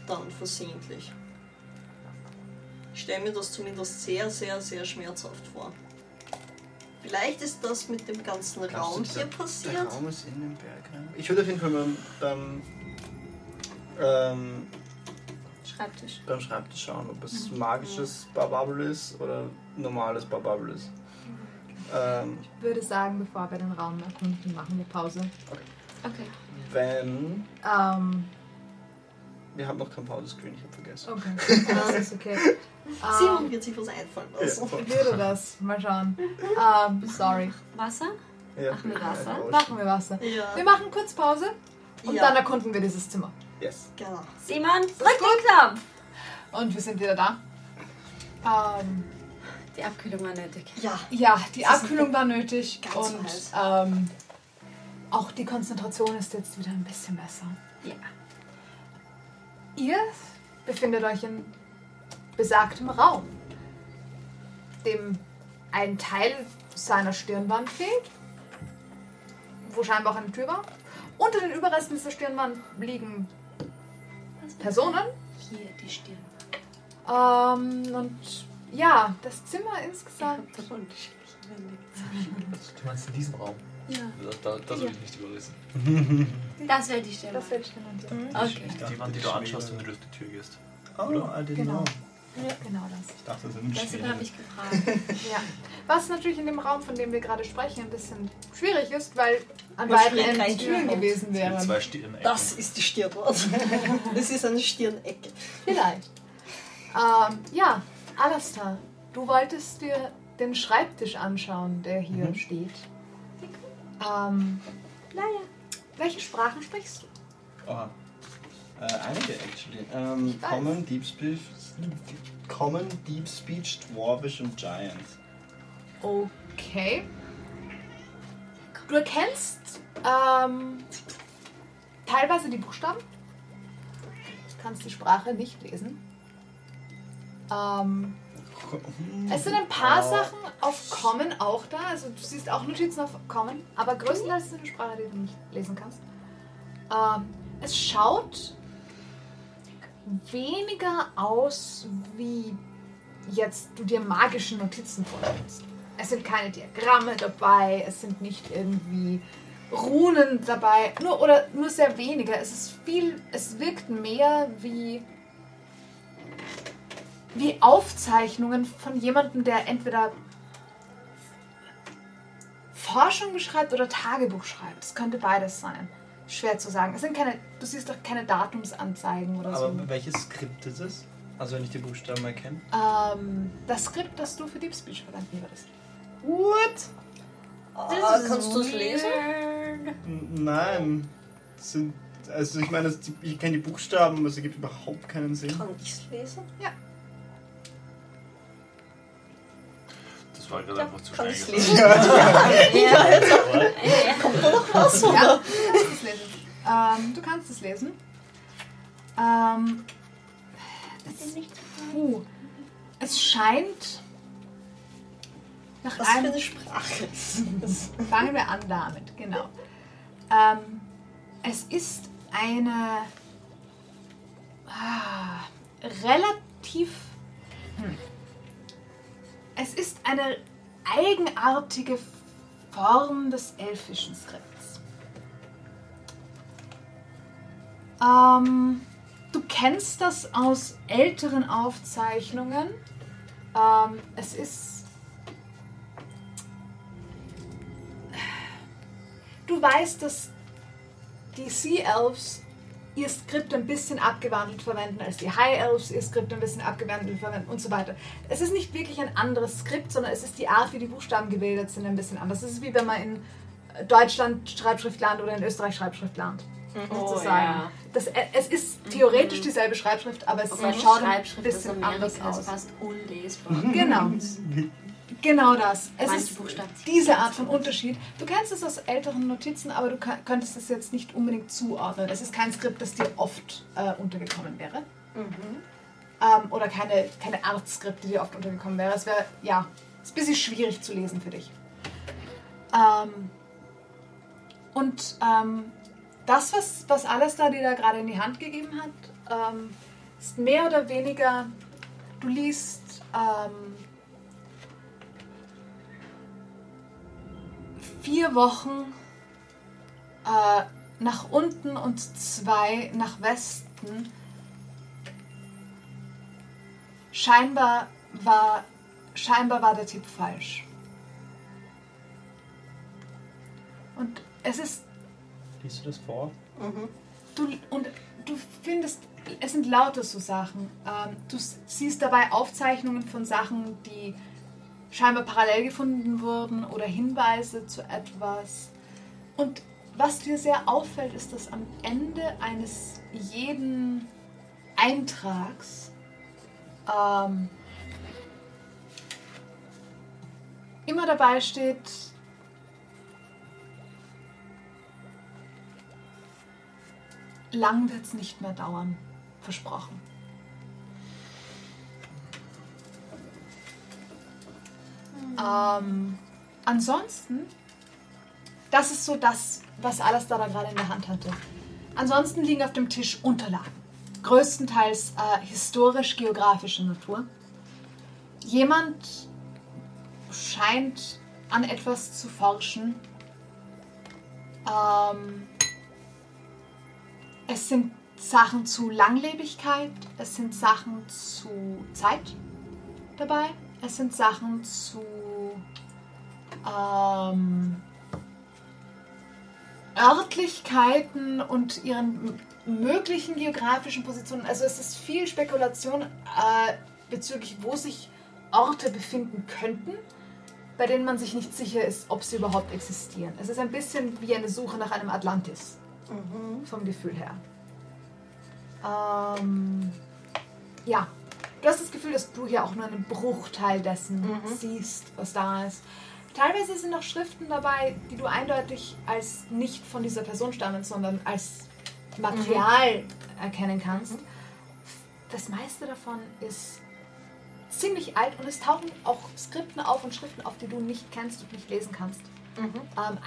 Dann versehentlich. Ich stelle mir das zumindest sehr, sehr, sehr schmerzhaft vor. Vielleicht ist das mit dem ganzen Glaubst du, Raum dieser- hier passiert. Der Raum ist in den Berg rein. Ich würde auf jeden Fall beim, beim, ähm, Schreibtisch. beim Schreibtisch schauen, ob es magisches Barbabel ist oder normales Barbabel ist. Ähm, Ich würde sagen, bevor wir den Raum erkunden, machen wir Pause. Okay. wenn. Ähm, Wir haben noch kein Pause-Screen, ich habe vergessen. okay, das ist okay. Simon Ähm, wird sich was einfallen Ja, lassen. voll. würde das. Mal schauen. Ähm, sorry. Wasser? Ja. Machen wir Wasser? Machen wir Wasser. Ja, Wir machen kurz Pause und Ja. dann erkunden wir dieses Zimmer. Yes. genau. Simon, drück den Knopf! Und wir sind wieder da. Ähm, Die Abkühlung war nötig. Ja, ja, die Das Abkühlung war nötig ganz und ähm, auch die Konzentration ist jetzt wieder ein bisschen besser. Ja. Ihr befindet euch in besagtem Raum, dem ein Teil seiner Stirnwand fehlt, wo scheinbar auch eine Tür war. Unter den Überresten dieser Stirnwand liegen Personen. Hier, die Stirn. Ähm, und ja, das Zimmer insgesamt. Du meinst in diesem Raum? Ja. Da, da, das will ich nicht überrissen. Das wäre die Stirn. Das wird Stirnwand. Ja. Okay. Die Wand, die du anschaust, wenn du durch die Tür gehst. Oh, I didn't Genau. know. Genau das. Ich dachte, das sind Schwere. habe ich gefragt. Ja. Was natürlich in dem Raum, von dem wir gerade sprechen, ein bisschen schwierig ist, weil an Was beiden Enden Türen gewesen wären. zwei Stirnecken. Das ist die Stirnwand. Das ist eine Stirnecke. Vielleicht. Ähm, ja, Alastair, du wolltest dir den Schreibtisch anschauen, der hier Mhm. steht. Ähm, naja. Welche Sprachen sprichst du? Oh. Äh, einige, actually. Ähm. Common, Deep Speech, Common, Deep Speech, Dwarvish und Giant. Okay. Du erkennst ähm, teilweise die Buchstaben. Du kannst die Sprache nicht lesen. Ähm, es sind ein paar Oh. Sachen auf Common auch da. Also du siehst auch Notizen auf Common, aber größtenteils ist es eine Sprache, die du nicht lesen kannst. Ähm, es schaut weniger aus, wie jetzt du dir magische Notizen vorstellst. Es sind keine Diagramme dabei, es sind nicht irgendwie Runen dabei, nur oder nur sehr wenige. Es ist viel, es wirkt mehr wie wie Aufzeichnungen von jemandem, der entweder Forschung beschreibt oder Tagebuch schreibt. Es könnte beides sein. Schwer zu sagen. Es sind keine, du siehst doch keine Datumsanzeigen oder Aber so. welches Skript ist es? Also wenn ich die Buchstaben erkenne. Ähm, das Skript, das du für Deep Speech verwenden würdest. What? Ah, kannst du es lesen? Nein. Das sind, also ich meine, ich kenne die Buchstaben, aber es ergibt überhaupt keinen Sinn. Kann ich es lesen? Das war gerade einfach zu Kann schnell gesagt. lesen? Ja, jetzt kommt da noch was, Ja, oder? du kannst es lesen. Ähm, du kannst es lesen. Ähm, es, puh, es scheint nach Was für einem eine Sprache ist? Fangen wir an damit, genau. Ähm, es ist eine ah, relativ. Hm. Es ist eine eigenartige Form des elfischen Skripts. Ähm, du kennst das aus älteren Aufzeichnungen. Ähm, es ist Du weißt, dass die Sea Elves ihr Skript ein bisschen abgewandelt verwenden, als die High Elves ihr Skript ein bisschen abgewandelt verwenden und so weiter. Es ist nicht wirklich ein anderes Skript, sondern es ist die Art, wie die Buchstaben gebildet sind, ein bisschen anders. Es ist wie wenn man in Deutschland Schreibschrift lernt oder in Österreich Schreibschrift lernt. Sozusagen. ja. Das, äh, es ist theoretisch dieselbe Schreibschrift, aber es schaut ein bisschen anders aus. fast unlesbar. Genau. Genau das. Es Manche ist Buchstaben diese Art von Unterschied. Du kennst es aus älteren Notizen, aber du kö- könntest es jetzt nicht unbedingt zuordnen. Es ist kein Skript, das dir oft äh, untergekommen wäre. Ähm, oder keine, keine Art Skript, die dir oft untergekommen wäre. Es wäre, ja, ist ein bisschen schwierig zu lesen für dich. Ähm, und ähm, das, was, was Alastair dir da gerade in die Hand gegeben hat, ähm, ist mehr oder weniger, du liest ähm, vier Wochen äh, nach unten und zwei nach Westen. Scheinbar war, scheinbar war der Tipp falsch. Und es ist Liest du das vor? du, und du findest, es sind lauter so Sachen. Ähm, du siehst dabei Aufzeichnungen von Sachen, die scheinbar parallel gefunden wurden oder Hinweise zu etwas. Und was dir sehr auffällt, ist, dass am Ende eines jeden Eintrags ähm, immer dabei steht, lang wird es nicht mehr dauern. Versprochen. Ähm, ansonsten, das ist so das, was Alastar da gerade in der Hand hatte. Ansonsten liegen auf dem Tisch Unterlagen. Größtenteils äh, historisch-geografischer Natur. Jemand scheint an etwas zu forschen. Ähm, es sind Sachen zu Langlebigkeit, es sind Sachen zu Zeit dabei, es sind Sachen zu ähm, Örtlichkeiten und ihren möglichen geografischen Positionen. Also es ist viel Spekulation äh, bezüglich, wo sich Orte befinden könnten, bei denen man sich nicht sicher ist, ob sie überhaupt existieren. Es ist ein bisschen wie eine Suche nach einem Atlantis, vom Gefühl her. Ähm, ja, du hast das Gefühl, dass du hier auch nur einen Bruchteil dessen siehst, was da ist. Teilweise sind noch Schriften dabei, die du eindeutig als nicht von dieser Person stammen, sondern als Material erkennen kannst. Das meiste davon ist ziemlich alt und es tauchen auch Skripten auf und Schriften auf, die du nicht kennst und nicht lesen kannst. Ähm,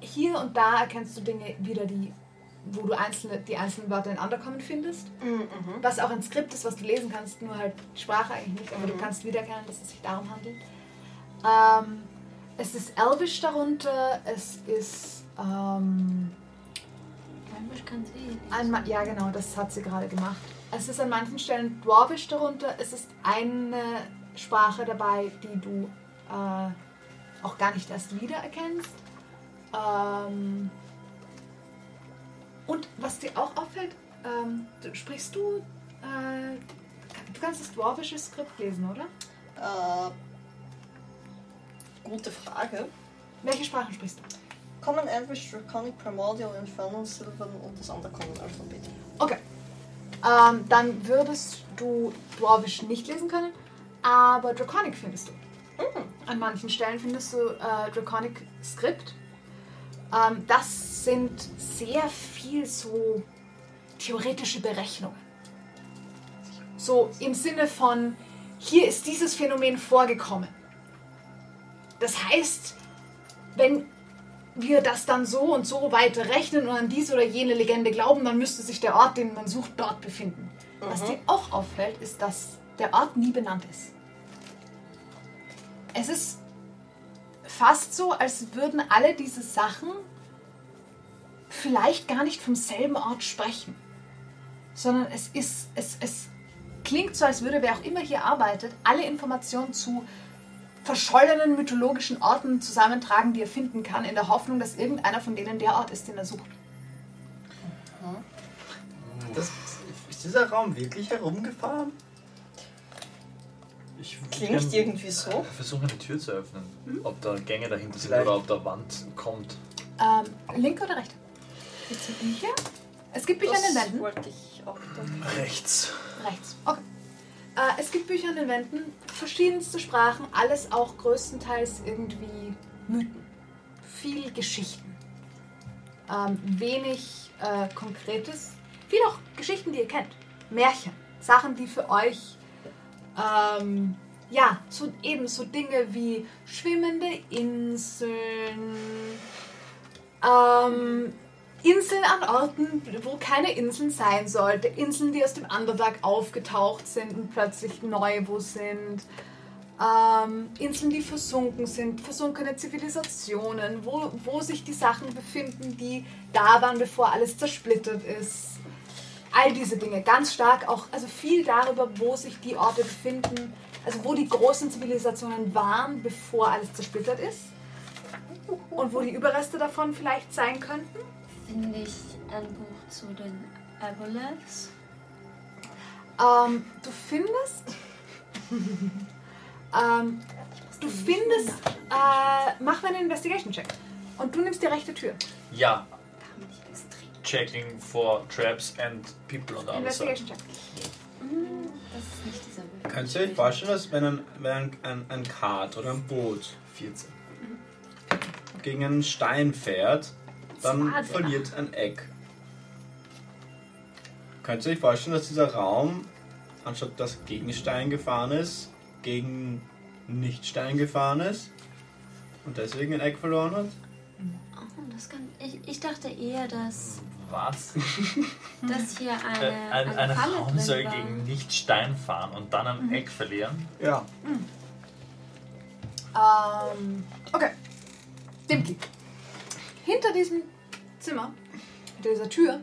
hier und da erkennst du Dinge wieder, die, wo du einzelne, die einzelnen Wörter in Undercommon findest. Was auch ein Skript ist, was du lesen kannst, nur halt Sprache eigentlich nicht, aber du kannst wiedererkennen, dass es sich darum handelt. Ähm, es ist Elvish darunter, es ist ähm, kann sie Ma- ja genau, das hat sie gerade gemacht. Es ist an manchen Stellen Dwarvish darunter, es ist eine Sprache dabei, die du äh, auch gar nicht erst wiedererkennst. Ähm, und was dir auch auffällt, ähm, du, sprichst du, äh, du kannst das Dwarvische Skript lesen, oder? Äh, gute Frage. Welche Sprachen sprichst du? Common Elvish, Draconic, Primordial, Infernal, Sylvan und das Undercommon-Alphabet. Okay. Ähm, dann würdest du Dwarvish nicht lesen können, aber Draconic findest du. An manchen Stellen findest du äh, Draconic Script. Ähm, das sind sehr viel so theoretische Berechnungen. So im Sinne von, hier ist dieses Phänomen vorgekommen. Das heißt, wenn wir das dann so und so weit rechnen und an diese oder jene Legende glauben, dann müsste sich der Ort, den man sucht, dort befinden. Was dir auch auffällt, ist, dass der Ort nie benannt ist. Es ist fast so, als würden alle diese Sachen vielleicht gar nicht vom selben Ort sprechen, sondern es ist, es, es klingt so, als würde wer auch immer hier arbeitet, alle Informationen zu verschollenen mythologischen Orten zusammentragen, die er finden kann, in der Hoffnung, dass irgendeiner von denen der Ort ist, den er sucht. Das, ist dieser Raum wirklich herumgefahren? Ich Klingt irgendwie so. Versuche eine Tür zu öffnen. Ob da Gänge dahinter sind oder ob da Wand kommt. Ähm, linke oder rechte? Bitte Bücher? Es gibt Bücher an den Das Wänden. wollte ich auch dann. Rechts. Rechts. Okay. Äh, es gibt Bücher an den Wänden, verschiedenste Sprachen, alles auch größtenteils irgendwie Mythen. Viel Geschichten. Ähm, wenig äh, Konkretes. Viel auch Geschichten, die ihr kennt. Märchen. Sachen, die für euch ähm, ja, so eben so Dinge wie schwimmende Inseln, ähm, Inseln an Orten, wo keine Inseln sein sollte, Inseln, die aus dem Underdark aufgetaucht sind und plötzlich neu wo sind, ähm, Inseln, die versunken sind, versunkene Zivilisationen, wo, wo sich die Sachen befinden, die da waren, bevor alles zersplittert ist. All diese Dinge, ganz stark auch, also viel darüber, wo sich die Orte befinden, also wo die großen Zivilisationen waren, bevor alles zersplittert ist. Und wo die Überreste davon vielleicht sein könnten. Finde ich ein Buch zu den Aboleths. Ähm, du findest. ähm, du findest. Äh, mach mal einen Investigation-Check. Und du nimmst die rechte Tür. Ja, checking for traps and people und alles. Investigation-Check. Hm, Das ist nicht dieser Würfel. Könnt ihr euch vorstellen, dass wenn ein, wenn ein, ein, ein Kart oder ein Boot 14. gegen einen Stein fährt, dann verliert ein Eck. Könnt ihr euch vorstellen, dass dieser Raum, anstatt dass gegen Stein gefahren ist, gegen nicht Stein gefahren ist und deswegen ein Eck verloren hat? Oh, das kann, ich, ich dachte eher, dass, Was? dass hier eine, Äh, ein, eine ein Falle Raum drin soll war. gegen nicht Stein fahren und dann ein Eck verlieren? Ja. Ähm, okay. Dimki. Hinter diesem Zimmer, hinter dieser Tür,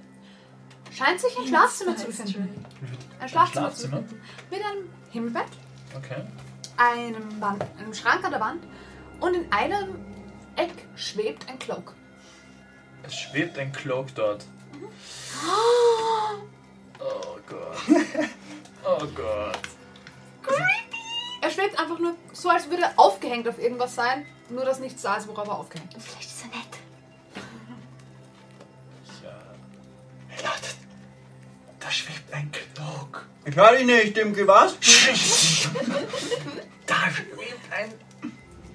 scheint sich ein Schlafzimmer zu befinden. Ein Schlafzimmer, zu befinden. Mit einem Himmelbett, Okay. einem, Wand, einem Schrank an der Wand und in einem Eck schwebt ein Cloak. Es schwebt ein Cloak dort. Oh Gott. Oh Gott. Er schwebt einfach nur so, als würde er aufgehängt auf irgendwas sein, nur dass nichts da ist, worauf er aufgehängt ist. Vielleicht ist er nett. Hey Leute, da schwebt ein Cloak. Ich höre dich nicht, Dimke, was? Da schwebt ein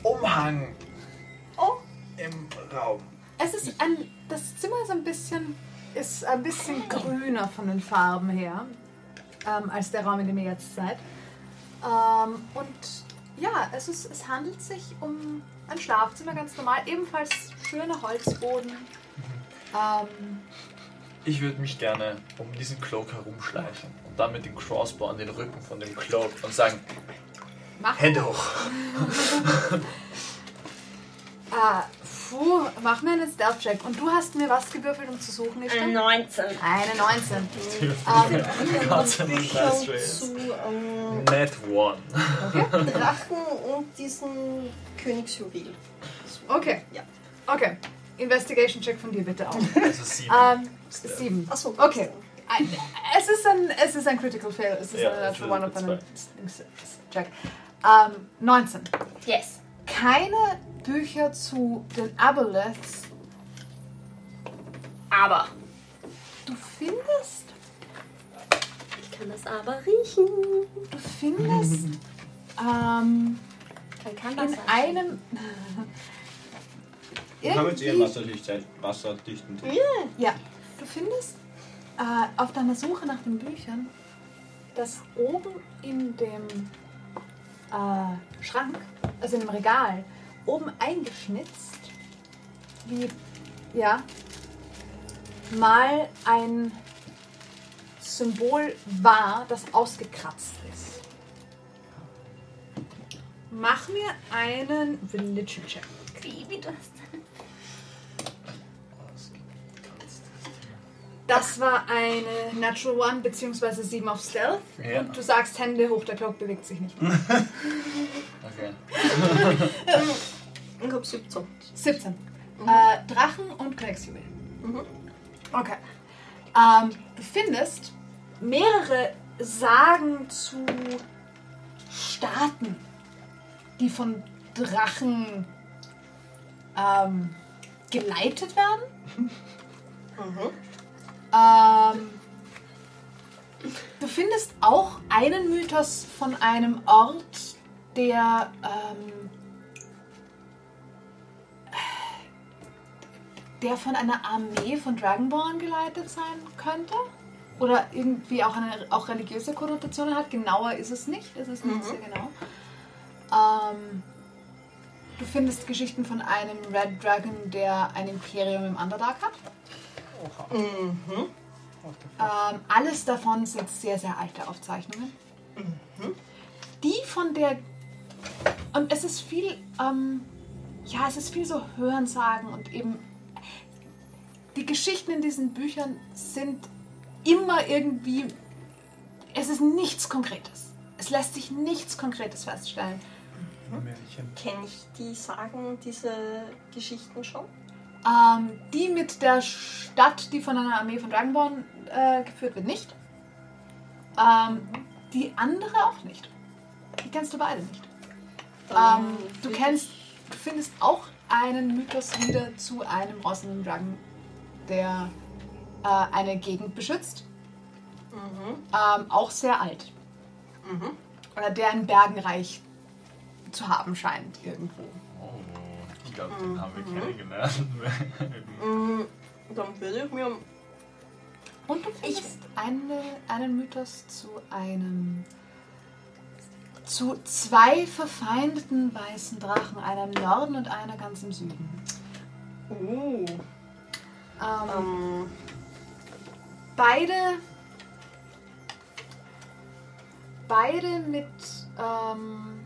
Umhang. Oh. Im Raum. Es ist ein. Das Zimmer ist ein bisschen. ist ein bisschen grüner von den Farben her. Ähm, als der Raum, in dem ihr jetzt seid. Ähm, und ja, es, ist, es handelt sich um ein Schlafzimmer, ganz normal. Ebenfalls schöner Holzboden. Ähm, Ich würde mich gerne um diesen Cloak herumschleichen und dann mit dem Crossbow an den Rücken von dem Cloak und sagen, mach Hände hoch. Ah, puh, mach mir einen Stealth-Check. Und du hast mir was gewürfelt, um zu suchen, ist Eine das? 19. Eine 19. Ähm, ähm, Net One. Drachen und diesen Königsjuwel. okay. Ja. Okay. Investigation-Check von dir bitte auch. Also sieben. Ähm. Sieben. Achso, Okay. Ein- Es ist ein, es ist ein Critical Fail. Es ist Ja, ein Natural One auf eine einen Check. Ähm, 19. Yes. Keine Bücher zu den Aboleths. Aber. Du findest, Ich kann das aber riechen. du findest ähm, kann das in sein. einem. Wir haben jetzt eh irgendwie- Wasserdichtheit, wasserdichten Tisch. Ja, du findest äh, auf deiner Suche nach den Büchern, dass oben in dem äh, Schrank, also in dem Regal, oben eingeschnitzt, wie, ja, mal ein Symbol war, das ausgekratzt ist. Mach mir einen Religion-Check. Wie du hast. Das war eine Natural One bzw. 7 auf Stealth. Ja. Und du sagst Hände hoch, der Cloak bewegt sich nicht. Okay. Ich hab 17. 17. Äh, Drachen und Königsjuwel. Mhm. Okay. Ähm, du findest mehrere Sagen zu Staaten, die von Drachen ähm, geleitet werden. Mhm. Ähm, du findest auch einen Mythos von einem Ort, der ähm, der von einer Armee von Dragonborn geleitet sein könnte. Oder irgendwie auch eine auch religiöse Konnotationen hat. Genauer ist es nicht. Es ist nicht Mhm. sehr genau. Ähm, du findest Geschichten von einem Red Dragon, der ein Imperium im Underdark hat. Mhm. Ähm, alles davon sind sehr, sehr alte Aufzeichnungen. Die von der. Und es ist viel. Ähm, ja, es ist viel so Hörensagen und eben. Die Geschichten in diesen Büchern sind immer irgendwie. Es ist nichts Konkretes. Es lässt sich nichts Konkretes feststellen. Märchen. Kenne ich die Sagen, diese Geschichten schon? Ähm, die mit der Stadt, die von einer Armee von Dragonborn äh, geführt wird, nicht. Ähm, die andere auch nicht. Die kennst du beide nicht. Ähm, du kennst, du findest auch einen Mythos wieder zu einem rossenden Dragon, der äh, eine Gegend beschützt. Mhm. Ähm, auch sehr alt. Mhm. Oder der in Bergenreich zu haben scheint irgendwo. Oh, glaube, den haben wir kennengelernt. Mhm. Dann würde ich mir. Und du findest eine, einen Mythos zu einem zu zwei verfeindeten weißen Drachen, einer im Norden und einer ganz im Süden. Uh. Ähm, Ähm, beide. Beide mit. Ähm,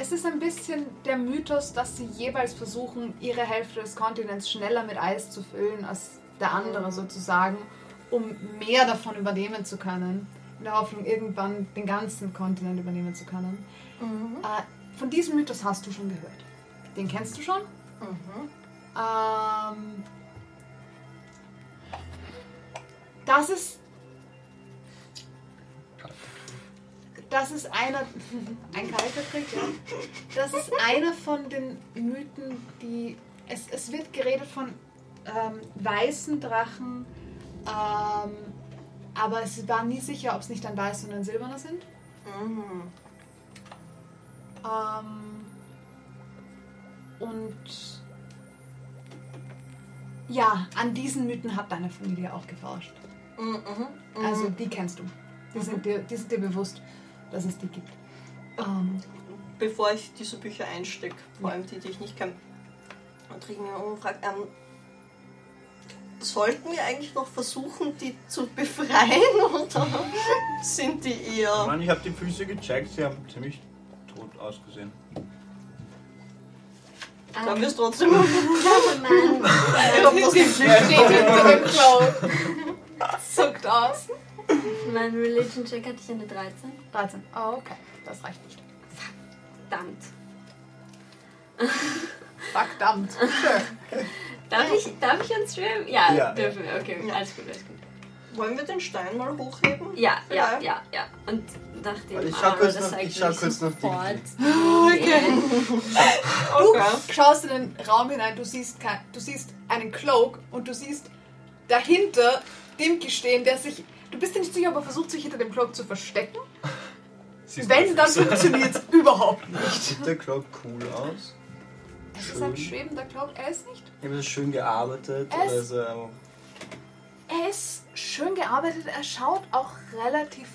es ist ein bisschen der Mythos, dass sie jeweils versuchen, ihre Hälfte des Kontinents schneller mit Eis zu füllen als der andere sozusagen, um mehr davon übernehmen zu können. In der Hoffnung, irgendwann den ganzen Kontinent übernehmen zu können. Äh, von diesem Mythos hast du schon gehört. Den kennst du schon? mhm. Ähm, das ist. Das ist einer. Ein kalter Krieg, ja. Das ist einer von den Mythen, die. Es, es wird geredet von ähm, weißen Drachen, ähm, aber es war nie sicher, ob es nicht ein weiß und ein silberner sind. Mhm. Ähm, und ja, an diesen Mythen hat deine Familie auch geforscht. Mhm. Mhm. Also die kennst du. Die sind, dir, die sind dir bewusst, dass es die gibt. Ähm, bevor ich diese Bücher einstecke, vor allem die, die ich nicht kenne, und drehe ich mich mal um und frage, ähm, sollten wir eigentlich noch versuchen, die zu befreien oder sind die Ich eher... meine, ich habe die Füße gecheckt, sie haben ziemlich tot ausgesehen. Sollen wir es trotzdem Mann. Ich hab das steht hinter dem Cloak. Zuckt aus. Mein Religion Check hatte ich eine 13. 13. Oh, okay. Das reicht nicht. Verdammt. Verdammt. Darf ich, darf ich uns streamen? Ja, Ja. dürfen wir. Okay, Ja. alles gut, alles gut. Wollen wir den Stein mal hochheben? Ja, ja, Ja. ja. Und nachdem Warte, ich schau kurz das sagt, ich schau kurz nach die- sofort Okay. Du Okay. schaust in den Raum hinein, du siehst, kein, du siehst einen Cloak und du siehst dahinter Dimki stehen, der sich. Du bist dir nicht sicher, ob er versucht, sich hinter dem Cloak zu verstecken. Siehst Wenn, du dann funktioniert es überhaupt nicht. Sieht der Cloak cool aus? Es ist ein schwebender Cloak. Er ist nicht. Ich habe das schön gearbeitet. Es- Oder ist er auch Er ist schön gearbeitet. Er schaut auch relativ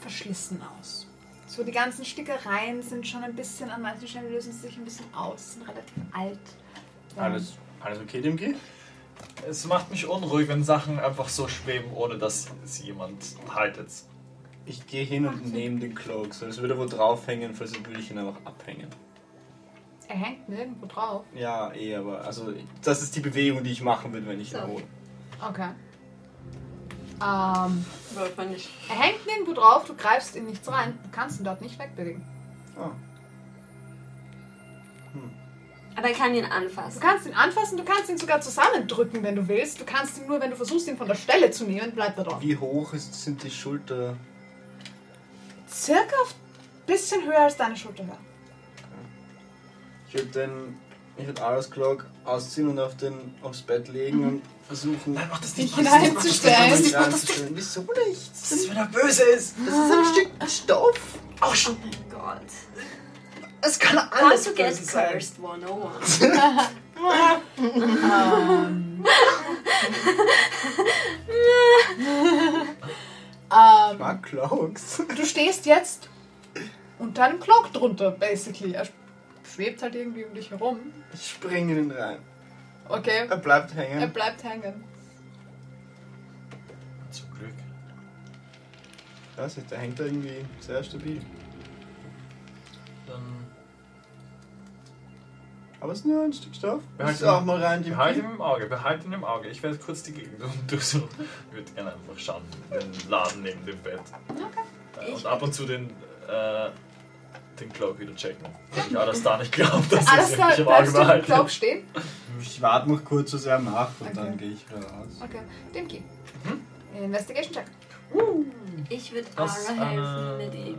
verschlissen aus. So die ganzen Stickereien sind schon ein bisschen an manchen Stellen lösen sie sich ein bisschen aus. Sind relativ alt. alles, alles okay, Dimki? Es macht mich unruhig, wenn Sachen einfach so schweben, ohne dass sie jemand haltet. Ich gehe hin und nehme den Cloak. So, das würde wo draufhängen, falls würde ich ihn einfach abhängen. Er hängt nirgendwo drauf. Ja, eh, aber also das ist die Bewegung, die ich machen würde, wenn ich ihn So. hole. Okay. Ähm, Wollt man nicht. er hängt nirgendwo drauf, du greifst in nichts rein, du kannst ihn dort nicht wegbewegen. Ah, Aber er kann ihn Du anfassen. kannst ihn anfassen, du kannst ihn sogar zusammendrücken, wenn du willst. Du kannst ihn nur, wenn du versuchst, ihn von der Stelle zu nehmen, bleibt er dort. wie hoch ist, sind die Schulter? Circa ein bisschen höher als deine Schulter. wäre. Ich würde den, ich würde Aras Cloak ausziehen und auf den, aufs Bett legen und versuchen, Nein, mach das Dich nicht. mach das nicht, hineinzustellen. mach das nicht, Ja, mach das nicht. Wieso nicht? Das ist, wenn er böse ist. Das ist ein Stück Stoff. Oh, Oh mein Gott. Es kann How alles to get sein. cursed 101. Ich Ähm, mag Cloaks. du stehst jetzt unter einem Cloak drunter, basically. Er schwebt halt irgendwie um dich herum. Ich springe in ihn rein. Okay. Er bleibt Er hängen. bleibt hängen. Zum Glück. Ich weiß nicht, der hängt da irgendwie sehr stabil. Aber es ist nur ein Stück Stoff. Behalt Ist ihn- auch mal rein, die behalt ihn im Auge, behalt ihn im Auge. Ich werde kurz die Gegend durchsuchen. Ich würde gerne einfach schauen, den Laden neben dem Bett. Äh, Und ab und zu den, äh, den Cloak wieder checken. Ich alles da nicht glaube, dass Alles es klar, wirklich im Auge behalten. Cloak stehen? Ich warte noch kurz, dass er macht und Okay. dann gehe ich raus. Okay. Dimki. Investigation check. Ich würde Das, Ara helfen, äh, mir die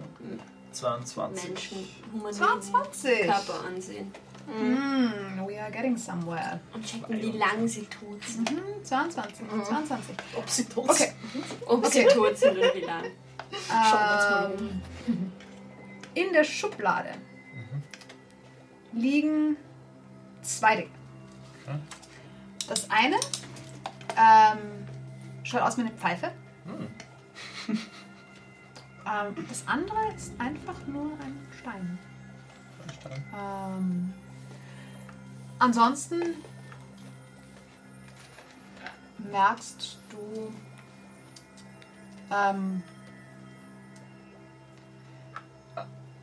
22. Menschen, humanoiden 22. Körper ansehen. Mm, we are getting somewhere. Und checken, wie lang sie tot sind. Mhm, 22. 22. Ob sie tot Okay. Ob sie tot sind und wie lang. Ähm, in der Schublade liegen zwei Dinge. Okay. Das eine ähm, schaut aus wie eine Pfeife. Hm. Ähm, das andere ist einfach nur ein Stein. Ähm, ansonsten merkst du ähm,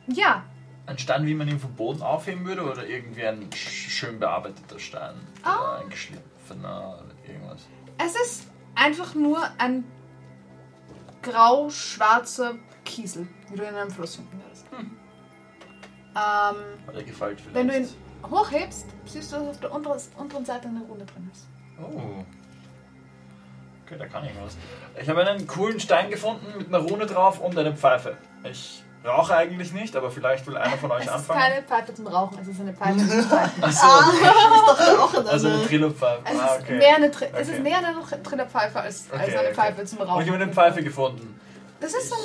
ja, Ein Stein, wie man ihn vom Boden aufheben würde oder irgendwie ein sch- schön bearbeiteter Stein? Oder ein geschliffener oder irgendwas? es ist einfach nur ein grau-schwarzer Kiesel, wie du in einem Fluss finden würdest. Ähm, Weil er gefällt vielleicht. wenn du ihn hochhebst, siehst du, dass auf der unteren, unteren Seite eine Runde drin ist. Oh. Okay, da kann ich was. Ich habe einen coolen Stein gefunden mit einer Rune drauf und eine Pfeife. Ich rauche eigentlich nicht, aber vielleicht will einer von euch Es ist anfangen. keine Pfeife zum Rauchen, es ist eine Pfeife zum Pfeifen. Achso, Ich dachte auch an also eine eine. Trillo-Pfeife. Es, Ah, ist okay. mehr eine, Tri- es Okay. ist mehr eine Trillerpfeife als, als Okay, eine okay. Pfeife zum Und Rauchen. ich habe eine Pfeife gefunden. Das ist so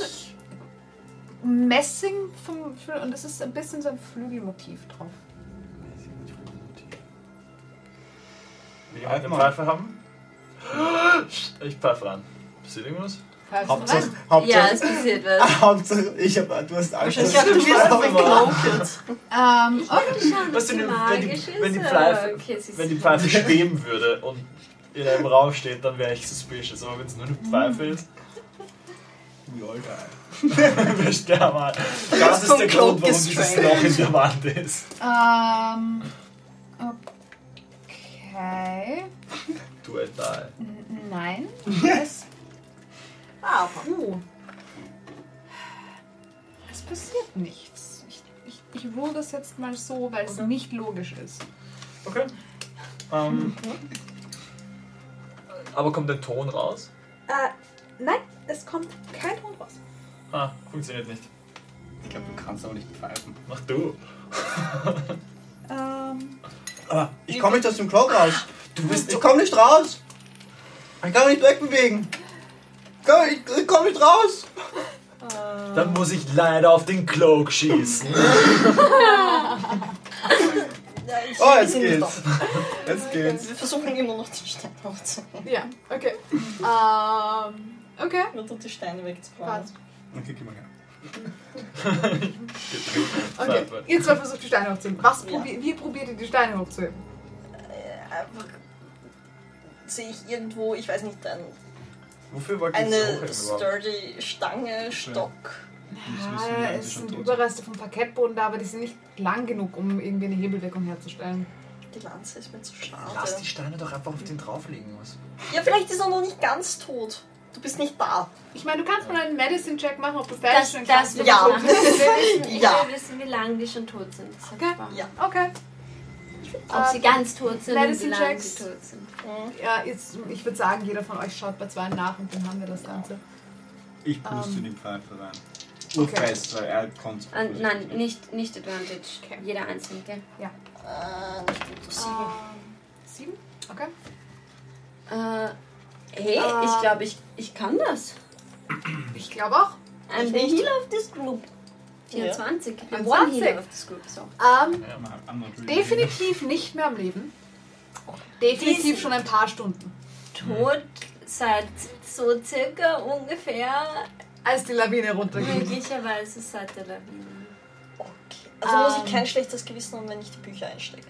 ein Messing vom, und es ist ein bisschen so ein Flügelmotiv drauf. Halt eine mal. Pfeife haben? Ich pfeife ran. Passiert irgendwas? Pfeife Hauptsache, rein. Hauptsache, Ja, es passiert was. Hauptsache, ich hab, du hast Angst. Ich dachte, du ich wirst auf mache. Cloaked. Ähm, okay. Schauen, Was denn, die wenn die, wenn die Pfeife, okay, wenn die Pfeife schweben würde und in einem Raum steht, dann wäre ich suspicious. Aber wenn es nur eine Pfeife ist, Ja, geil. wir sterben halt. Das ist der Grund, warum dieses. Loch in der Wand ist. Ähm, okay. Du and I. N- Nein. Es, Aber. uh. es passiert nichts. Ich, ich, ich rule das jetzt mal so, weil es nicht logisch ist. Okay. Ähm, aber kommt ein Ton raus? Äh, nein, es kommt kein Ton raus. Ah, funktioniert nicht. Ich glaube, du kannst aber nicht pfeifen. Mach du. Ähm, Aber ich komme nicht aus dem Cloak raus. Du bist. Ich komme nicht raus. Ich kann mich nicht wegbewegen. Ich, komme nicht raus. Dann muss ich leider auf den Cloak schießen. Oh, jetzt geht's. Jetzt geht's. Wir versuchen immer noch die Steine aufzunehmen. ja, okay. Ähm, okay. Nur die Steine. Passt. Okay, gib mal her. Okay, ihr zwei versucht die Steine hochzuheben. Was Ja. probi wie probiert ihr die Steine hochzuheben? Einfach sehe ich irgendwo, ich weiß nicht, ein, Wofür wollt ihr das eine sturdy Stange, Stock. Ja, alt es sind Überreste vom Parkettboden da, aber die sind nicht lang genug, um irgendwie eine Hebeldeckung herzustellen. Die Lanze ist mir zu schade. Lass die Steine doch einfach auf den drauflegen. Was? Ja, vielleicht ist er noch nicht ganz tot. Du bist nicht da. Ich meine, du kannst mal einen Medicine-Check machen, ob du fertig Das, sein das kannst. Ja. ich will Ja. wissen, wie lange die schon tot sind. Das Okay. Ja. Okay. Ob sie ganz tot sind und wie Medicine lange checks. sie tot sind. Ja, jetzt, ich würde sagen, jeder von euch schaut bei zwei nach und dann haben wir das Ganze. Ich puste Ähm. die Pfeife rein. Urfest, weil er kommt. Ah, nein, nicht, nicht Advantage. Okay. Jeder einzelne, gell? Äh, nicht unter sieben. Ähm, sieben? Okay. Äh, hey, Ah. ich glaube, ich, ich kann das. Ich glaube auch. I'm Ich the healer of this group. 24. I'm 24. one healer of this group. So. Ähm, Ja, I'm definitiv nicht mehr am Leben. Definitiv schon ein paar Stunden. Tot seit so circa ungefähr, Als die Lawine runterging. möglicherweise seit der Lawine. Okay. Also muss Ähm. ich kein schlechtes Gewissen haben, wenn ich die Bücher einstecke.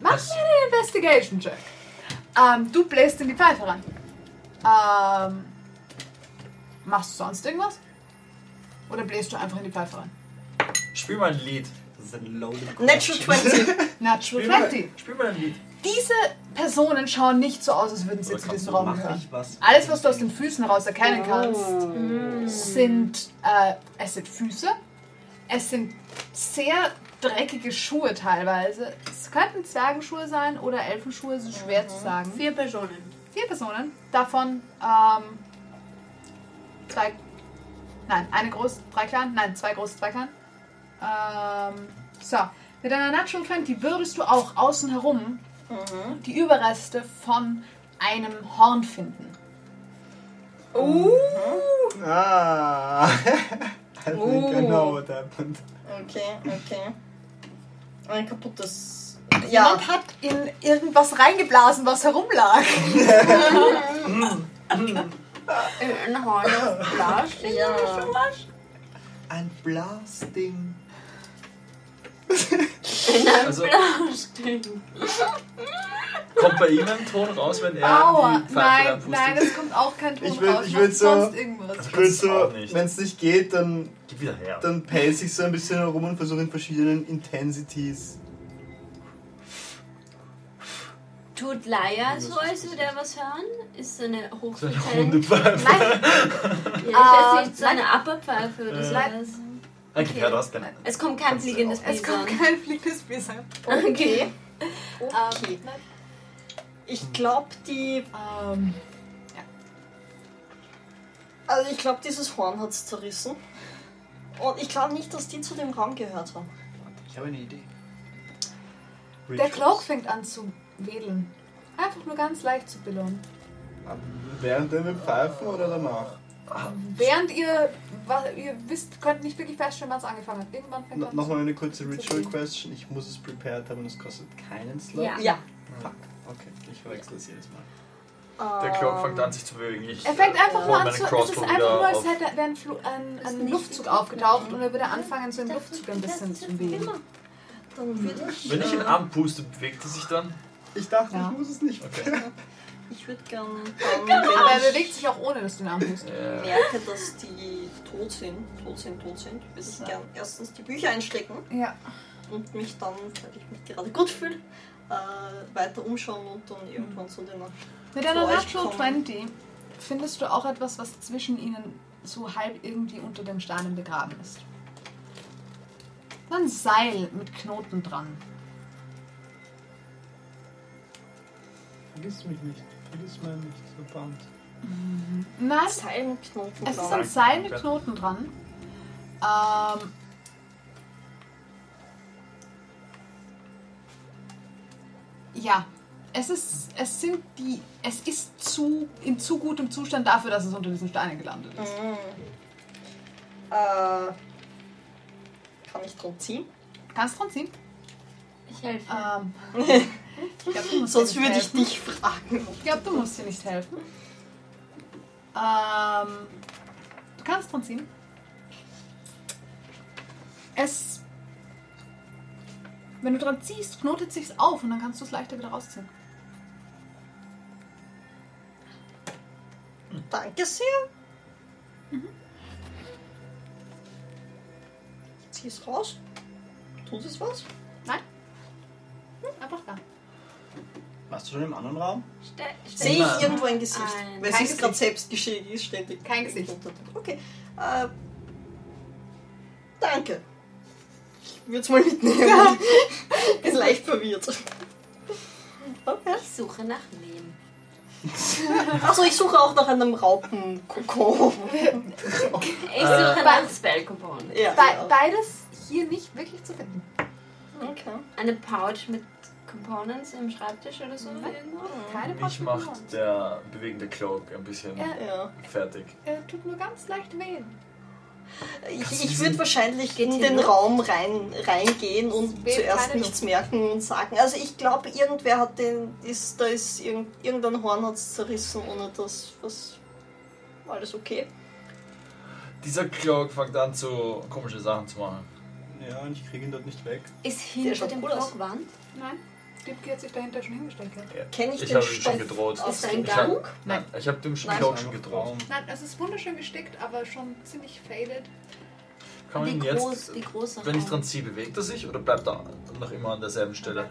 Mach mir einen Investigation-Check. Ähm, du bläst in die Pfeife rein. Ähm, machst du sonst irgendwas? Oder bläst du einfach in die Pfeife rein? Spiel mal ein Lied. Das ist ein loaded Natural 20. Natural Spiel mal, 20. spiel mal ein Lied. Diese Personen schauen nicht so aus, als würden sie Oder zu diesem Raum gehören. ich was? Alles, was du aus den Füßen heraus erkennen kannst, sind, äh, es sind Füße. Es sind sehr dreckige Schuhe teilweise. Es könnten Zwergenschuhe sein oder Elfenschuhe, es ist schwer zu sagen. Vier Personen. Vier Personen, davon ähm, zwei, nein, eine groß, drei klein, nein, zwei große, zwei klein. Ähm, so, mit einer Natural 20 würdest du auch außen herum die Überreste von einem Horn finden. Ah. I think I know what happened. Okay, okay. Ein kaputtes, kaputt Ja. Jemand hat in irgendwas reingeblasen, was herumlag. Ein Horn auf Plastik Ja. oder sowas? Ein Blasting. Also kommt bei ihm ein Ton raus, wenn er Aua, die Pfeife nein, nein, es kommt auch kein Ton Ich würd- raus. ich Macht so- sonst irgendwas. Ich würde so, wenn es nicht geht, dann, Gib wieder her. dann pace ich so ein bisschen herum und versuche in verschiedenen Intensities. Tut Laia so, als würde er was hören? Ist so eine so eine. Nein, Ja, ich weiß nicht, so Nein. eine Upperpfeife oder Äh. sowas. Okay, ja, du hast keine. Es kommt kein fliegendes es kommt kein fliegendes Bison. Okay. Okay. Ähm, Ich glaube, die. ähm, Also, ich glaube, dieses Horn hat es zerrissen. Und ich glaube nicht, dass die zu dem Raum gehört haben. Ich habe eine Idee. der Cloak fängt an zu wedeln. Einfach nur ganz leicht zu belohnen. Während wir pfeifen oder danach? Während ihr, ihr wisst, könnt nicht wirklich feststellen, wann es angefangen hat. Irgendwann fängt No, an Nochmal eine kurze Ritual Question. Ich muss es prepared haben und es kostet keinen Slot. Ja. Ja. Fuck. Okay, ich verwechsel es jedes Mal. Der Clock fängt an sich zu bewegen. Ich, Er fängt einfach hol nur an zu. Es ist einfach nur, als hätte wäre ein, ein, ist ein Luftzug aufgetaucht und er würde anfangen, so im Luftzug ein bisschen zu bewegen. Ich. Wenn ich ihn äh, anpuste, bewegt er sich dann? Ich dachte, Ja. ich muss es nicht. Okay. Ich würde gern. Dann, Aber er ich bewegt sich auch ohne, dass du ihn anpust. Äh, merke, dass die tot sind, tot sind, tot sind, würde ich gern erstens die Bücher einstecken Ja. und mich dann, weil ich mich gerade gut fühle, äh, weiter umschauen und dann irgendwann zu den. Mit einer Natural kommen. 20 findest du auch etwas, was zwischen ihnen so halb irgendwie unter den Steinen begraben ist. Ein Seil mit Knoten dran. Vergiss mich nicht. Vergiss mich nicht. Verband. Nein, Seil mit Knoten es ist dran. ein Seil mit Knoten dran. Ähm, ja, es ist, es sind die, es ist zu, in zu gutem Zustand dafür, dass es unter diesen Steinen gelandet ist. Mhm. Äh, kann ich dran ziehen? Kannst dran ziehen? Ich helfe. Ähm, ich glaub, du musst Sonst würde ich dich fragen. Ich glaube, du musst dir nicht helfen. Ähm, du kannst dran ziehen. Es. Wenn du dran ziehst, knotet sich's auf und dann kannst du es leichter wieder rausziehen. Danke sehr. Mhm. Zieh es raus. Tut es was? Nein? Hm, einfach da. Warst du schon im anderen Raum? Sehe ich irgendwo ein Gesicht? Ein- Weil es ist gerade selbst geschehen ist, ständig. Kein Gesicht. Okay. Äh, danke. Ich würde es mal mitnehmen. Ich bin leicht verwirrt. Okay. Ich suche nach wem? Achso, ich suche auch nach einem Raupenkokon. Ich suche nach Spell Component. Ja, Be ja. Beides hier nicht wirklich zu finden. Okay. Eine Pouch mit Components im Schreibtisch oder so irgendwo? Keine mich macht der bewegende Cloak ein bisschen Ja. Ja. fertig. Er tut nur ganz leicht weh. Ich, ich würde wahrscheinlich in den Luft? Raum rein, reingehen und zuerst nichts merken und sagen. Also ich glaube, irgendwer hat den, ist, da ist irgend, irgendein Horn hat zerrissen, ohne das was alles okay. Dieser Cloak fängt an, so komische Sachen zu machen. Ja, und ich kriege ihn dort nicht weg. Ist hinter dem cool aus. Block Wand? Nein, Dipki hat sich dahinter schon hingestellt. Ja. Kenne ich, Ich den habe ihm schon gedroht. Ist da ein dem Ich hab- Gang? Nein, ich habe dem schon gedroht. Nein, es ist wunderschön gestickt, aber schon ziemlich faded. Kann man Wie ihn groß, jetzt, wie groß wenn ich dran ziehe, bewegt er sich oder bleibt er noch immer an derselben Stelle?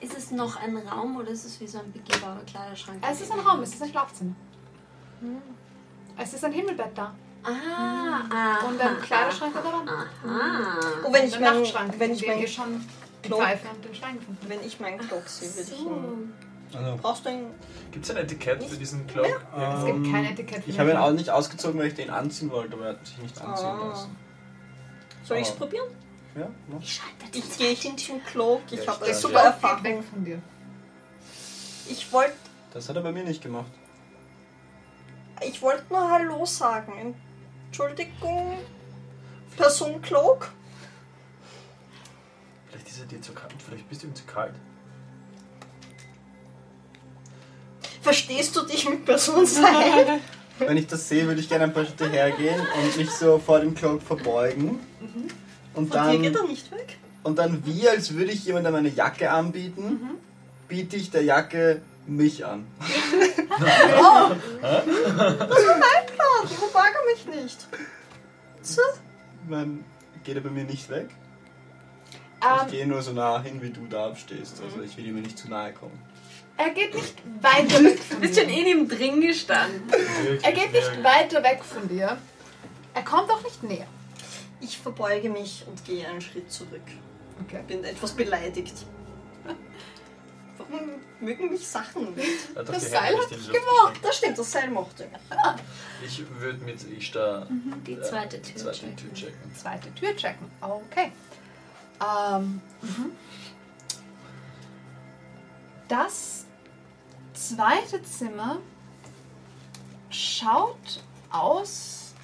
Ist es noch ein Raum oder ist es wie so ein begehbarer Kleiderschrank? Es ist ein Raum, es ist ein Schlafzimmer. Es ist ein Himmelbett da. Ah, ah. Und ein Kleiderschrank an der Wand. Ah. Und wenn ich ein mein, Nachtschrank, wenn ich dem mein, die Pfeife und den Stein gefunden wenn ich meinen Cloak sehe, würde ich ihn. Also, Brauchst du einen? Gibt es ein Etikett für diesen Cloak? Es gibt ähm, kein Etikett für Ich habe ihn auch nicht ausgezogen, weil ich den anziehen wollte, aber er hat sich nicht anziehen Ah. lassen. Soll ich es probieren? Ja, mach. Ich gehe hin zum Cloak. Ich Ja, habe eine stimmt, super ja. Erfahrung. weg von dir. Ich wollte Das hat er bei mir nicht gemacht. ich wollt nur Hallo sagen. Entschuldigung. Person Cloak? Vielleicht ist er dir zu kalt. Vielleicht bist du ihm zu kalt. Verstehst du dich mit Person sein? Wenn ich das sehe, würde ich gerne ein paar Schritte hergehen und mich so vor dem Cloak verbeugen. Und Von dir geht dann, er nicht weg. und dann wie als würde ich jemandem eine Jacke anbieten, biete ich der Jacke mich an. Klar, die verbarge mich nicht. So. Dann geht er bei mir nicht weg. Ähm, Ich gehe nur so nah hin, wie du da stehst. Also ich will ihm nicht zu nahe kommen. er geht nicht weiter weg von Du bist schon dir. in ihm drin gestanden. Er geht nicht weiter weg von dir. Er kommt auch nicht näher. Ich verbeuge mich und gehe einen Schritt zurück. Okay. Bin etwas beleidigt. Warum mögen mich Sachen nicht? Doch Das Seil hat dich gemacht. Das stimmt, das Seil mochte. Ich würde mit Ishtar Die äh, zweite Tür zweite checken. Tür checken. Zweite Tür checken. Okay. Ähm, mhm. Das zweite Zimmer schaut aus.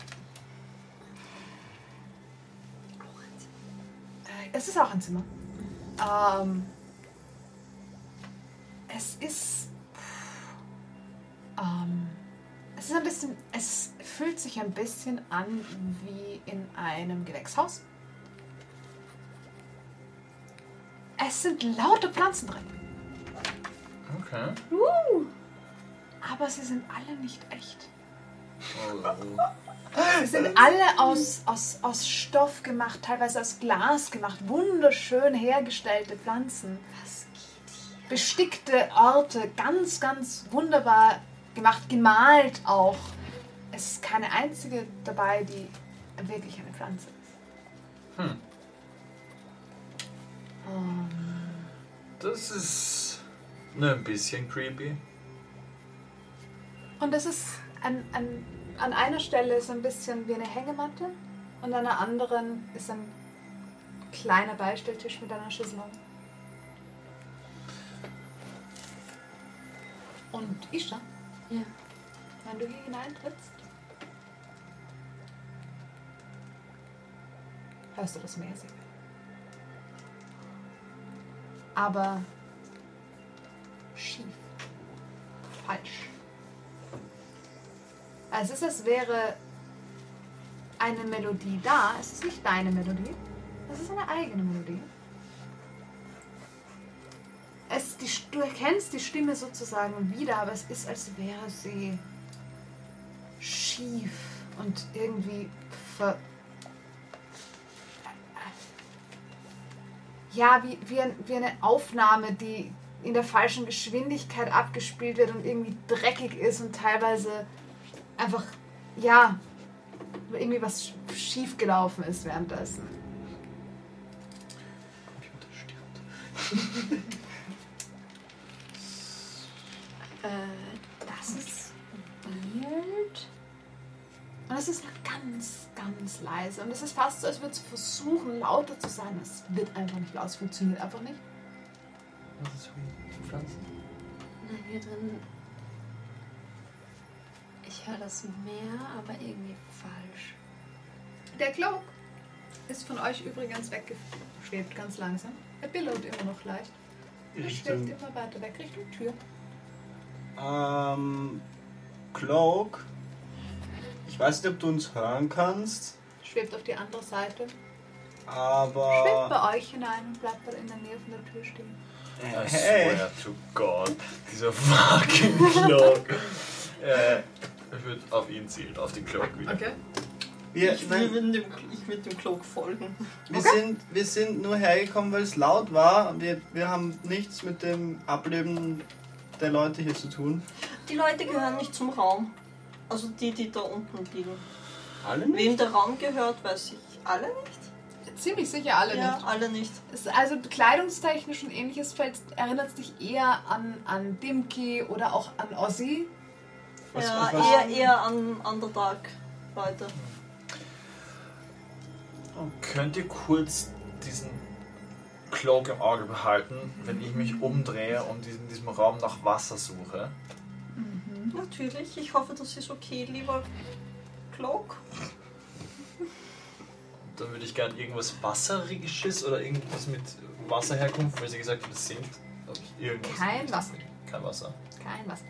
Äh, Es ist auch ein Zimmer. Ähm, es ist. Ähm, es ist ein bisschen. Es fühlt sich ein bisschen an wie in einem Gewächshaus. Es sind laute Pflanzen drin. Okay. Aber sie sind alle nicht echt. Oh. Sie sind alle aus, aus, aus Stoff gemacht, teilweise aus Glas gemacht. Wunderschön hergestellte Pflanzen. Bestickte Orte, ganz, ganz wunderbar gemacht, gemalt auch. Es ist keine einzige dabei, die wirklich eine Pflanze ist. Hm. Das ist ne, ein bisschen creepy. Und es ist an, an, an einer Stelle ist ein bisschen wie eine Hängematte und an der anderen ist ein kleiner Beistelltisch mit einer Schüssel. Und Isha, Ja. wenn du hier hineintrittst, hörst du das Meer singen. Aber schief. Falsch. Es ist, als wäre eine Melodie da. Es ist nicht deine Melodie. Es ist eine eigene Melodie. Es, die, du erkennst die Stimme sozusagen wieder, aber es ist, als wäre sie schief und irgendwie ver... Ja, wie, wie, ein, wie eine Aufnahme, die in der falschen Geschwindigkeit abgespielt wird und irgendwie dreckig ist und teilweise einfach, ja, irgendwie was schief gelaufen ist währenddessen. Äh, das ist weird. Und es ist ganz, ganz leise. Und es ist fast so, als würde es versuchen, lauter zu sein. Es wird einfach nicht laut, es funktioniert einfach nicht. Was ist weird? Pflanzen? Na, hier drin. Ich höre das Meer, aber irgendwie falsch. Der Cloak ist von euch übrigens weggeschwebt, ganz langsam. Er billert immer noch leicht. Er schwebt immer weiter weg, Richtung Tür. ähm, Cloak. Ich weiß nicht, ob du uns hören kannst, Schwebt auf die andere Seite. Schwebt aber. bei euch hinein und bleibt dann in der Nähe von der Tür stehen. I swear to God. Dieser fucking Cloak. äh, ich würde auf ihn zielen, auf den Cloak wieder. Okay. Wir, Ich will dem, ich will dem Cloak folgen. wir, sind, wir sind nur hergekommen, weil es laut war. Wir, wir haben nichts mit dem Ableben der Leute hier zu tun. Die Leute gehören nicht zum Raum. Also die, die da unten liegen. Alle Wem der Raum gehört, weiß ich alle nicht. Ziemlich sicher alle ja, nicht. alle nicht. Es, also kleidungstechnisch und ähnliches fällt, erinnert es dich eher an, an Dimki oder auch an Ozzy. Was- ja, was- eher, eher an Underdark, Leute. Könnt ihr kurz diesen Cloak im Auge behalten, wenn ich mich umdrehe und in diesem Raum nach Wasser suche? Natürlich, ich hoffe, das ist okay, lieber Cloak. dann würde ich gerne irgendwas Wasseriges oder irgendwas mit Wasserherkunft, weil sie gesagt hat, es sinkt. Hab ich irgendwas Kein Wasser. Kein Wasser. Kein Wasser.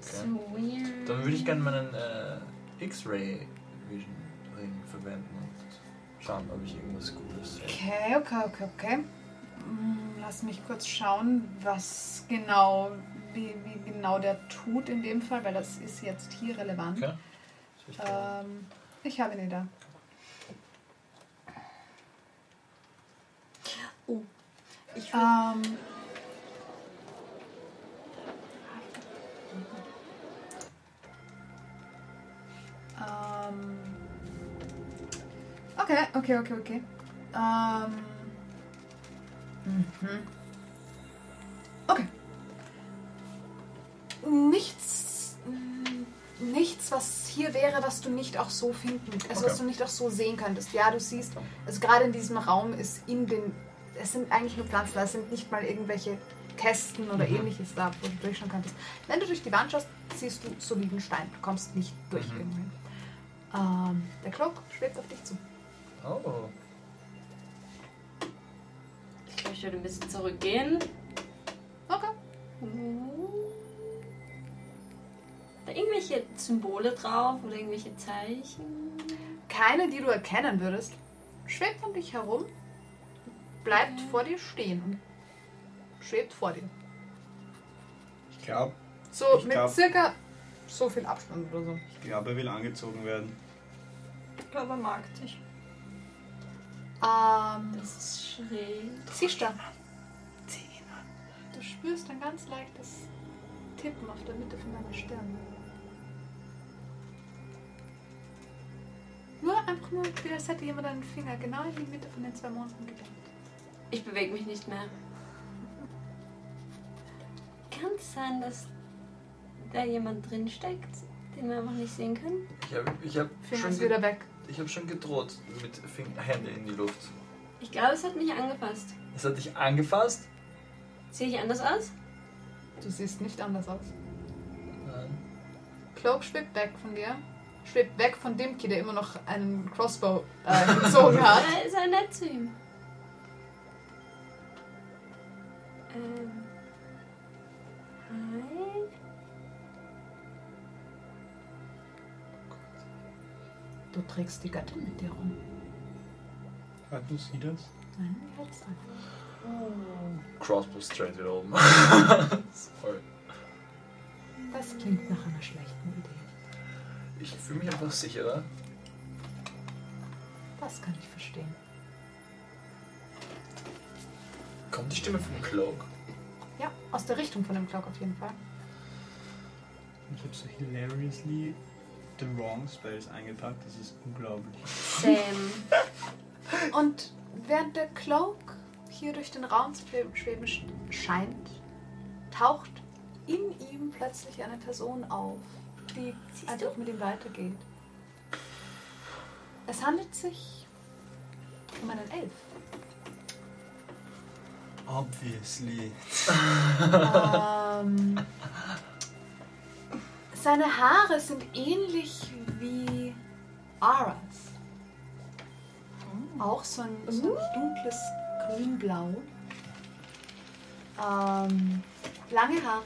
Okay. Weird. Dann würde ich gerne meinen äh, X-Ray Vision Ring verwenden und schauen, ob ich irgendwas Gutes sehe. Okay, okay, okay, okay. Mm, Lass mich kurz schauen, was genau, wie, wie genau der tut in dem Fall, weil das ist jetzt hier relevant. Okay. Ähm, ich habe ihn da. Ich würd, Ähm, ähm, okay, okay, okay, okay. Ähm, mhm. Okay. Nichts, mm, nichts, was hier wäre, was du nicht auch so finden, also was Okay. du nicht auch so sehen könntest. Ja, du siehst, also gerade in diesem Raum ist in den, es sind eigentlich nur Pflanzen, es sind nicht mal irgendwelche Kästen oder Mhm. ähnliches da, wo du durchschauen könntest. Wenn du durch die Wand schaust, siehst du soliden Stein, du kommst nicht durch Mhm. irgendwen. Ähm, der Cloak schwebt auf dich zu. Oh. Ich glaube, ich würde ein bisschen zurückgehen. Okay. Da irgendwelche Symbole drauf oder irgendwelche Zeichen? Keine, die du erkennen würdest, schwebt um dich herum, bleibt Mhm. vor dir stehen und schwebt vor dir. Ich glaube, So Ich mit glaub- circa so viel Abstand oder so. ich glaub, er will angezogen werden. ich glaube, er mag dich. Ähm, Das ist schräg. siehst du? Du spürst ein ganz leichtes Tippen auf der Mitte von deiner Stirn. Nur einfach nur, wie als hätte jemand einen Finger genau in die Mitte von den zwei Monaten gedrückt. Ich bewege mich nicht mehr. Kann es sein, dass da jemand drin steckt, den wir einfach nicht sehen können? Ich habe ich hab Finger schon, wieder weg. ich hab schon gedroht mit Fing Hände in die Luft. Ich glaube, es hat mich angefasst. Es hat dich angefasst? Sehe ich anders aus? Du siehst nicht anders aus. Nein. Cloak schwebt weg von dir. Schwebt weg von Dimki, der immer noch einen Crossbow äh, gezogen hat. Sei nett zu ihm. Ähm. Hi. Du trägst die Gattin mit dir rum. Hört du sie das? Nein, die hältst einfach. Crossbow straight wieder oben. Sorry. Das klingt nach einer schlechten Idee. Ich fühle mich einfach sicherer. Das kann ich verstehen. Kommt die Stimme vom Cloak? Ja, aus der Richtung von dem Cloak auf jeden Fall. Ich habe so hilariously the wrong spells eingepackt. Das ist unglaublich. Sam. Und während der Cloak hier durch den Raum zu schweben- schweben sch- scheint, taucht in ihm plötzlich eine Person auf, die einfach mit ihm weitergeht. Es handelt sich um einen Elf. Obviously. ähm, seine Haare sind ähnlich wie Aras. Auch so ein, so ein dunkles Grünblau. Ähm, lange Haare.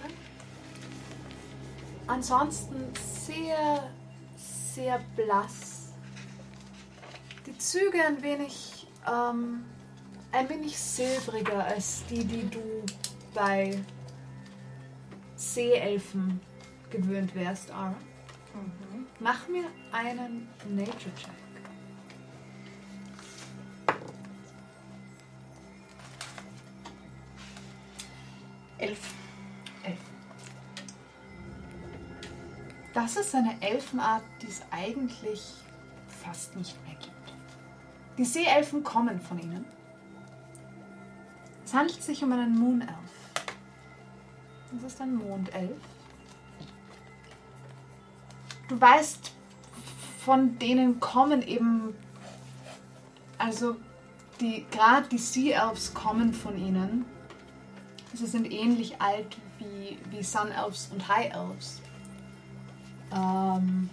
Ansonsten sehr, sehr blass. Die Züge ein wenig, ähm, ein wenig silbriger als die, die du bei Seeelfen gewöhnt wärst, Ara. Mach mir einen Nature-Check. Elf. Das ist eine Elfenart, die es eigentlich fast nicht mehr gibt. Die Seeelfen kommen von ihnen. Es handelt sich um einen Moon-Elf. Das ist ein Mondelf. Du weißt, von denen kommen eben, also die gerade die Sea Elves kommen von ihnen. Sie sind ähnlich alt wie, wie Sun Elves und High Elves. Ähm,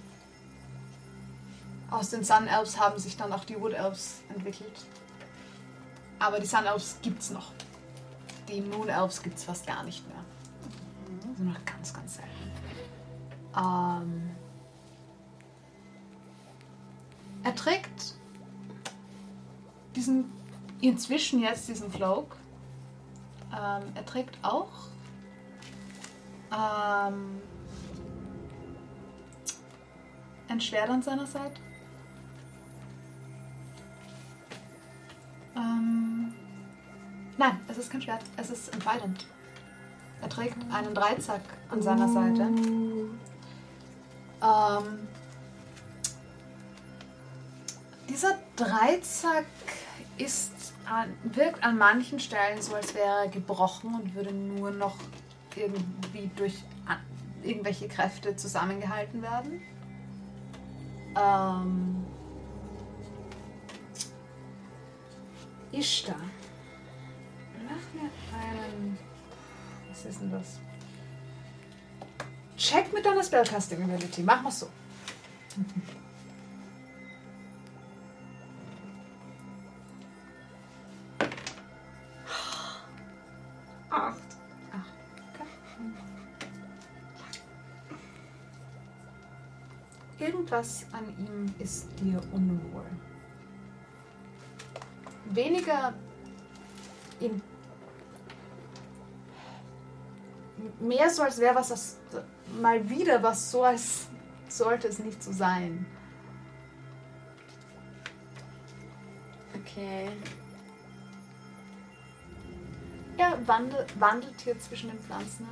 aus den Sun Elves haben sich dann auch die Wood Elves entwickelt. Aber die Sun Elves gibt's noch. Die Moon Elves gibt's fast gar nicht mehr. Nur noch ganz, ganz selten. Ähm, er trägt diesen, inzwischen jetzt diesen Cloak. Ähm, er trägt auch ähm, ein Schwert an seiner Seite. Ähm, nein, es ist kein Schwert, es ist ein Trident. Er trägt einen Dreizack an seiner Seite. Ähm, dieser Dreizack ist an, wirkt an manchen Stellen so, als wäre er gebrochen und würde nur noch irgendwie durch an, irgendwelche Kräfte zusammengehalten werden. Ähm, Ishtar. Mach mir einen. Was ist denn das? Check mit deiner Spellcasting Ability. Mach mal so. Irgendwas an ihm ist dir unwohl. Weniger in. Mehr so, als wäre was das mal wieder was so, als sollte es nicht so sein. Okay. Er wandelt, wandelt hier zwischen den Pflanzen.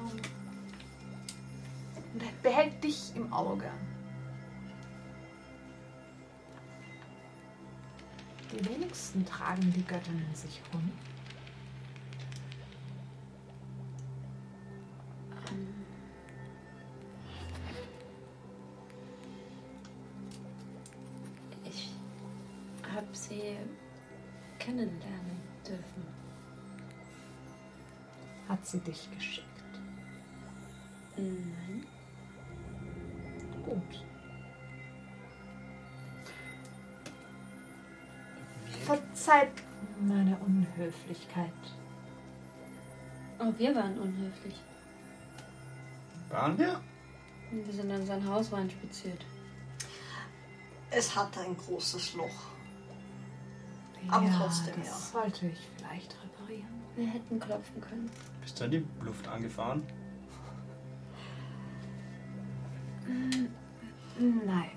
Und behält dich im Auge. Die wenigsten tragen die Göttinnen sich rum. Ich habe sie kennenlernen dürfen. Hat sie dich geschickt. Nein. Gut. Verzeiht meine Unhöflichkeit. Oh, wir waren unhöflich. Waren wir? Wir sind an sein Haus reinspaziert. Es hatte ein großes Loch. Aber trotzdem, das ja. sollte ich vielleicht reparieren. Wir hätten klopfen können. Bist du in die Luft angefahren? Nein.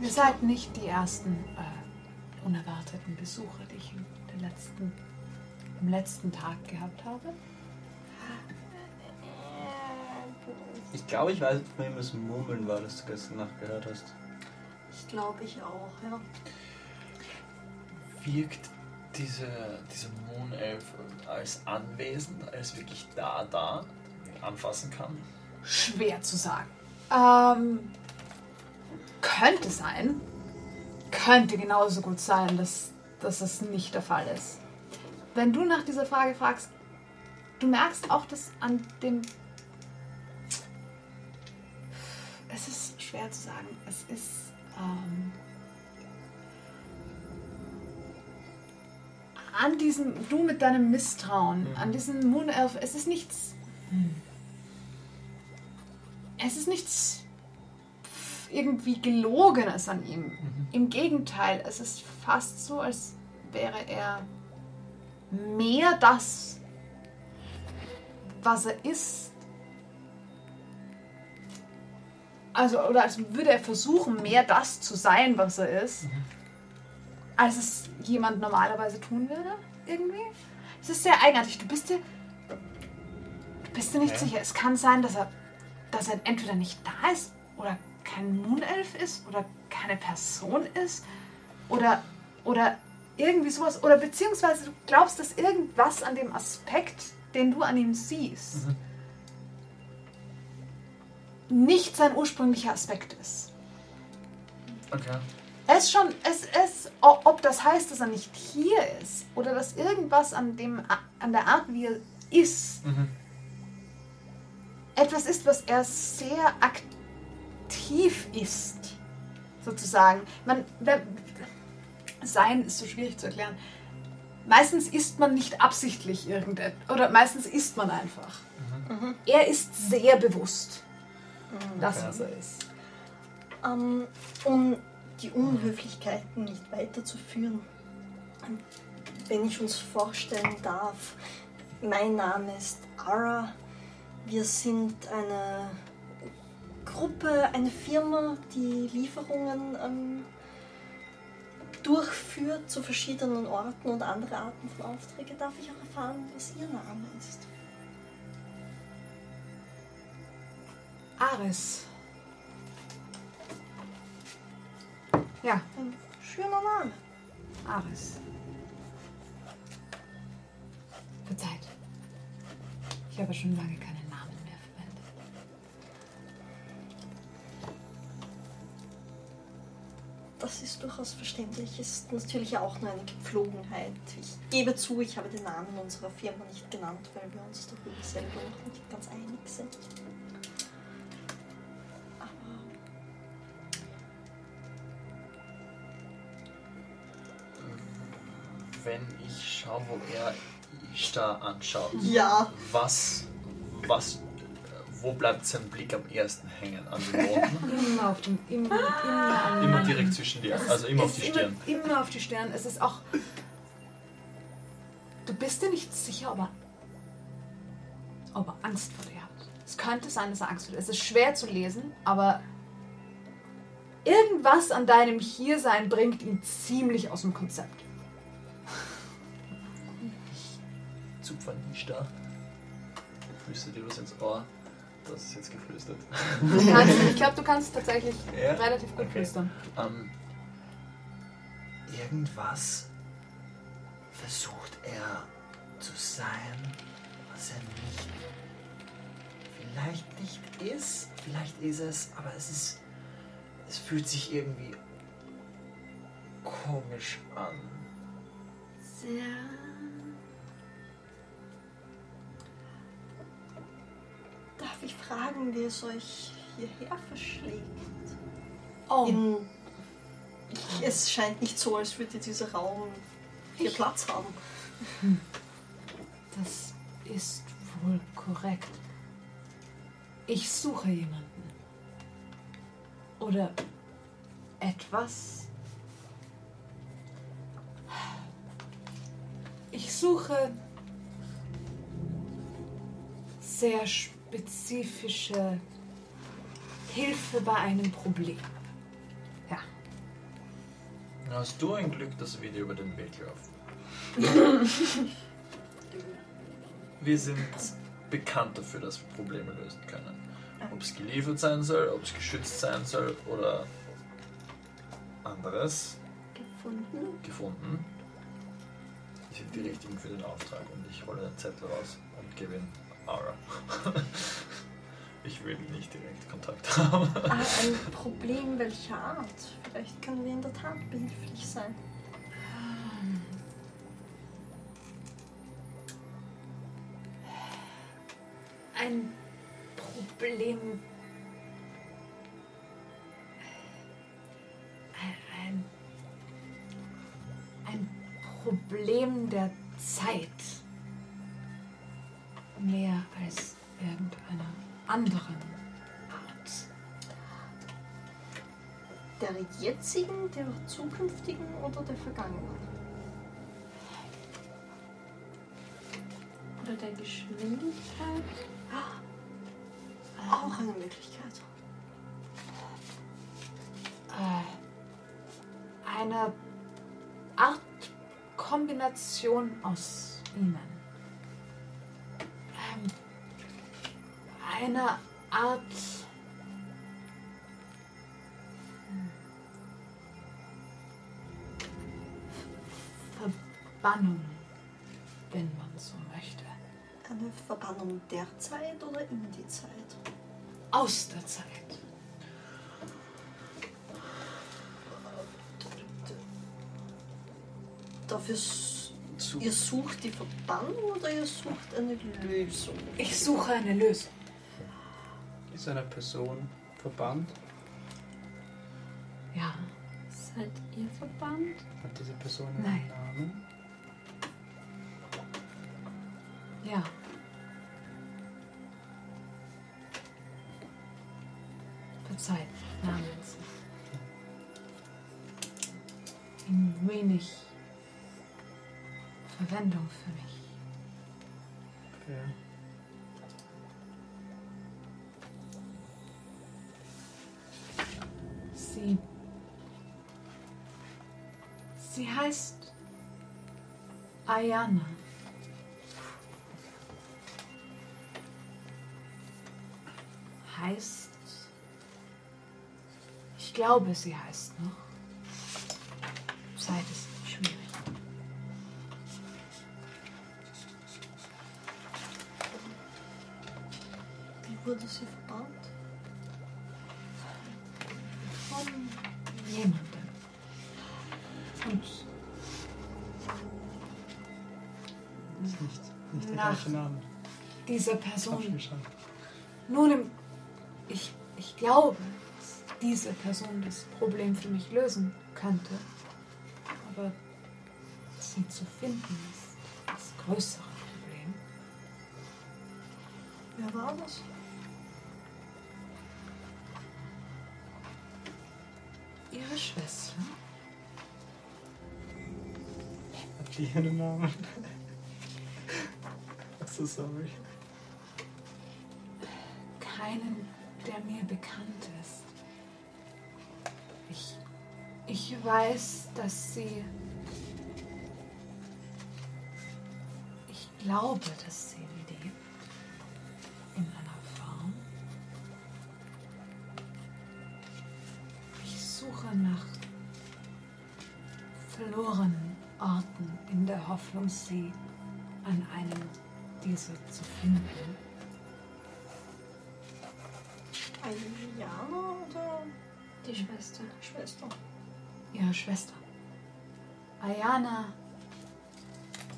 Ihr seid nicht die ersten äh, unerwarteten Besucher, die ich in der letzten, am letzten Tag gehabt habe. Ich glaube, ich weiß, von wem das Murmeln war, das du gestern Nacht gehört hast. Ich glaube ich auch, ja. Wirkt diese, diese Moonelf als anwesend, als wirklich da, da, anfassen kann? Schwer zu sagen. Ähm, könnte sein. Könnte genauso gut sein, dass, dass es nicht der Fall ist. Wenn du nach dieser Frage fragst, du merkst auch, dass an dem. Es ist schwer zu sagen. Es ist. Ähm, an diesem, du mit deinem Misstrauen, an diesem Moon Elf, es ist nichts. Es ist nichts irgendwie Gelogenes an ihm. Im Gegenteil, es ist fast so, als wäre er mehr das, was er ist. Also, oder als würde er versuchen, mehr das zu sein, was er ist, als es jemand normalerweise tun würde, irgendwie. Es ist sehr eigenartig. Du bist dir, du bist dir nicht Okay. sicher. Es kann sein, dass er, dass er entweder nicht da ist oder kein Moonelf ist oder keine Person ist oder, oder irgendwie sowas. Oder beziehungsweise du glaubst, dass irgendwas an dem Aspekt, den du an ihm siehst, nicht sein ursprünglicher Aspekt ist. Okay. Es schon, es ist, ob das heißt, dass er nicht hier ist oder dass irgendwas an dem, an der Art, wie er ist, Mhm. etwas ist, was er sehr aktiv ist. sozusagen. Man, sein ist so schwierig zu erklären. Meistens ist man nicht absichtlich irgendetwas, oder meistens ist man einfach. Er ist sehr bewusst, das, was er ist. Ähm, um die Unhöflichkeiten nicht weiterzuführen, wenn ich uns vorstellen darf, mein Name ist Ara. Wir sind eine Gruppe, eine Firma, die Lieferungen ähm, durchführt zu verschiedenen Orten und andere Arten von Aufträge. Darf ich auch erfahren, was Ihr Name ist? Ares. Ja, Ein schöner Name. Ares. Verzeiht. Ich habe schon lange keinen Das ist durchaus verständlich. Ist natürlich auch nur eine Gepflogenheit. Ich gebe zu, ich habe den Namen unserer Firma nicht genannt, weil wir uns darüber selber noch nicht ganz einig sind. Aber Wenn ich schaue, wo er Ishtar anschaut, ja, was, was, wo bleibt sein Blick am ersten hängen? An den Monden? Immer auf dem. Immer, immer, Immer direkt zwischen dir, also immer auf die Stirn. Immer, immer auf die Stirn. Es ist auch. Du bist dir nicht sicher, ob er. ob er Angst vor dir hat. Es könnte sein, dass er Angst vor dir hat. Es ist schwer zu lesen, aber. Irgendwas an deinem Hiersein bringt ihn ziemlich aus dem Konzept. Zupfer Ishtar. Flüstert dir was ins Ohr. Das ist jetzt geflüstert. Kannst, ich glaube, du kannst tatsächlich Ja? relativ gut Okay. flüstern. Ähm, irgendwas versucht er zu sein, was er nicht. Vielleicht nicht ist, vielleicht ist es, aber es ist. Es fühlt sich irgendwie komisch an. sehr. Darf ich fragen, wie es euch hierher verschlägt? Oh, In, ich, es scheint nicht so, als würde dieser Raum hier Platz haben. das ist wohl korrekt. Ich suche jemanden. Oder etwas. Ich suche sehr spezifische Hilfe bei einem Problem. Ja. Hast du ein Glück, dass wir dir über den Weg laufen? wir sind bekannt dafür, dass wir Probleme lösen können. Ob es geliefert sein soll, ob es geschützt sein soll oder anderes Gefunden? gefunden. Die sind die richtigen für den Auftrag und ich hole den Zettel raus und gebe ihn Ara. ich will nicht direkt Kontakt haben. Ah, ein Problem welcher Art? Vielleicht können wir in der Tat behilflich sein. Ein Problem. Ein, ein Problem der Zeit. Mehr als irgendeiner anderen Art. Der jetzigen, der zukünftigen oder der vergangenen? Oder der Geschwindigkeit. Auch eine Möglichkeit. Äh, eine Art Kombination aus ihnen. Eine Art. Verbannung, wenn man so möchte. Eine Verbannung der Zeit oder in die Zeit? Aus der Zeit. Dafür s- ihr sucht die Verbannung oder ihr sucht eine Lösung? Ich suche eine Lösung. Ist eine Person verbannt? Ja. Seid ihr verbannt? Hat diese Person Nein. einen Namen? Ja. Verzeiht, Name ist ein wenig Verwendung für mich. Okay. Sie. Sie heißt Ayana. Heißt. Ich glaube, sie heißt noch. Zeit ist wurde sie verbannt? Von jemandem. Und Ist nicht, nicht der Nach- gleiche Name. dieser Person. Nun, im, ich, ich glaube, dass diese Person das Problem für mich lösen könnte. Aber sie zu finden ist das größere Problem. Wer war das? Ihre Schwester? Hat die einen Namen? Ach so, sorry. Keinen, der mir bekannt ist. Ich, ich weiß, dass sie. Ich glaube, dass Hoffnung, sie an einem dieser zu finden. Ayana oder Die Schwester. Schwester? ihre Schwester. Ayana.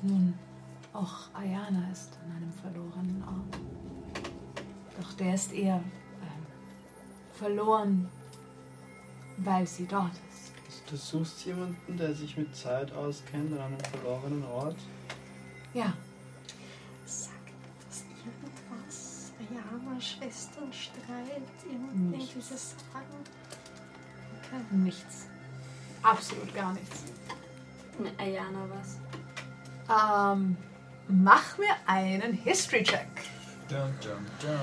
Nun, auch Ayana ist an einem verlorenen Ort. Doch der ist eher ähm, verloren, weil sie dort ist. Du suchst jemanden, der sich mit Zeit auskennt an einem verlorenen Ort. Ja, Sagt das irgendwas? Ayana, Schwesternstreit, irgend- Nichts. irgendwelches Sagen? Okay. nichts. Absolut gar nichts. Ne, Ayana was. Ähm, mach mir einen History-Check. Dun, dun, dun.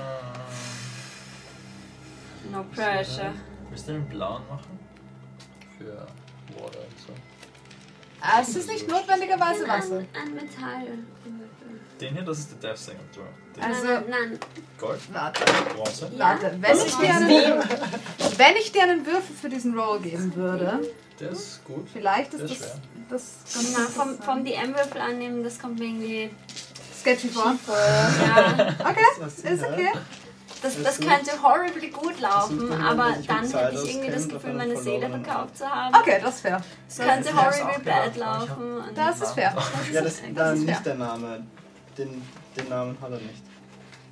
No pressure. Willst du den blauen machen? Für Water und so. Ah, Es ist nicht notwendigerweise Wasser. An, an Metall. Den hier, das ist der Death Saving Throw. Den Also- nein, Gold, Warte, Bronze. Ja. warte. Wenn ich, dir einen, wenn ich dir einen Würfel für diesen Roll geben würde, Der ist gut. vielleicht Der ist ist das, schwer. das. Na, vom, vom DM-Würfel annehmen, das kommt mir irgendwie. sketchy vor. Ja, Okay, ist okay. Das, das könnte horribly gut laufen, aber dann hätte ich irgendwie das Gefühl, meine Seele verkauft zu haben. Okay, das ist fair. Es könnte horribly bad aber laufen. Das ist fair. Ja, das, das ist nicht der Name. Den, den Namen hat er nicht.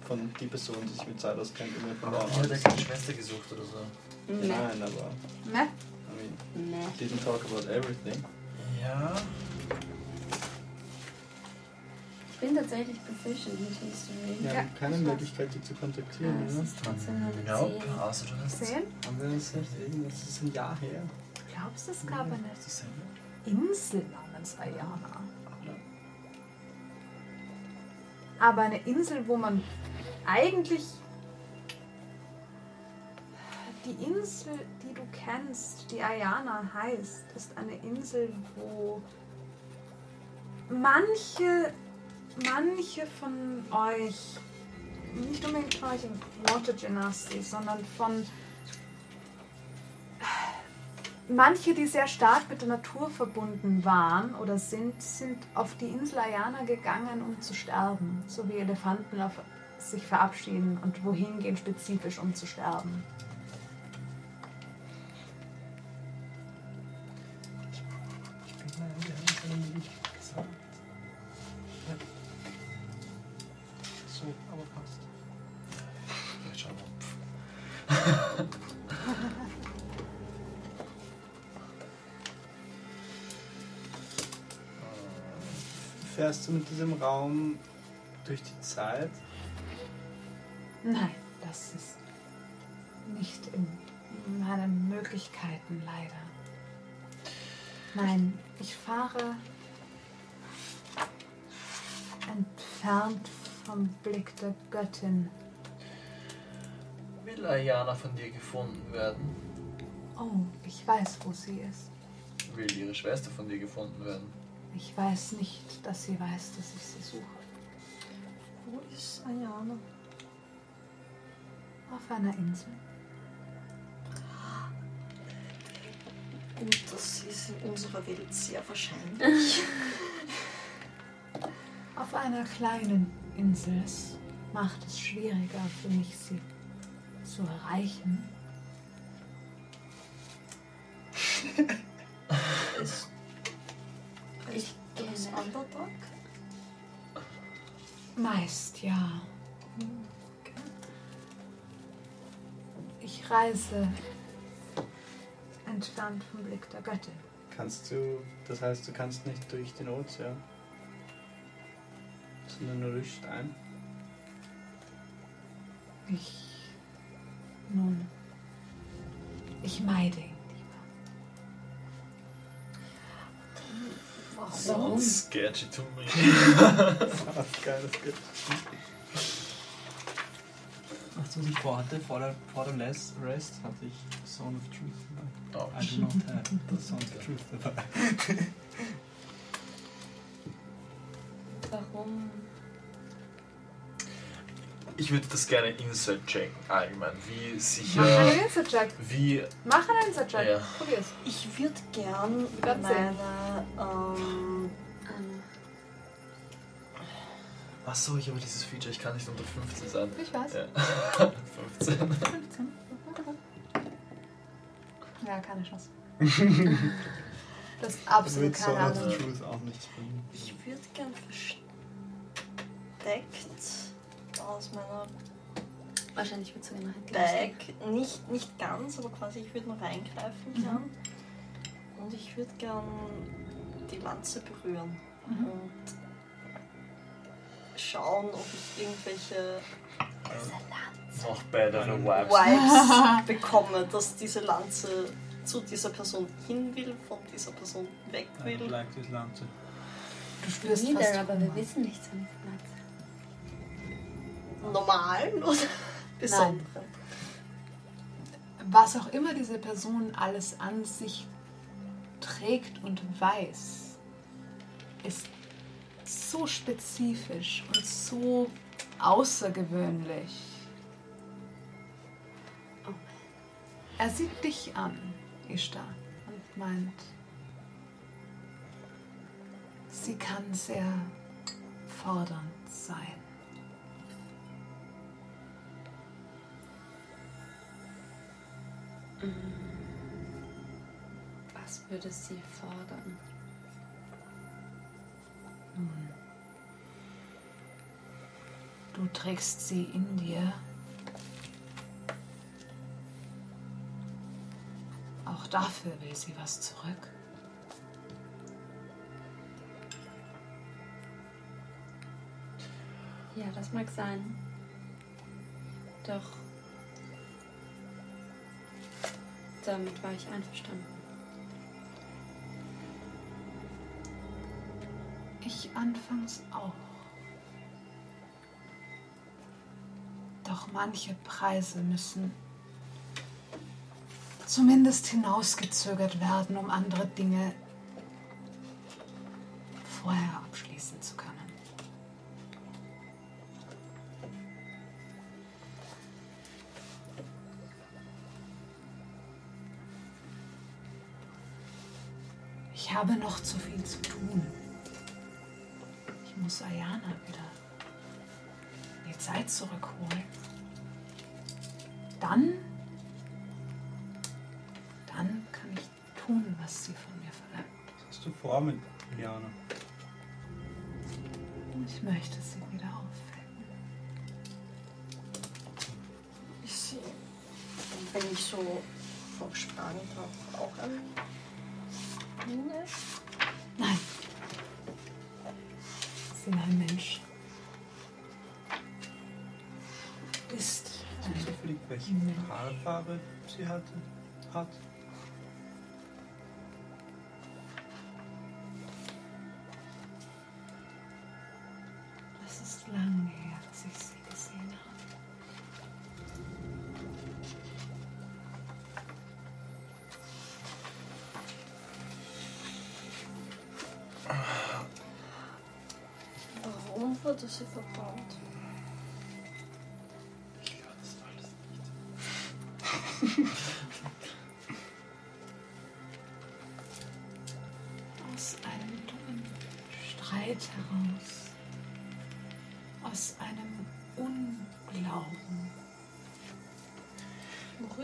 Von die Person, die sich mit Zeit auskennt verloren Ich hätte keine Schwester gesucht oder so. Nee. Nein, aber Ne? I mean, Nee. didn't talk about everything. Ja. Ich bin tatsächlich proficient mit History. Wir Ja, haben keine. Möglichkeit, die zu kontaktieren, Das oder? ist trotzdem nur eine 10. außer du hast Zehn? Haben wir das nicht irgendwas? Das ist ein Jahr her. Glaubst du, es gab eine Insel namens Ayana? Aber eine Insel, wo man eigentlich. Die Insel, die du kennst, die Ayana heißt, ist eine Insel, wo manche, manche von euch, nicht unbedingt von euch im Water Genasi, sondern von Manche, die sehr stark mit der Natur verbunden waren oder sind, sind auf die Insel Ayana gegangen, um zu sterben. So wie Elefanten auf sich verabschieden und wohin gehen spezifisch, um zu sterben. Ich bin mal, Fährst du mit diesem Raum durch die Zeit? Nein, das ist nicht in meinen Möglichkeiten leider. Nein, ich fahre entfernt vom Blick der Göttin Will Ayana von dir gefunden werden? Oh, ich weiß, wo sie ist. Will ihre Schwester von dir gefunden werden? Ich weiß nicht, dass sie weiß, dass ich sie suche. Wo ist Ayana? Auf einer Insel. Und das ist in unserer Welt sehr wahrscheinlich. Auf einer kleinen Insel. Es macht es schwieriger für mich, sie zu erreichen. ist Ich das kenne. Underdog? Meist ja. Ich reise entfernt vom Blick der Göttin. Kannst du, das heißt, du kannst nicht durch den Ozean, sondern nur durch Stein? Ich. Nun. Ich meide ihn lieber. Warum? Sounds sketchy to me. Ach, geil, das geht. Weißt du, was ich vorhatte? Vor der, vor der Last Rest hatte ich Sound of Truth dabei. Oh. I do not have the Sound of Truth dabei. Warum? Ich würde das gerne inside checken, allgemein. Wie Mach sicher. einen Inside-Check. Wie. Mach einen Inside-Check. Ja. Probier's. Ich würde gern sehen. meine ähm, Ähm, Achso, ich habe dieses Feature, ich kann nicht unter 15 sein. Ich weiß. Ja. 15. 15. Ja, keine Chance. Das ist absolut keine Ahnung. Ich würde gern versteckt aus meiner wahrscheinlich wird es sogar noch entlassen. Bag, nicht, nicht ganz, aber quasi ich würde nur reingreifen gern. Und ich würde gern die Lanze berühren und schauen, ob ich irgendwelche Noch bessere Vibes. Vibes bekomme, dass diese Lanze zu dieser Person hin will, von dieser Person weg I will. don't like this Lanze. Du spürst Wieder, fast aber wir wissen nichts von dieser Pflanze. Normalen oder besonderen? Was auch immer diese Person alles an sich trägt und weiß, ist so spezifisch und so außergewöhnlich. Oh. Er sieht dich an, Ishtar, und meint, sie kann sehr fordernd sein. Was würde sie fordern? Nun, du trägst sie in dir. Auch dafür will sie was zurück. Ja, das mag sein. Doch damit war ich einverstanden. Ich anfangs auch. Doch manche Preise müssen zumindest hinausgezögert werden, um andere Dinge vorher habe noch zu viel zu tun. Ich muss Ayana wieder die Zeit zurückholen. Dann, dann kann ich tun, was sie von mir verlangt. Was hast du vor mit Liana? Ich möchte sie wieder aufwecken. Ist sie, wenn ich so vom Sprang habe, auch ein Mine? Nein, sie mein Mensch ist. Ist nicht zufällig, welche. Haarfarbe sie hatte, hat?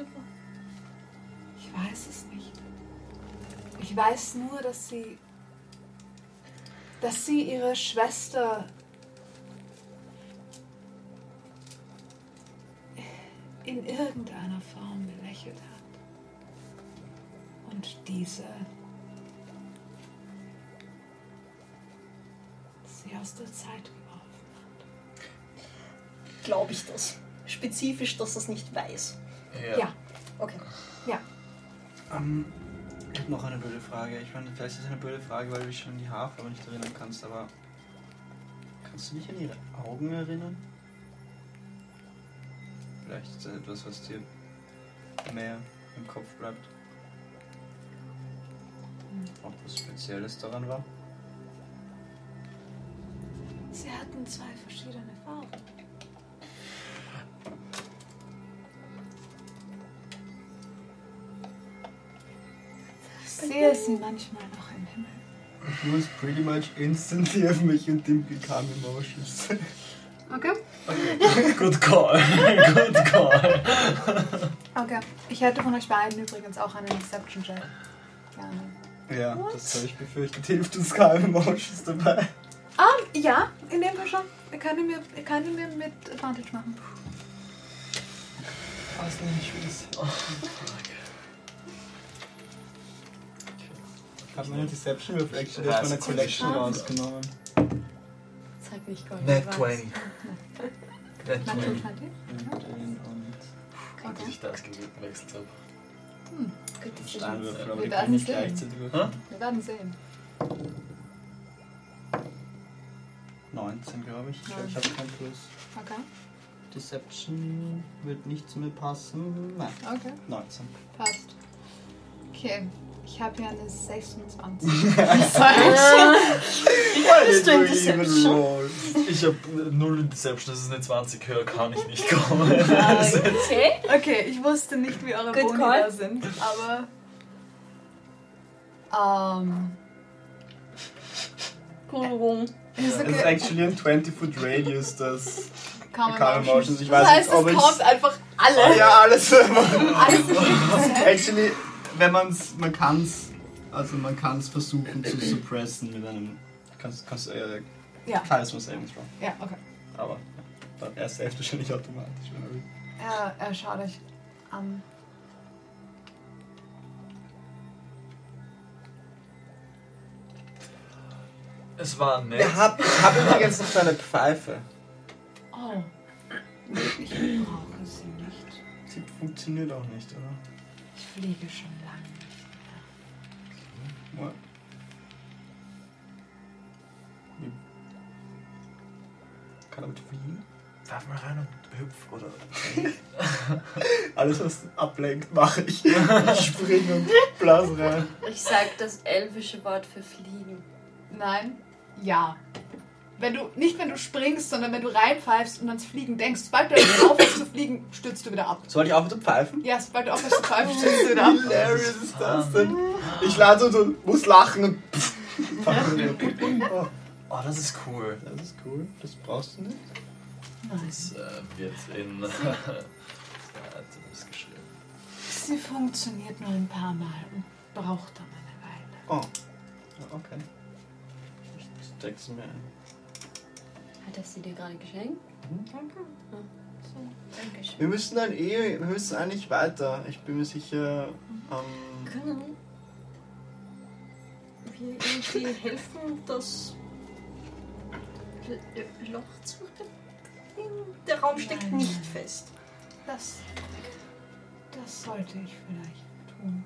Worüber? Ich weiß es nicht. Ich weiß nur, dass sie. dass sie ihre Schwester. in irgendeiner Form belächelt hat. Und diese. sie aus der Zeit geworfen hat. Glaube ich das. Spezifisch, dass das nicht weiß. Ja. Okay. Ähm, ich habe noch eine blöde Frage. Ich meine, vielleicht ist es eine blöde Frage, weil du dich schon an die Haarfarbe nicht erinnern kannst, aber kannst du dich an ihre Augen erinnern? Vielleicht ist das etwas, was dir mehr im Kopf bleibt. Ob was Spezielles daran war? Sie hatten zwei verschiedene Farben. Sehe sie manchmal noch im Himmel. It was pretty much instantly auf mich und dem bekam Emotions. Okay. Good call. Good call. Okay. Ich hätte von euch beiden übrigens auch einen Deception-Check. Gerne. Ja, das habe ich befürchtet. Hilft uns kein Emotions dabei. Ah, ja, in dem Fall schon. Er kann ihn mir, kann ihn mir mit Advantage machen. Ausnahmsweise. Ich habe meine Deception Reflection aus meiner Collection rausgenommen. Sag nicht Gold. Net was. 20. Net Natural 20. 20? Und den und Gut, dass ich das gewechselt habe. Gut, dass ich Steinwürfel, aber Wir die werden kann nicht sehen. gleichzeitig würfeln. Wir werden sehen. 19, glaube ich. Ich habe kein Plus. Okay. Deception wird nicht zu mir passen. Nein, Okay. 19. Passt. Okay. Ich habe hier eine 26. Bist du in Deception? Ich habe null in Deception, das ist eine 20 höher, kann ich nicht kommen. Okay. Okay, ich wusste nicht, wie eure Good Boni call. da sind, aber. Ähm. Warum? Ist Es ist okay. actually ein 20-foot Radius, das. Calm Calm Emotions. Emotions. Ich Das weiß heißt, nicht, ob es ich- kommt einfach alle. Ja, alles. Alles ist actually, wenn man's, man kann's, also man kann's versuchen zu suppressen mit einem. Kannst, kannst, äh, Ja. Charisma Saving Throw. Ja, okay. Aber ja, dann er saved wahrscheinlich automatisch, wenn er will. Er, er schaut euch an. Es war nett. Ich hab, ich hab übrigens noch deine Pfeife. Oh. Ich brauche sie nicht. Sie funktioniert auch nicht, oder? Ich fliege schon damit fliegen? Werf mal rein und hüpf, oder? Alles, was ablenkt, mache ich. Ich springe und blas rein. Ich sag das elfische Wort für fliegen. Nein, ja. Wenn du, nicht wenn du springst, sondern wenn du reinpfeifst und ans Fliegen denkst. Sobald du aufhörst zu fliegen, stürzt du wieder ab. Soll ich aufhören zu pfeifen? Ja, sobald du aufhörst zu pfeifen, stürzt du wieder ab. Wie hilarious ist das denn? Ich lade und so, muss lachen und. oh, Oh, das ist cool. das ist cool. Das brauchst du nicht. Das äh, wird in. Ja, das ist geschrieben. Sie funktioniert nur ein paar Mal und braucht dann eine Weile. Oh. Ja, Okay. Ich steck sie mir ein. Hat er sie dir gerade geschenkt? Danke. Dankeschön. Wir müssen dann eh, wir müssen eigentlich weiter. Ich bin mir sicher. Ähm, Können wir irgendwie helfen, dass Loch zu. Der Raum steckt Nein. nicht fest. Das, das sollte ich vielleicht tun.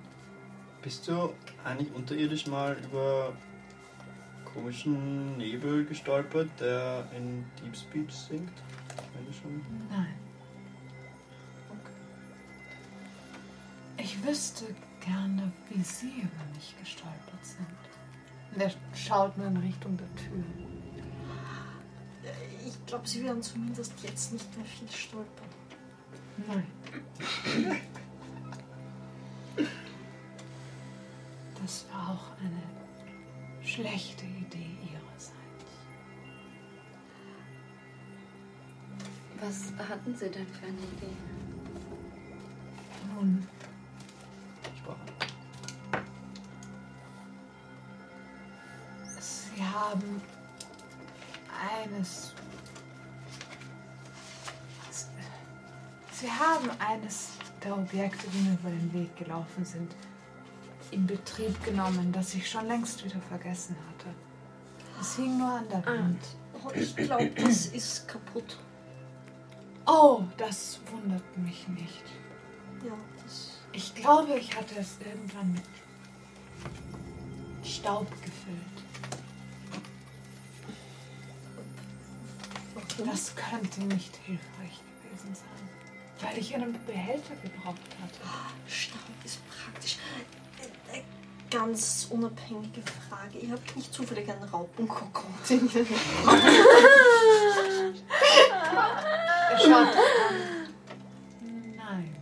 Bist du eigentlich unterirdisch mal über komischen Nebel gestolpert, der in Deep Speech singt? Wenn du schon. Nein. Ich wüsste gerne, wie Sie über mich gestolpert sind. Und er schaut nur in Richtung der Tür. Ich glaube, sie werden zumindest jetzt nicht mehr viel stolpern. Nein. Das war auch eine schlechte Idee Ihrerseits. Was hatten Sie denn für eine Idee? Nun. Sie haben eines. Sie haben eines der Objekte, die mir über den Weg gelaufen sind, in Betrieb genommen, das ich schon längst wieder vergessen hatte. Es hing nur an der Ah. Wand. Oh, ich glaube, das ist kaputt. Oh, das wundert mich nicht. Ja, das. Ich glaube, ich hatte es irgendwann mit Staub gefüllt. Das könnte nicht hilfreich gewesen sein, weil ich einen Behälter gebraucht hatte. Staub ist praktisch. Äh, äh, Ganz unabhängige Frage. Ihr habt nicht zufällig einen Raupenkokon. Er schaut. Nein,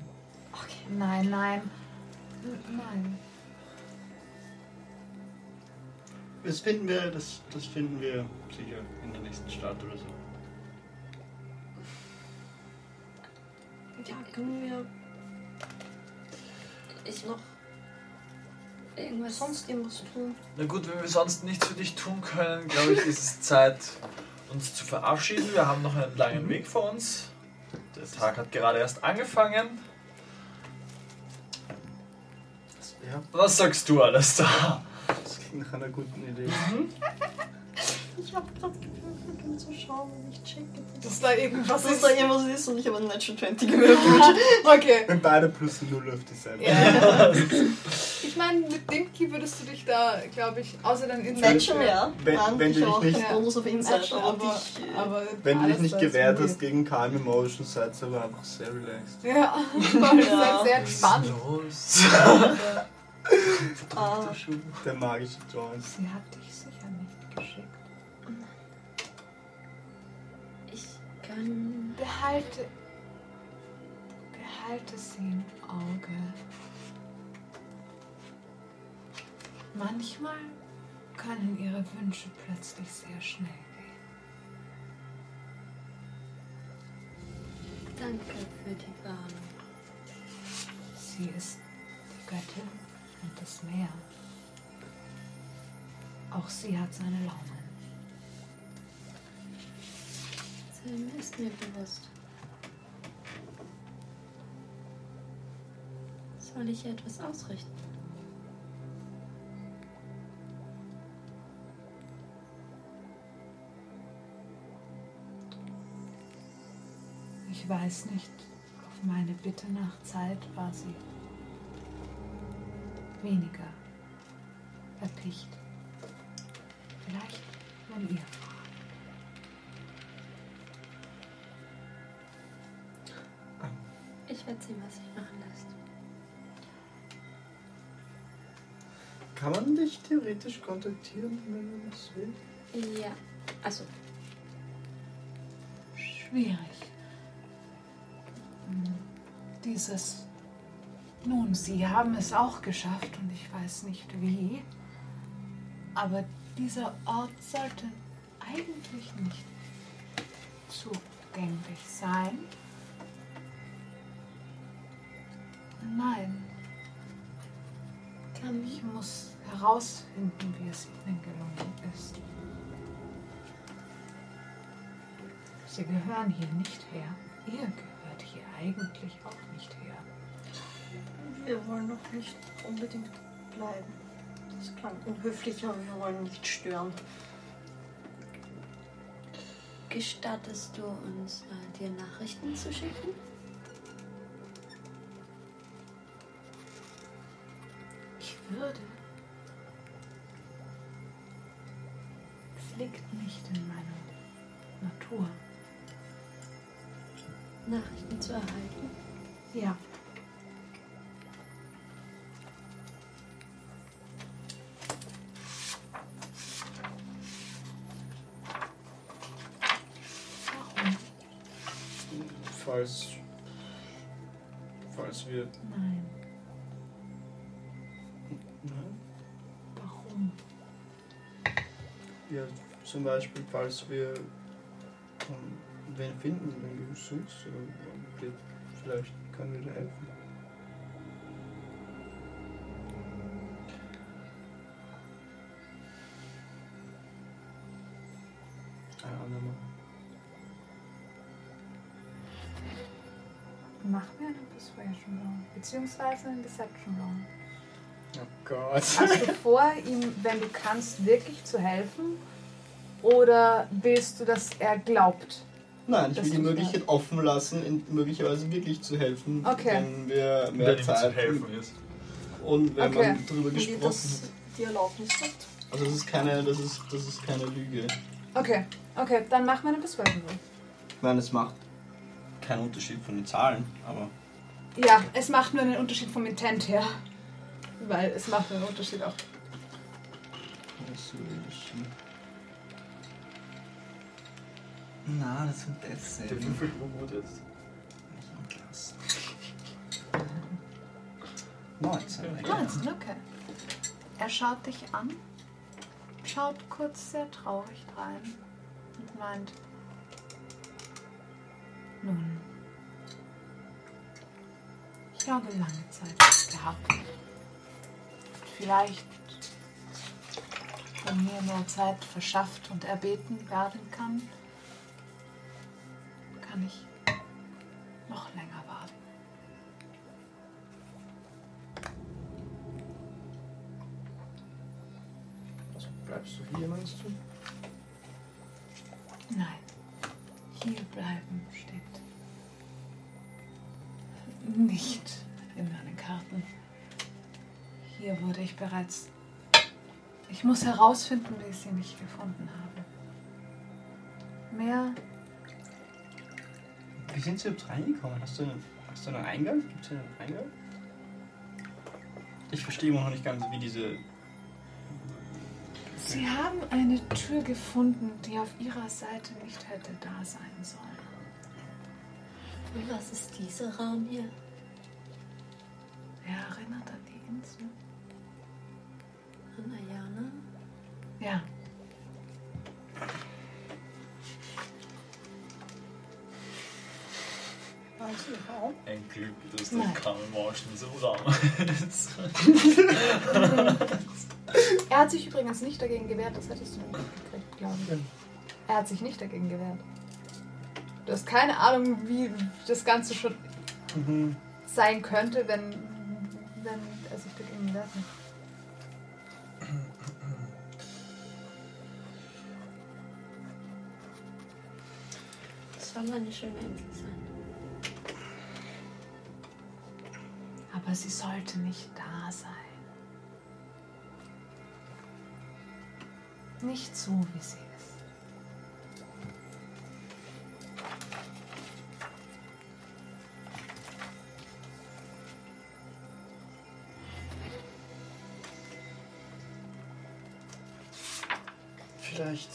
Okay. nein, nein, nein. Das finden wir, das, das finden wir sicher in der nächsten Stadt oder so. Ja, können wir Ich noch irgendwas sonst irgendwas tun? Na gut, wenn wir sonst nichts für dich tun können, glaube ich, ist es Zeit, uns zu verabschieden. Wir haben noch einen langen Weg vor uns. Der Tag hat gerade erst angefangen. Ja, Was sagst du alles da? das klingt nach einer guten Idee. Ich habe gerade gewürfelt, um zu schauen, ob ich checke. Dass da irgendwas dass ist. da irgendwas ist und ich habe einen Natural 20 gewürfelt. Okay. Wenn beide plus 0 auf die Seite. Ja. Ich meine, mit Dimki würdest du dich da, glaube ich, außer dein Natural, ja. Wenn- wenn ich du dich nicht- Bonus auf Insight, Natural, aber, aber, äh, aber Wenn du dich nicht gewehrt ist hast gegen Calm Emotion, seid ihr aber einfach sehr relaxed. Ja, voll, das Ja. sehr entspannt. los? ah, Der magische Joyce. Sie hat dich Kann. Behalte. Behalte sie im Auge. Manchmal können ihre Wünsche plötzlich sehr schnell gehen. Danke für die Warnung. Sie ist die Göttin und das Meer. Auch sie hat seine Launen. Sam ist mir bewusst. Soll ich etwas ausrichten? Ich weiß nicht, auf meine Bitte nach Zeit war sie weniger erpicht. Vielleicht, wenn ihr Ich werde sehen, was sich machen lässt. Kann man dich theoretisch kontaktieren, wenn man das will? Ja, also schwierig. Hm, Dieses. Nun, Sie haben es auch geschafft und ich weiß nicht wie. Aber dieser Ort sollte eigentlich nicht zugänglich sein. Nein, kann ich muss herausfinden, wie es Ihnen gelungen ist. Sie gehören hier nicht her. Ihr gehört hier eigentlich auch nicht her. wir wollen noch nicht unbedingt bleiben. Das klang unhöflich, aber wir wollen nicht stören. Gestattest du uns, äh, dir Nachrichten zu schicken? Ich Ja, zum Beispiel, falls wir ähm, wen finden, wenn du suchst, oder vielleicht können wir dir helfen. Ein andermal. Mach mir einen Persuasion Roll. Beziehungsweise einen Deception Roll. Gott. Hast du vor, ihm, wenn du kannst, wirklich zu helfen? Oder willst du, dass er glaubt? Nein, ich will die Möglichkeit offen lassen, in, möglicherweise wirklich zu helfen, Okay. wenn wir mehr ihm Zeit zu helfen ist. und wenn Okay. man darüber gesprochen hat. die Erlaubnis hat. Also das ist keine, das ist, das ist keine Lüge. Okay, okay, dann mach mir einen Persuasion. Ich meine, es macht keinen Unterschied von den Zahlen, aber Ja, es macht nur einen Unterschied vom Intent her. Weil es macht einen Unterschied auch. Na, das wird das Der Würfel gut jetzt. 19. Okay. ja. 19, okay. Er schaut dich an, schaut kurz sehr traurig rein und meint, nun, ich habe lange Zeit gehabt. Vielleicht, wenn mir mehr Zeit verschafft und erbeten werden kann, kann ich noch länger ich bereits. Ich muss herausfinden, wie ich sie nicht gefunden habe. Mehr. Wie sind sie überhaupt reingekommen? Hast du einen, hast du einen Eingang? Gibt es einen Eingang? Ich verstehe immer noch nicht ganz, wie diese. Sie haben eine Tür gefunden, die auf ihrer Seite nicht hätte da sein sollen. Und was ist dieser Raum hier? Er erinnert an die Insel. An Ayana? Ja. Ein Glück, dass der Kammermarsch in diesem Raum ist. Er hat sich übrigens nicht dagegen gewehrt, das hättest du nicht mitgekriegt, glaube ich. Er hat sich nicht dagegen gewehrt. Du hast keine Ahnung, wie das Ganze schon Mhm. sein könnte, wenn, wenn er sich dagegen wehrt. Das soll eine schöne Insel sein. Aber sie sollte nicht da sein. Nicht so, wie sie ist. Vielleicht.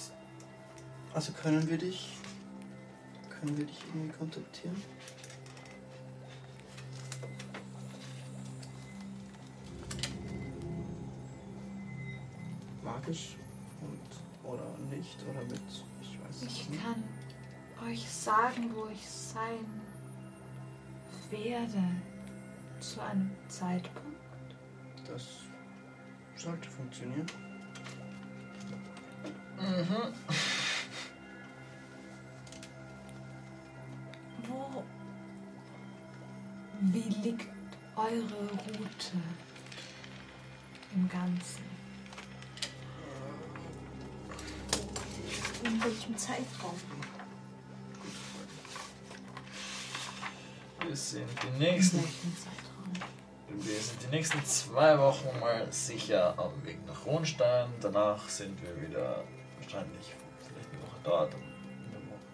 Also können wir dich. Können wir dich irgendwie kontaktieren? Magisch und oder nicht oder mit ich weiß Ich nicht. kann euch sagen, wo ich sein werde zu einem Zeitpunkt. Das sollte funktionieren. Wo? eure Route im Ganzen? In welchem Zeitraum? Wir sind die nächsten. Wir sind die nächsten zwei Wochen mal sicher am Weg nach Ronstein. Danach sind wir wieder wahrscheinlich vielleicht eine Woche dort, dann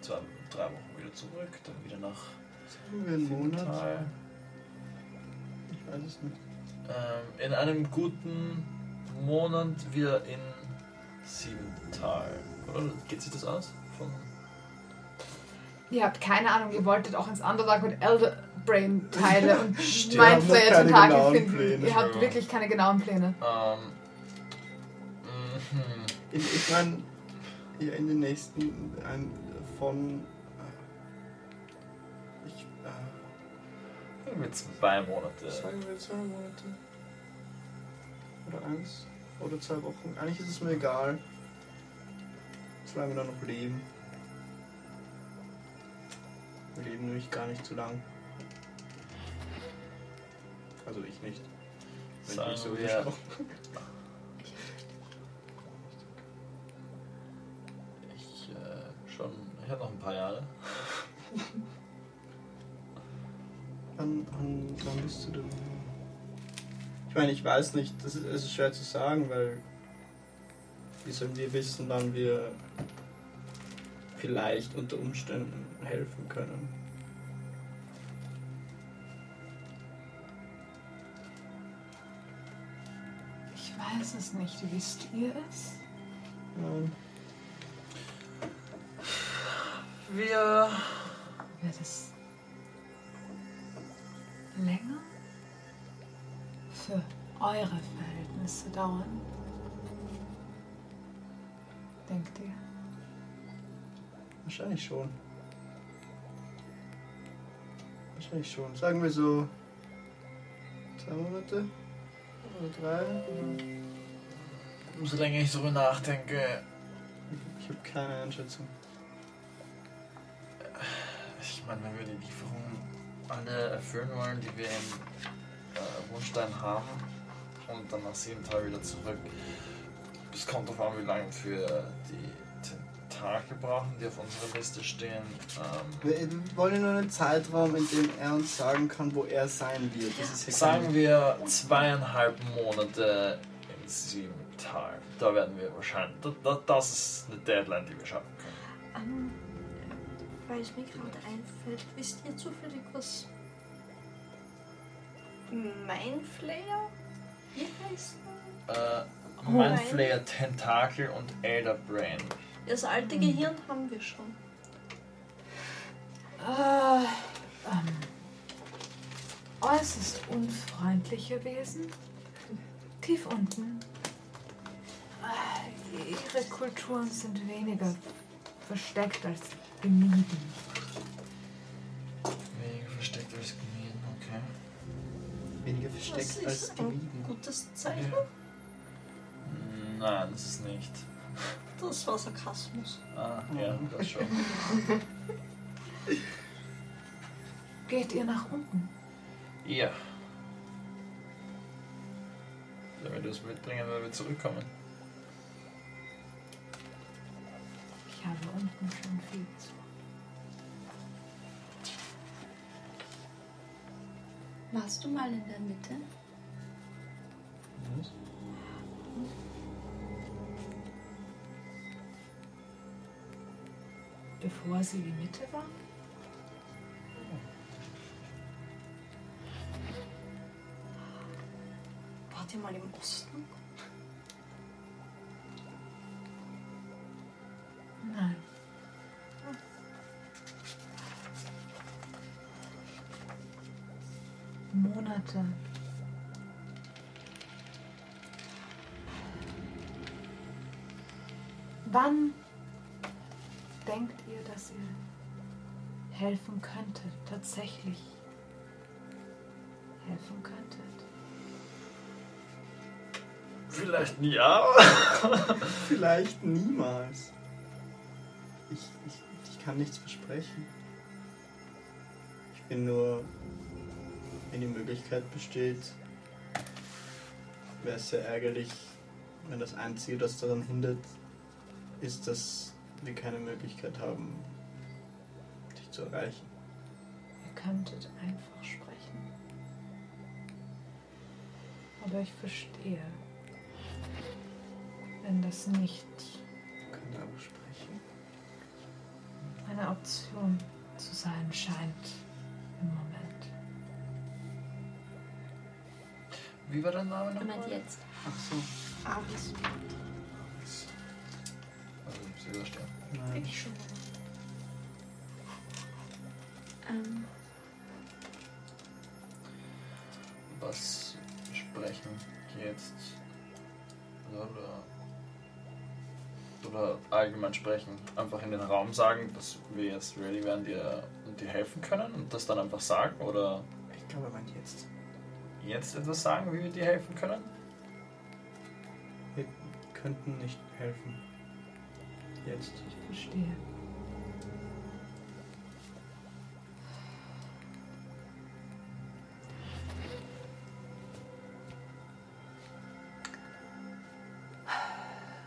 zwei, drei Wochen wieder zurück, dann wieder nach. Sind wir einen Monat? Weiß es nicht. Ähm, in einem guten Monat wieder in Siebental. Oder geht sich das aus? Von Ihr habt keine Ahnung, ihr wolltet auch ins Underdark mit Elder Brain Teile und Mindflayer Tentakel finden. Pläne. Ihr habt wirklich keine genauen Pläne. ähm, mhm. Ich, ich meine, ja, in den nächsten ein, von. Sagen wir zwei Monate. sagen wir zwei Monate. Oder eins. Oder zwei Wochen. Eigentlich ist es mir egal. Solange wir da noch leben. Wir leben nämlich gar nicht zu lang. Also ich nicht. Wenn Sagen ich mich so wir- meine, ich weiß nicht, das ist, es ist schwer zu sagen, weil wie sollen wir wissen, wann wir vielleicht unter Umständen helfen können? Ich weiß es nicht. Wisst ihr es? Nein. Wir. Wird es eure Verhältnisse dauern? Denkt ihr? Wahrscheinlich schon. Wahrscheinlich schon. Sagen wir so zwei Monate oder drei. Umso länger ich darüber nachdenke, Ich habe keine Einschätzung. ich meine, wenn wir die Lieferungen alle erfüllen wollen, die wir in äh, Wunstein haben und dann nach sieben Tagen wieder zurück, es kommt darauf an, wie lange für die Tentakel brauchen, die auf unserer Liste stehen. Ähm, Wir wir wollen nur einen Zeitraum, in dem er uns sagen kann, wo er sein wird. Das ist ja Sagen wir zweieinhalb Monate in Siebental. Da werden wir wahrscheinlich. Da, da, das ist eine Deadline, die wir schaffen können. Ähm, weil es mir gerade einfällt, wisst ihr zufällig, was Mindflayer? Wie heißt Äh, Oh Mindflayer, Tentakel und Elder Brain. Das alte Gehirn haben wir schon. Äh, ähm, äußerst unfreundliche Wesen. Tief unten. Äh, ihre Kulturen sind weniger versteckt als gemieden. Weniger Das versteckt als ist ein gemieden. gutes Zeichen. Nein, das ist nicht. Das war Sarkasmus. Ah, ja, das schon. Geht ihr nach unten? Ja. Sollen wir das mitbringen, wenn wir zurückkommen? Ich habe unten schon viel zu. Warst du mal in der Mitte? Was? Bevor sie die Mitte war? Wart ihr mal im Osten? Nein. Monate. Wann denkt ihr, dass ihr helfen könntet? Tatsächlich helfen könntet? Vielleicht ein Jahr? Vielleicht niemals. Ich, ich, ich kann nichts versprechen. Ich bin nur, wenn die Möglichkeit besteht, wäre es sehr ärgerlich, wenn das Einzige, das daran hindert, ist, dass wir keine Möglichkeit haben, dich zu erreichen. Ihr könntet einfach sprechen. Aber ich verstehe, wenn das nicht Könnte aber sprechen. eine Option zu sein scheint im Moment. Wie war dein Name nochmal? meint jetzt. Ach so. Aris. Also, ich sehe da stehen. Nein. Ich schon. Ähm, Was sprechen jetzt? Oder, oder allgemein sprechen. Einfach in den Raum sagen, dass wir jetzt ready wären, dir, und dir helfen können und das dann einfach sagen? Oder Ich glaube, meint jetzt. Jetzt etwas sagen, wie wir dir helfen können? Wir könnten nicht helfen. Jetzt. Ich verstehe.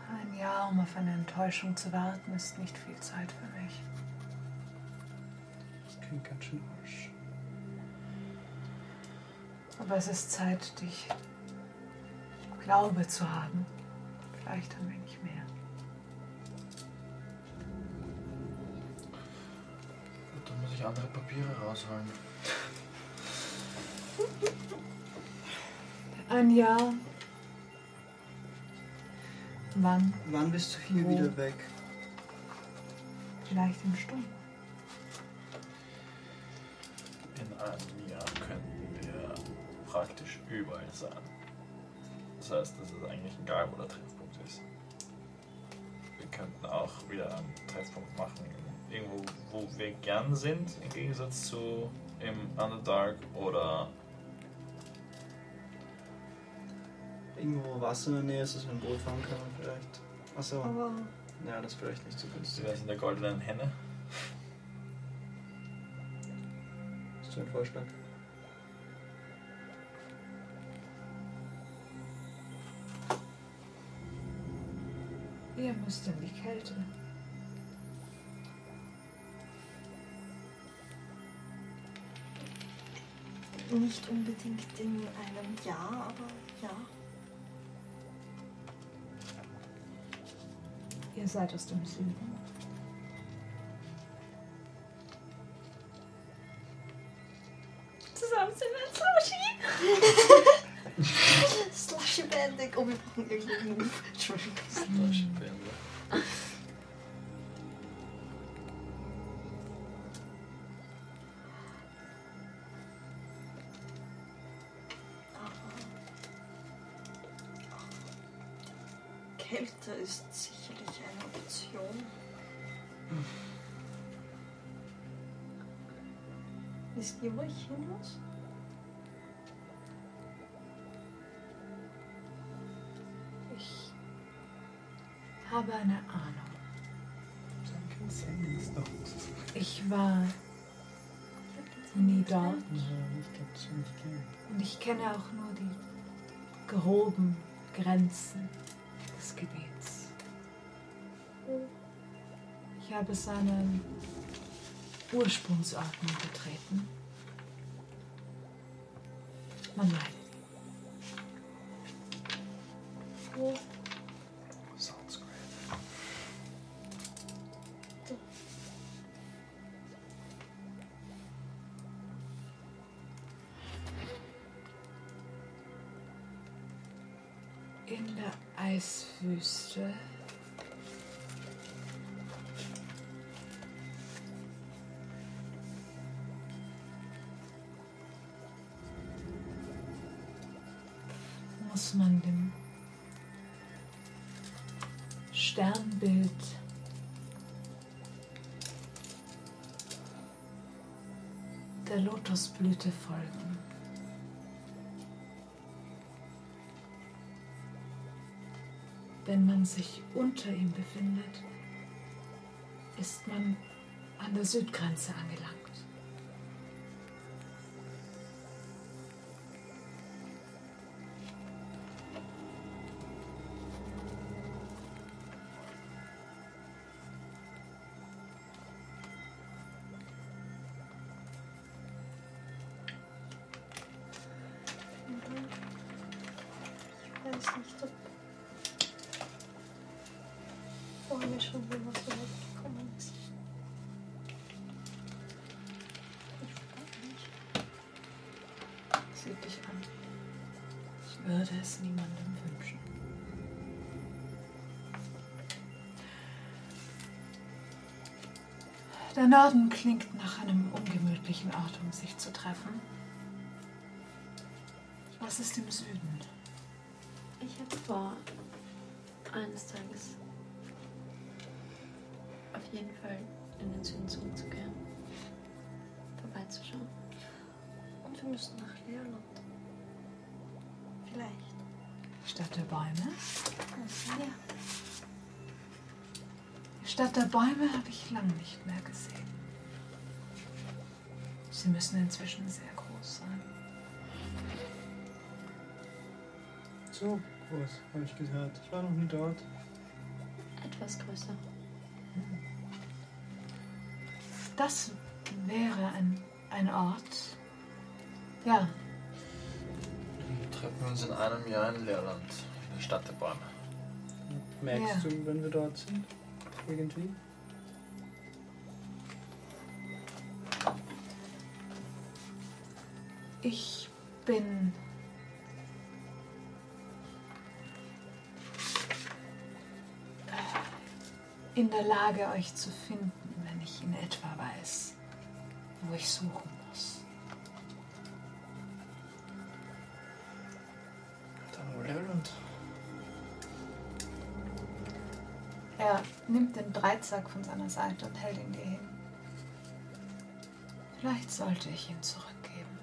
Ein Jahr, um auf eine Enttäuschung zu warten, ist nicht viel Zeit für mich. Das klingt ganz schön harsch. Aber es ist Zeit, dich Glaube zu haben. Vielleicht ein wenig mehr. Gut, dann muss ich andere Papiere rausholen. Ein Jahr. Wann? Wann bist du hier Wo? wieder weg? Vielleicht in Stunden. In einem praktisch überall sein. Das heißt, es ist eigentlich egal, wo der Treffpunkt ist. Wir könnten auch wieder einen Treffpunkt machen, irgendwo, wo wir gern sind, im Gegensatz zu im Underdark oder Irgendwo wo Wasser in der Nähe ist, dass wir ein Boot fahren können vielleicht. Achso. Aber Ja, das ist vielleicht nicht so günstig. Sie in der goldenen Henne. Hast du einen Vorschlag? Ihr müsst in die Kälte. nicht unbedingt in einem Jahr, aber ja. Ihr seid aus dem Süden. Banding. Oh, wir brauchen irgendeinen Move. Entschuldigung. Kälte ist sicherlich eine Option. Wisst ihr, wo ich hin muss? Habe eine Ahnung. Ich war nie dort und ich kenne auch nur die groben Grenzen des Gebiets. Ich habe seine Ursprungsordnung betreten. Man leidet. Eiswüste muss man dem Sternbild der Lotusblüte folgen. Wenn man sich unter ihm befindet, ist man an der Südgrenze angelangt. Norden klingt nach einem ungemütlichen Ort, um sich zu treffen. Was ist im Süden? Ich habe vor, eines Tages auf jeden Fall in den Süden zurückzukehren. Vorbeizuschauen. Und wir müssen nach Leerland. Vielleicht. Stadt der Bäume? Ja. Die Stadt der Bäume habe ich lange nicht mehr gesehen. Sie müssen inzwischen sehr groß sein. So, was habe ich gehört? Ich war noch nie dort. Etwas größer. Das wäre ein, ein Ort. Ja, Treffen wir uns in einem Jahr in Leerland, in der Stadt der Bäume. Merkst Ja. du, wenn wir dort sind? Irgendwie? ich bin. in der Lage, euch zu finden, wenn ich in etwa weiß, wo ich suchen Dreizack von seiner Seite und hält ihn dir hin. Vielleicht sollte ich ihn zurückgeben.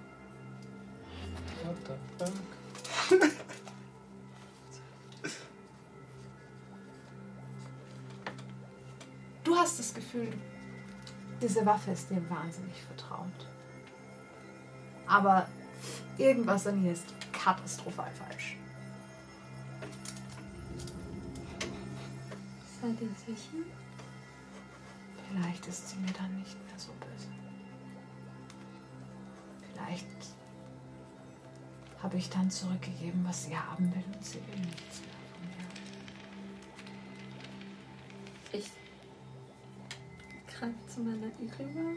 What the fuck? Du hast das Gefühl, diese Waffe ist dir wahnsinnig vertraut. Aber irgendwas an ihr ist katastrophal falsch. Seid ihr sicher? Vielleicht ist sie mir dann nicht mehr so böse. Vielleicht habe ich dann zurückgegeben, was sie haben will und sie will nichts mehr von mir. Ich greife zu meiner rüber.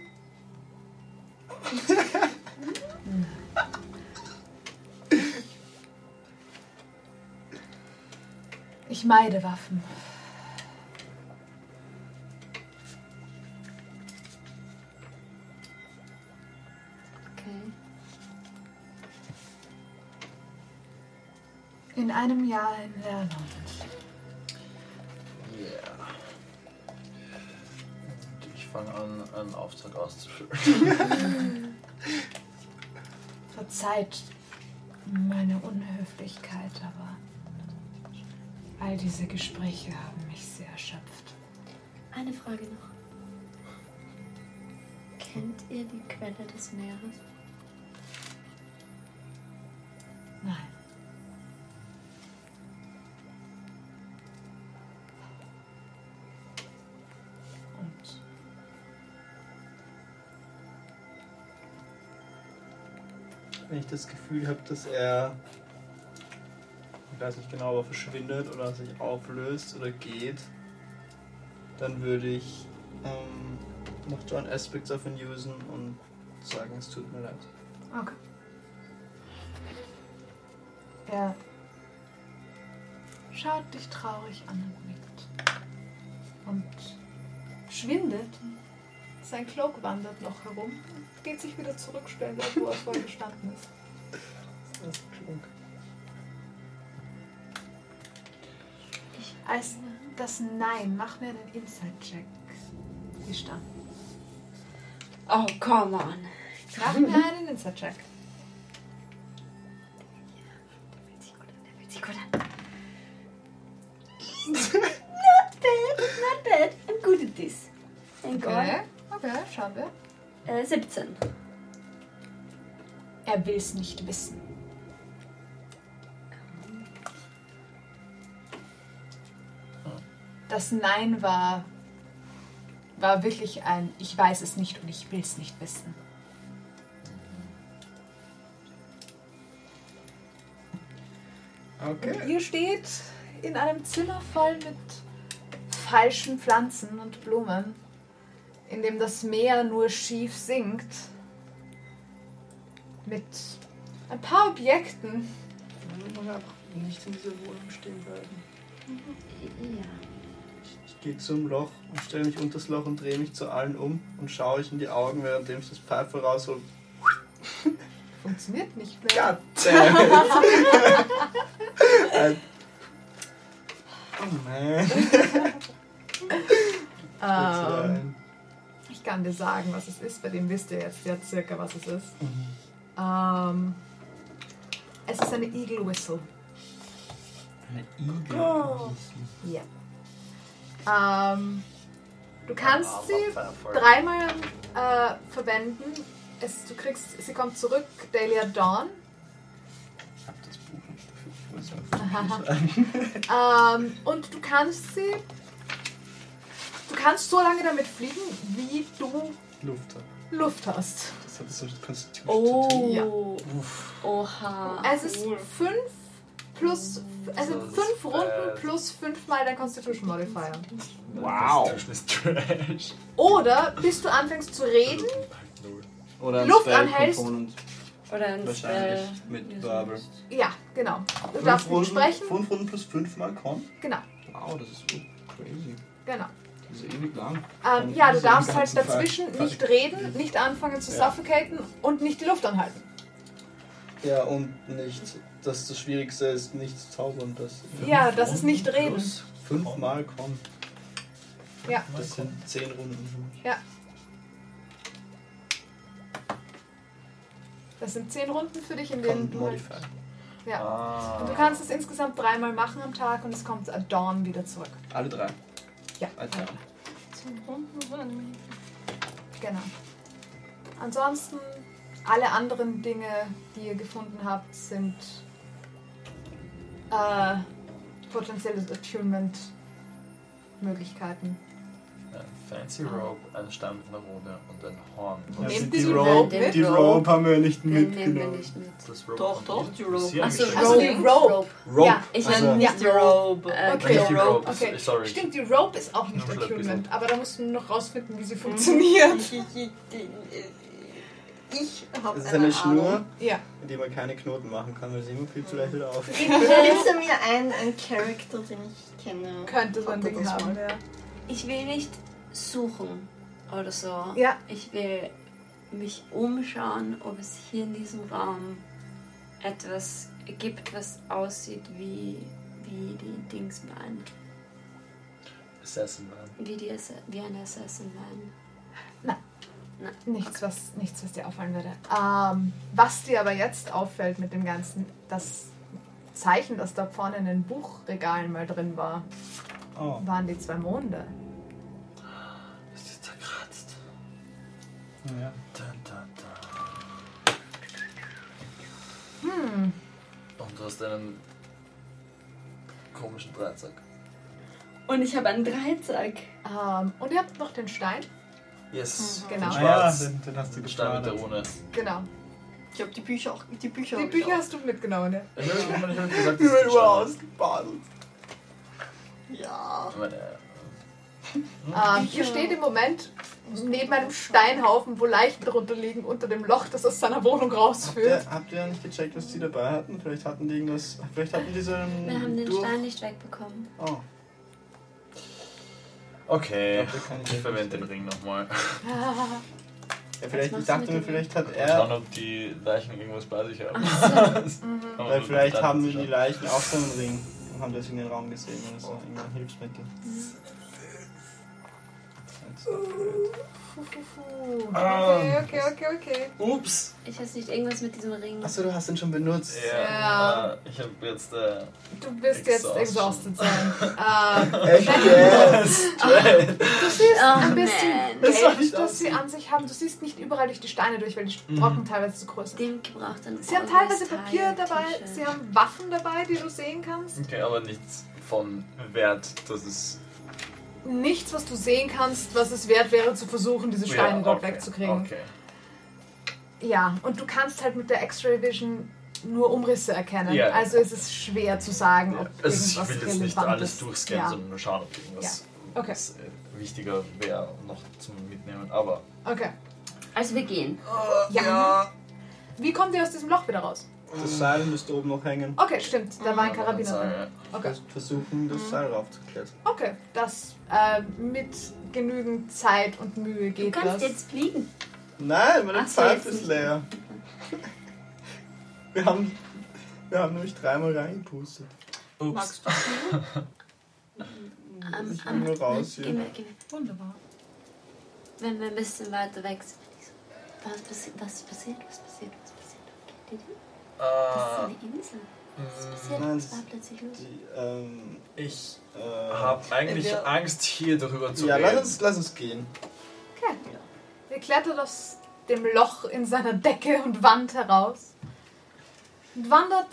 Ich meide Waffen. In einem Jahr in Leerland. Yeah. Ich fange an, einen Auftrag auszufüllen. Verzeiht meine Unhöflichkeit, aber all diese Gespräche haben mich sehr erschöpft. Eine Frage noch. Kennt ihr die Quelle des Meeres? Nein. Wenn ich das Gefühl habe, dass er, ich weiß nicht genau, aber verschwindet oder sich auflöst oder geht, dann würde ich ähm, noch John Aspects auf ihn usen und sagen, es tut mir leid. Okay. Er schaut dich traurig an. Und schwindet. Sein Cloak wandert noch herum und geht sich wieder zurück, stellt dort, wo er vorher gestanden ist. Das ist klug. Als das Nein, mach mir einen Inside-Check. Sie stand. Oh, come on. Mach mir einen Inside-Check. Schauen wir. Äh, 17. Er will es nicht wissen. Das Nein war, war wirklich ein Ich weiß es nicht und ich will es nicht wissen. Okay. Ihr steht in einem Zimmer voll mit falschen Pflanzen und Blumen, in dem das Meer nur schief sinkt. Mit ein paar Objekten. Man mag nicht in dieser Wohnung stehen bleiben. Ja. Ich gehe zum Loch und stelle mich unter das Loch und drehe mich zu allen um und schaue euch in die Augen, währenddem ich das Pfeife raushol. Funktioniert nicht mehr. God oh man. Ähm, ich kann dir sagen, was es ist. Bei dem wisst ihr jetzt ja circa, was es ist. Ähm, es ist eine Eagle Whistle. Eine Igel. Oh. Ja. Ähm, du kannst sie dreimal äh, verwenden. Es, du kriegst, sie kommt zurück, Daily at Dawn. Ich hab das Buch nicht dafür. Ich muss Aha. Ähm, und du kannst sie. Du kannst so lange damit fliegen, wie du Luft. Luft hast. Das hat so Constitution. Oh. Ja. Oha. Es ist fünf plus. Also Das ist fünf Runden bad. plus fünfmal dein Constitution Modifier. Wow. Constitution ist trash. Oder bis du anfängst zu reden, Null. Oder ein Luft Spell anhältst. Oder ein Wahrscheinlich Spell. mit Verbal. ja, genau. Du Fünf darfst nicht Runden, sprechen. fünf Runden plus fünfmal Con. Genau, Wow, das ist so crazy. genau. Das ist ewig lang. Ähm, ja, du darfst halt dazwischen Fall- nicht reden, nicht anfangen zu Ja. suffocaten und nicht die Luft anhalten. Ja, und nicht, dass das Schwierigste ist, nicht zu zaubern. Das Ja, das ist nicht reden. Plus fünfmal Con. Ja. Das sind zehn Runden. Das sind zehn Runden für dich, in denen du halt, ja. Ah. Und du kannst es insgesamt dreimal machen am Tag und es kommt at Dawn wieder zurück. Alle drei. Ja, Alter. genau. Ansonsten, alle anderen Dinge, die ihr gefunden habt, sind äh, potenzielle Attunement-Möglichkeiten. Ein Fancy Rope, ein Stamm mit einer und ein Horn. Ja, Nehmt die, die Rope, Rope mit? die Rope haben wir nicht mitgenommen. nicht mit. Doch, doch, nicht. die haben Achso. Also die Rope. Rope. Ja, ich also, meine, ja. Die Rope. Äh, Okay. Nicht die Rope, ist- Okay, sorry. stimmt, die Rope ist auch nicht ein Attunement, aber da musst du noch rausfinden, wie sie funktioniert. Ich, ich, ich, ich habe Das ist eine Schnur, Ja, mit der man keine Knoten machen kann, weil sie immer viel zu leicht wieder auf. Bitte lese mir ein, ein Charakter, den ich kenne. könnte so ein Ding haben. Ja. Ich will nicht suchen oder so. Ja. Ich will mich umschauen, ob es hier in diesem Raum etwas gibt, was aussieht wie, wie die Dingsman. Assassin Man. Wie, die, Assa- wie ein Assassin Man. Nichts, was, nichts, was dir auffallen würde. Ähm, was dir aber jetzt auffällt mit dem Ganzen, das Zeichen, das da vorne in den Buchregalen mal drin war, Oh. waren die zwei Monde. Ja. Dun, dun, dun. Hm, Und du hast einen komischen Dreizack. Und ich habe einen Dreizack. ähm, und ihr habt noch den Stein. Yes. Genau. Den Ah ja, den, den hast du Den Stein mit der. Rune. Genau. Ich habe die Bücher auch. Die Bücher, Die Bücher auch. hast du mitgenommen, ja. Ich habe gesagt, du der ausgebadelt. Ja. Stein ist. Ähm, ihr steht im Moment neben einem Steinhaufen, wo Leichen drunter liegen, unter dem Loch, das aus seiner Wohnung Habt rausführt. ihr, habt ihr nicht gecheckt, was die dabei hatten? Vielleicht hatten die irgendwas. Vielleicht hatten die so einen. Wir haben den durch- Stein nicht wegbekommen. Oh. Okay, Ich glaub, ich ich verwende den Ring nochmal. Ja, vielleicht, ich dachte mir, vielleicht hat Mal schauen, er. ob die Leichen irgendwas bei sich haben. Mhm. Weil vielleicht haben wir die Leichen auch so einen Ring und haben deswegen den Raum gesehen oder so. Irgendein Hilfsmittel. Good. Okay, okay, okay, okay. Ups! Ich weiß nicht, irgendwas mit diesem Ring. Achso, du hast den schon benutzt. Ja, Ja. äh, ich habe jetzt. Äh, Du wirst jetzt exhausted sein. ähm, Echt jetzt? du siehst Oh, ein bisschen. Das Geld, nicht das sie an sich haben. Du siehst nicht überall durch die Steine durch, weil die Mhm. Brocken teilweise zu groß sind. Dem gebraucht ein Sie haben teilweise Papier dabei, sie haben Waffen dabei, die du sehen kannst. okay, aber nichts von Wert, dass es. Nichts, was du sehen kannst, was es wert wäre, zu versuchen, diese Steine Ja, dort okay, wegzukriegen. Okay. Ja, und du kannst halt mit der X-Ray Vision nur Umrisse erkennen. Ja. Also es ist schwer zu sagen, ob Also ich will jetzt nicht alles ist. durchscannen, Ja. sondern nur schauen, ob irgendwas Okay. was, äh, wichtiger wäre noch zum Mitnehmen. Aber Okay. Also wir gehen. Ja. Wie kommt ihr aus diesem Loch wieder raus? Das Seil müsste oben noch hängen. Okay, stimmt. Da war ein Karabiner drin. Okay. Versuchen, das Seil raufzuklettern. Okay, das äh, mit genügend Zeit und Mühe Du geht kannst das. jetzt fliegen. Nein, meine Ach so, Pfeife jetzt ist nicht. leer. Wir haben, wir haben nämlich dreimal reingepustet. Ups. Magst du fliegen? Ähm, Ich will nur raus Geh hier. mir, geh mir. Wunderbar. Wenn wir ein bisschen weiter weg sind. ich so, Was passiert? Was passiert? Was passiert? Was passiert? Okay, die- Das ist Äh, eine Insel. Was passiert? Nein, Was das- war plötzlich los? Die, ähm, ich äh, habe eigentlich wir- Angst, hier darüber zu Ja, reden. lass uns, lass uns gehen. Okay. Ihr klettert aus dem Loch in seiner Decke und Wand heraus und wandert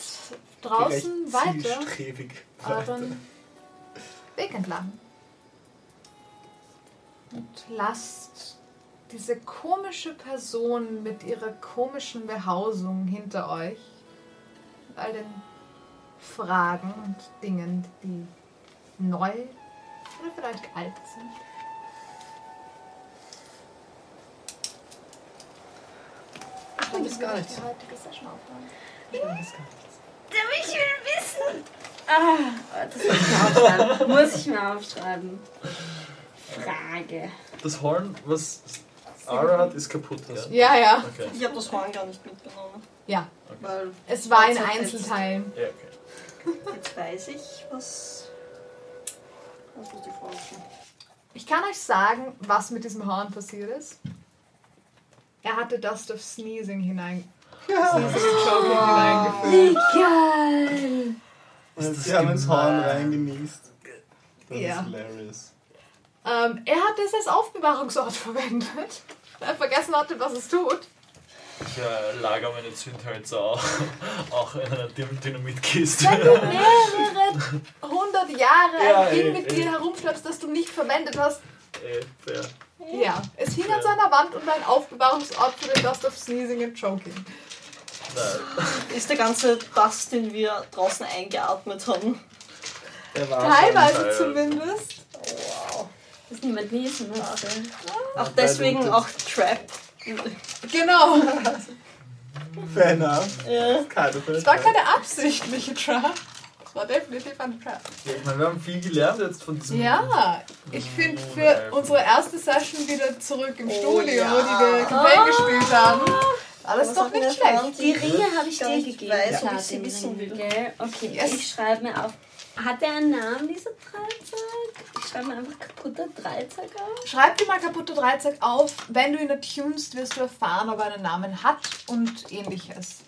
draußen weiter euren weiter. Weg entlang. Und lasst diese komische Person mit ihrer komischen Behausung hinter euch. All den Fragen und Dingen, die neu oder vielleicht alt sind. Ich fand das gar nicht. Die heutige Session aufhören. Ich fand das gar nicht. Ich will wissen. Ah, das muss ich mir aufschreiben. muss ich mir aufschreiben. Frage. Das Horn, was Ara hat, ist kaputt. Gell? Ja, ja. Okay. Ich habe das Horn gar nicht mitgenommen. Ja. Weil Es war in. Einzelteilen. Ja, okay. jetzt weiß ich, was. Was muss die Frage sein? Ich kann euch sagen, was mit diesem Horn passiert ist. Er hatte Dust of Sneezing hinein. Sneezing Joking hineingefüllt. Geil. Und das sie haben ins Horn reingenießt. Das Ja. ist hilarious. Ähm, er hat es als Aufbewahrungsort verwendet. Er vergessen hatte, was es tut. Ich äh, lager meine Zündhölzer auch, auch in einer Dyn- Dynamitkiste. Wenn du mehrere hundert Jahre Ja, ein Ding mit eh. dir herumschleppst, das du nicht verwendet hast. Äh, fair. Ja, es hing an seiner Wand und ein Aufbewahrungsort für den Dust of Sneezing and Choking. Nein. Ist der ganze Dust, den wir draußen eingeatmet haben. Der war Teilweise teilweise. zumindest. Wow. Dass niemand niesen musste. Auch deswegen auch Trap. Genau. fair enough. Ja. Keine Es war keine absichtliche Trap. Es war definitiv eine Trap. Ja, ich meine, wir haben viel gelernt jetzt von diesem. Ja, ich finde für Wunderbar. unsere erste Session wieder zurück im Oh Studio, ja. die wir komplett gespielt haben. Alles Was doch nicht schlecht. Die Ringe habe ich dir gegeben. weiß, ob ich sie wissen will. Okay, Yes. ich schreibe mir auf. Hat der einen Namen, dieser Dreizack? Ich schreibe mir einfach kaputter Dreizack auf. Schreib dir mal kaputte Dreizack auf. Wenn du ihn attunst, wirst du erfahren, ob er einen Namen hat und ähnliches.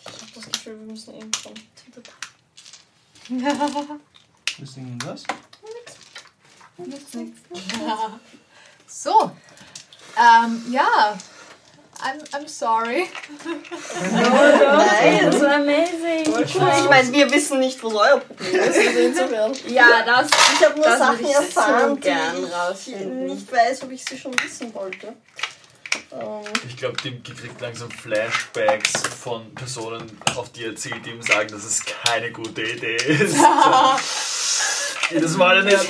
Ich habe das Gefühl, wir müssen irgendwann. Wir singen was? So. Ähm, ja. I'm, I'm sorry. Nein, das war amazing. Ich meine, wir wissen nicht, was euer Problem ist. Also. Ja, das. Ich habe nur Das Sachen erfahren, so gern die ich nicht weiß, ob ich sie schon wissen wollte. Ähm, Ich glaube, Tim kriegt langsam Flashbacks von Personen, auf die er erzählt, die ihm sagen, dass es keine gute Idee ist. Jedes Mal ein Herz.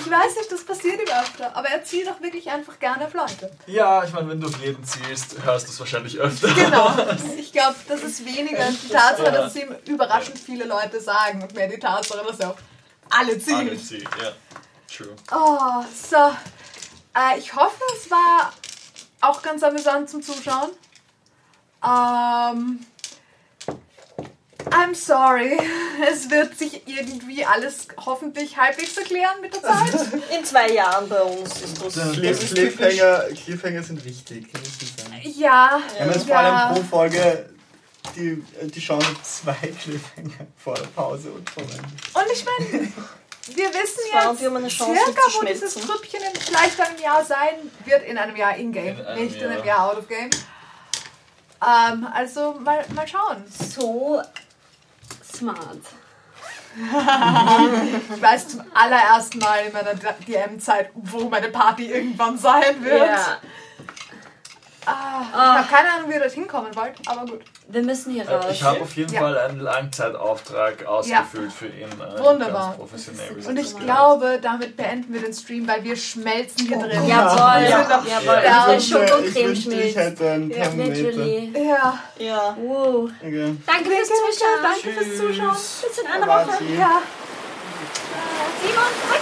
Ich weiß nicht, das passiert ihm öfter, aber er zielt auch wirklich einfach gerne auf Leute. Ja, ich meine, wenn du auf jeden zielst, hörst du es wahrscheinlich öfter. Genau. Ich glaube, das ist weniger die Tatsache, dass es ihm überraschend viele Leute sagen und mehr die Tatsache, dass er auf alle Alle zielt. ziehen, ja. True. Oh, so. Äh, ich hoffe, es war auch ganz amüsant zum Zuschauen. Ähm, I'm sorry. Es wird sich irgendwie alles hoffentlich halbwegs erklären mit der Zeit. in zwei Jahren bei uns ist das. Cliff, das ist. Cliffhanger, Cliffhanger sind wichtig. Ja. Wir haben jetzt vor allem pro Folge die, die Chance zwei Cliffhanger vor der Pause und vor dem. Und ich meine, wir wissen jetzt wir circa, wo dieses. Trüppchen in vielleicht einem Jahr sein wird. In einem Jahr in-game, nicht in einem Jahr. Jahr out-of-game. Ähm, also mal, mal schauen. So smart. Ich weiß zum allerersten Mal in meiner DM-Zeit, wo meine Party irgendwann sein wird. Ja. Ah, ich habe keine Ahnung, wie ihr dorthin kommen wollt, aber gut. Wir müssen hier Äh, raus. Ich habe auf jeden Ja. Fall einen Langzeitauftrag ausgefüllt für ihn. Äh, Wunderbar. Ganz professionell. wie Und ich das glaube, damit beenden wir den Stream, weil wir schmelzen hier drin. Jawohl, Wir sind doch jawohl. Ja. Ich Schokocreme wünschte, ich schmilzt. hätte einen Ja. Literally. Ja. Ja. Wow. Okay. Danke fürs Zuschauen. Danke fürs Zuschauen. Bis in einer Woche. Ja. Simon, drück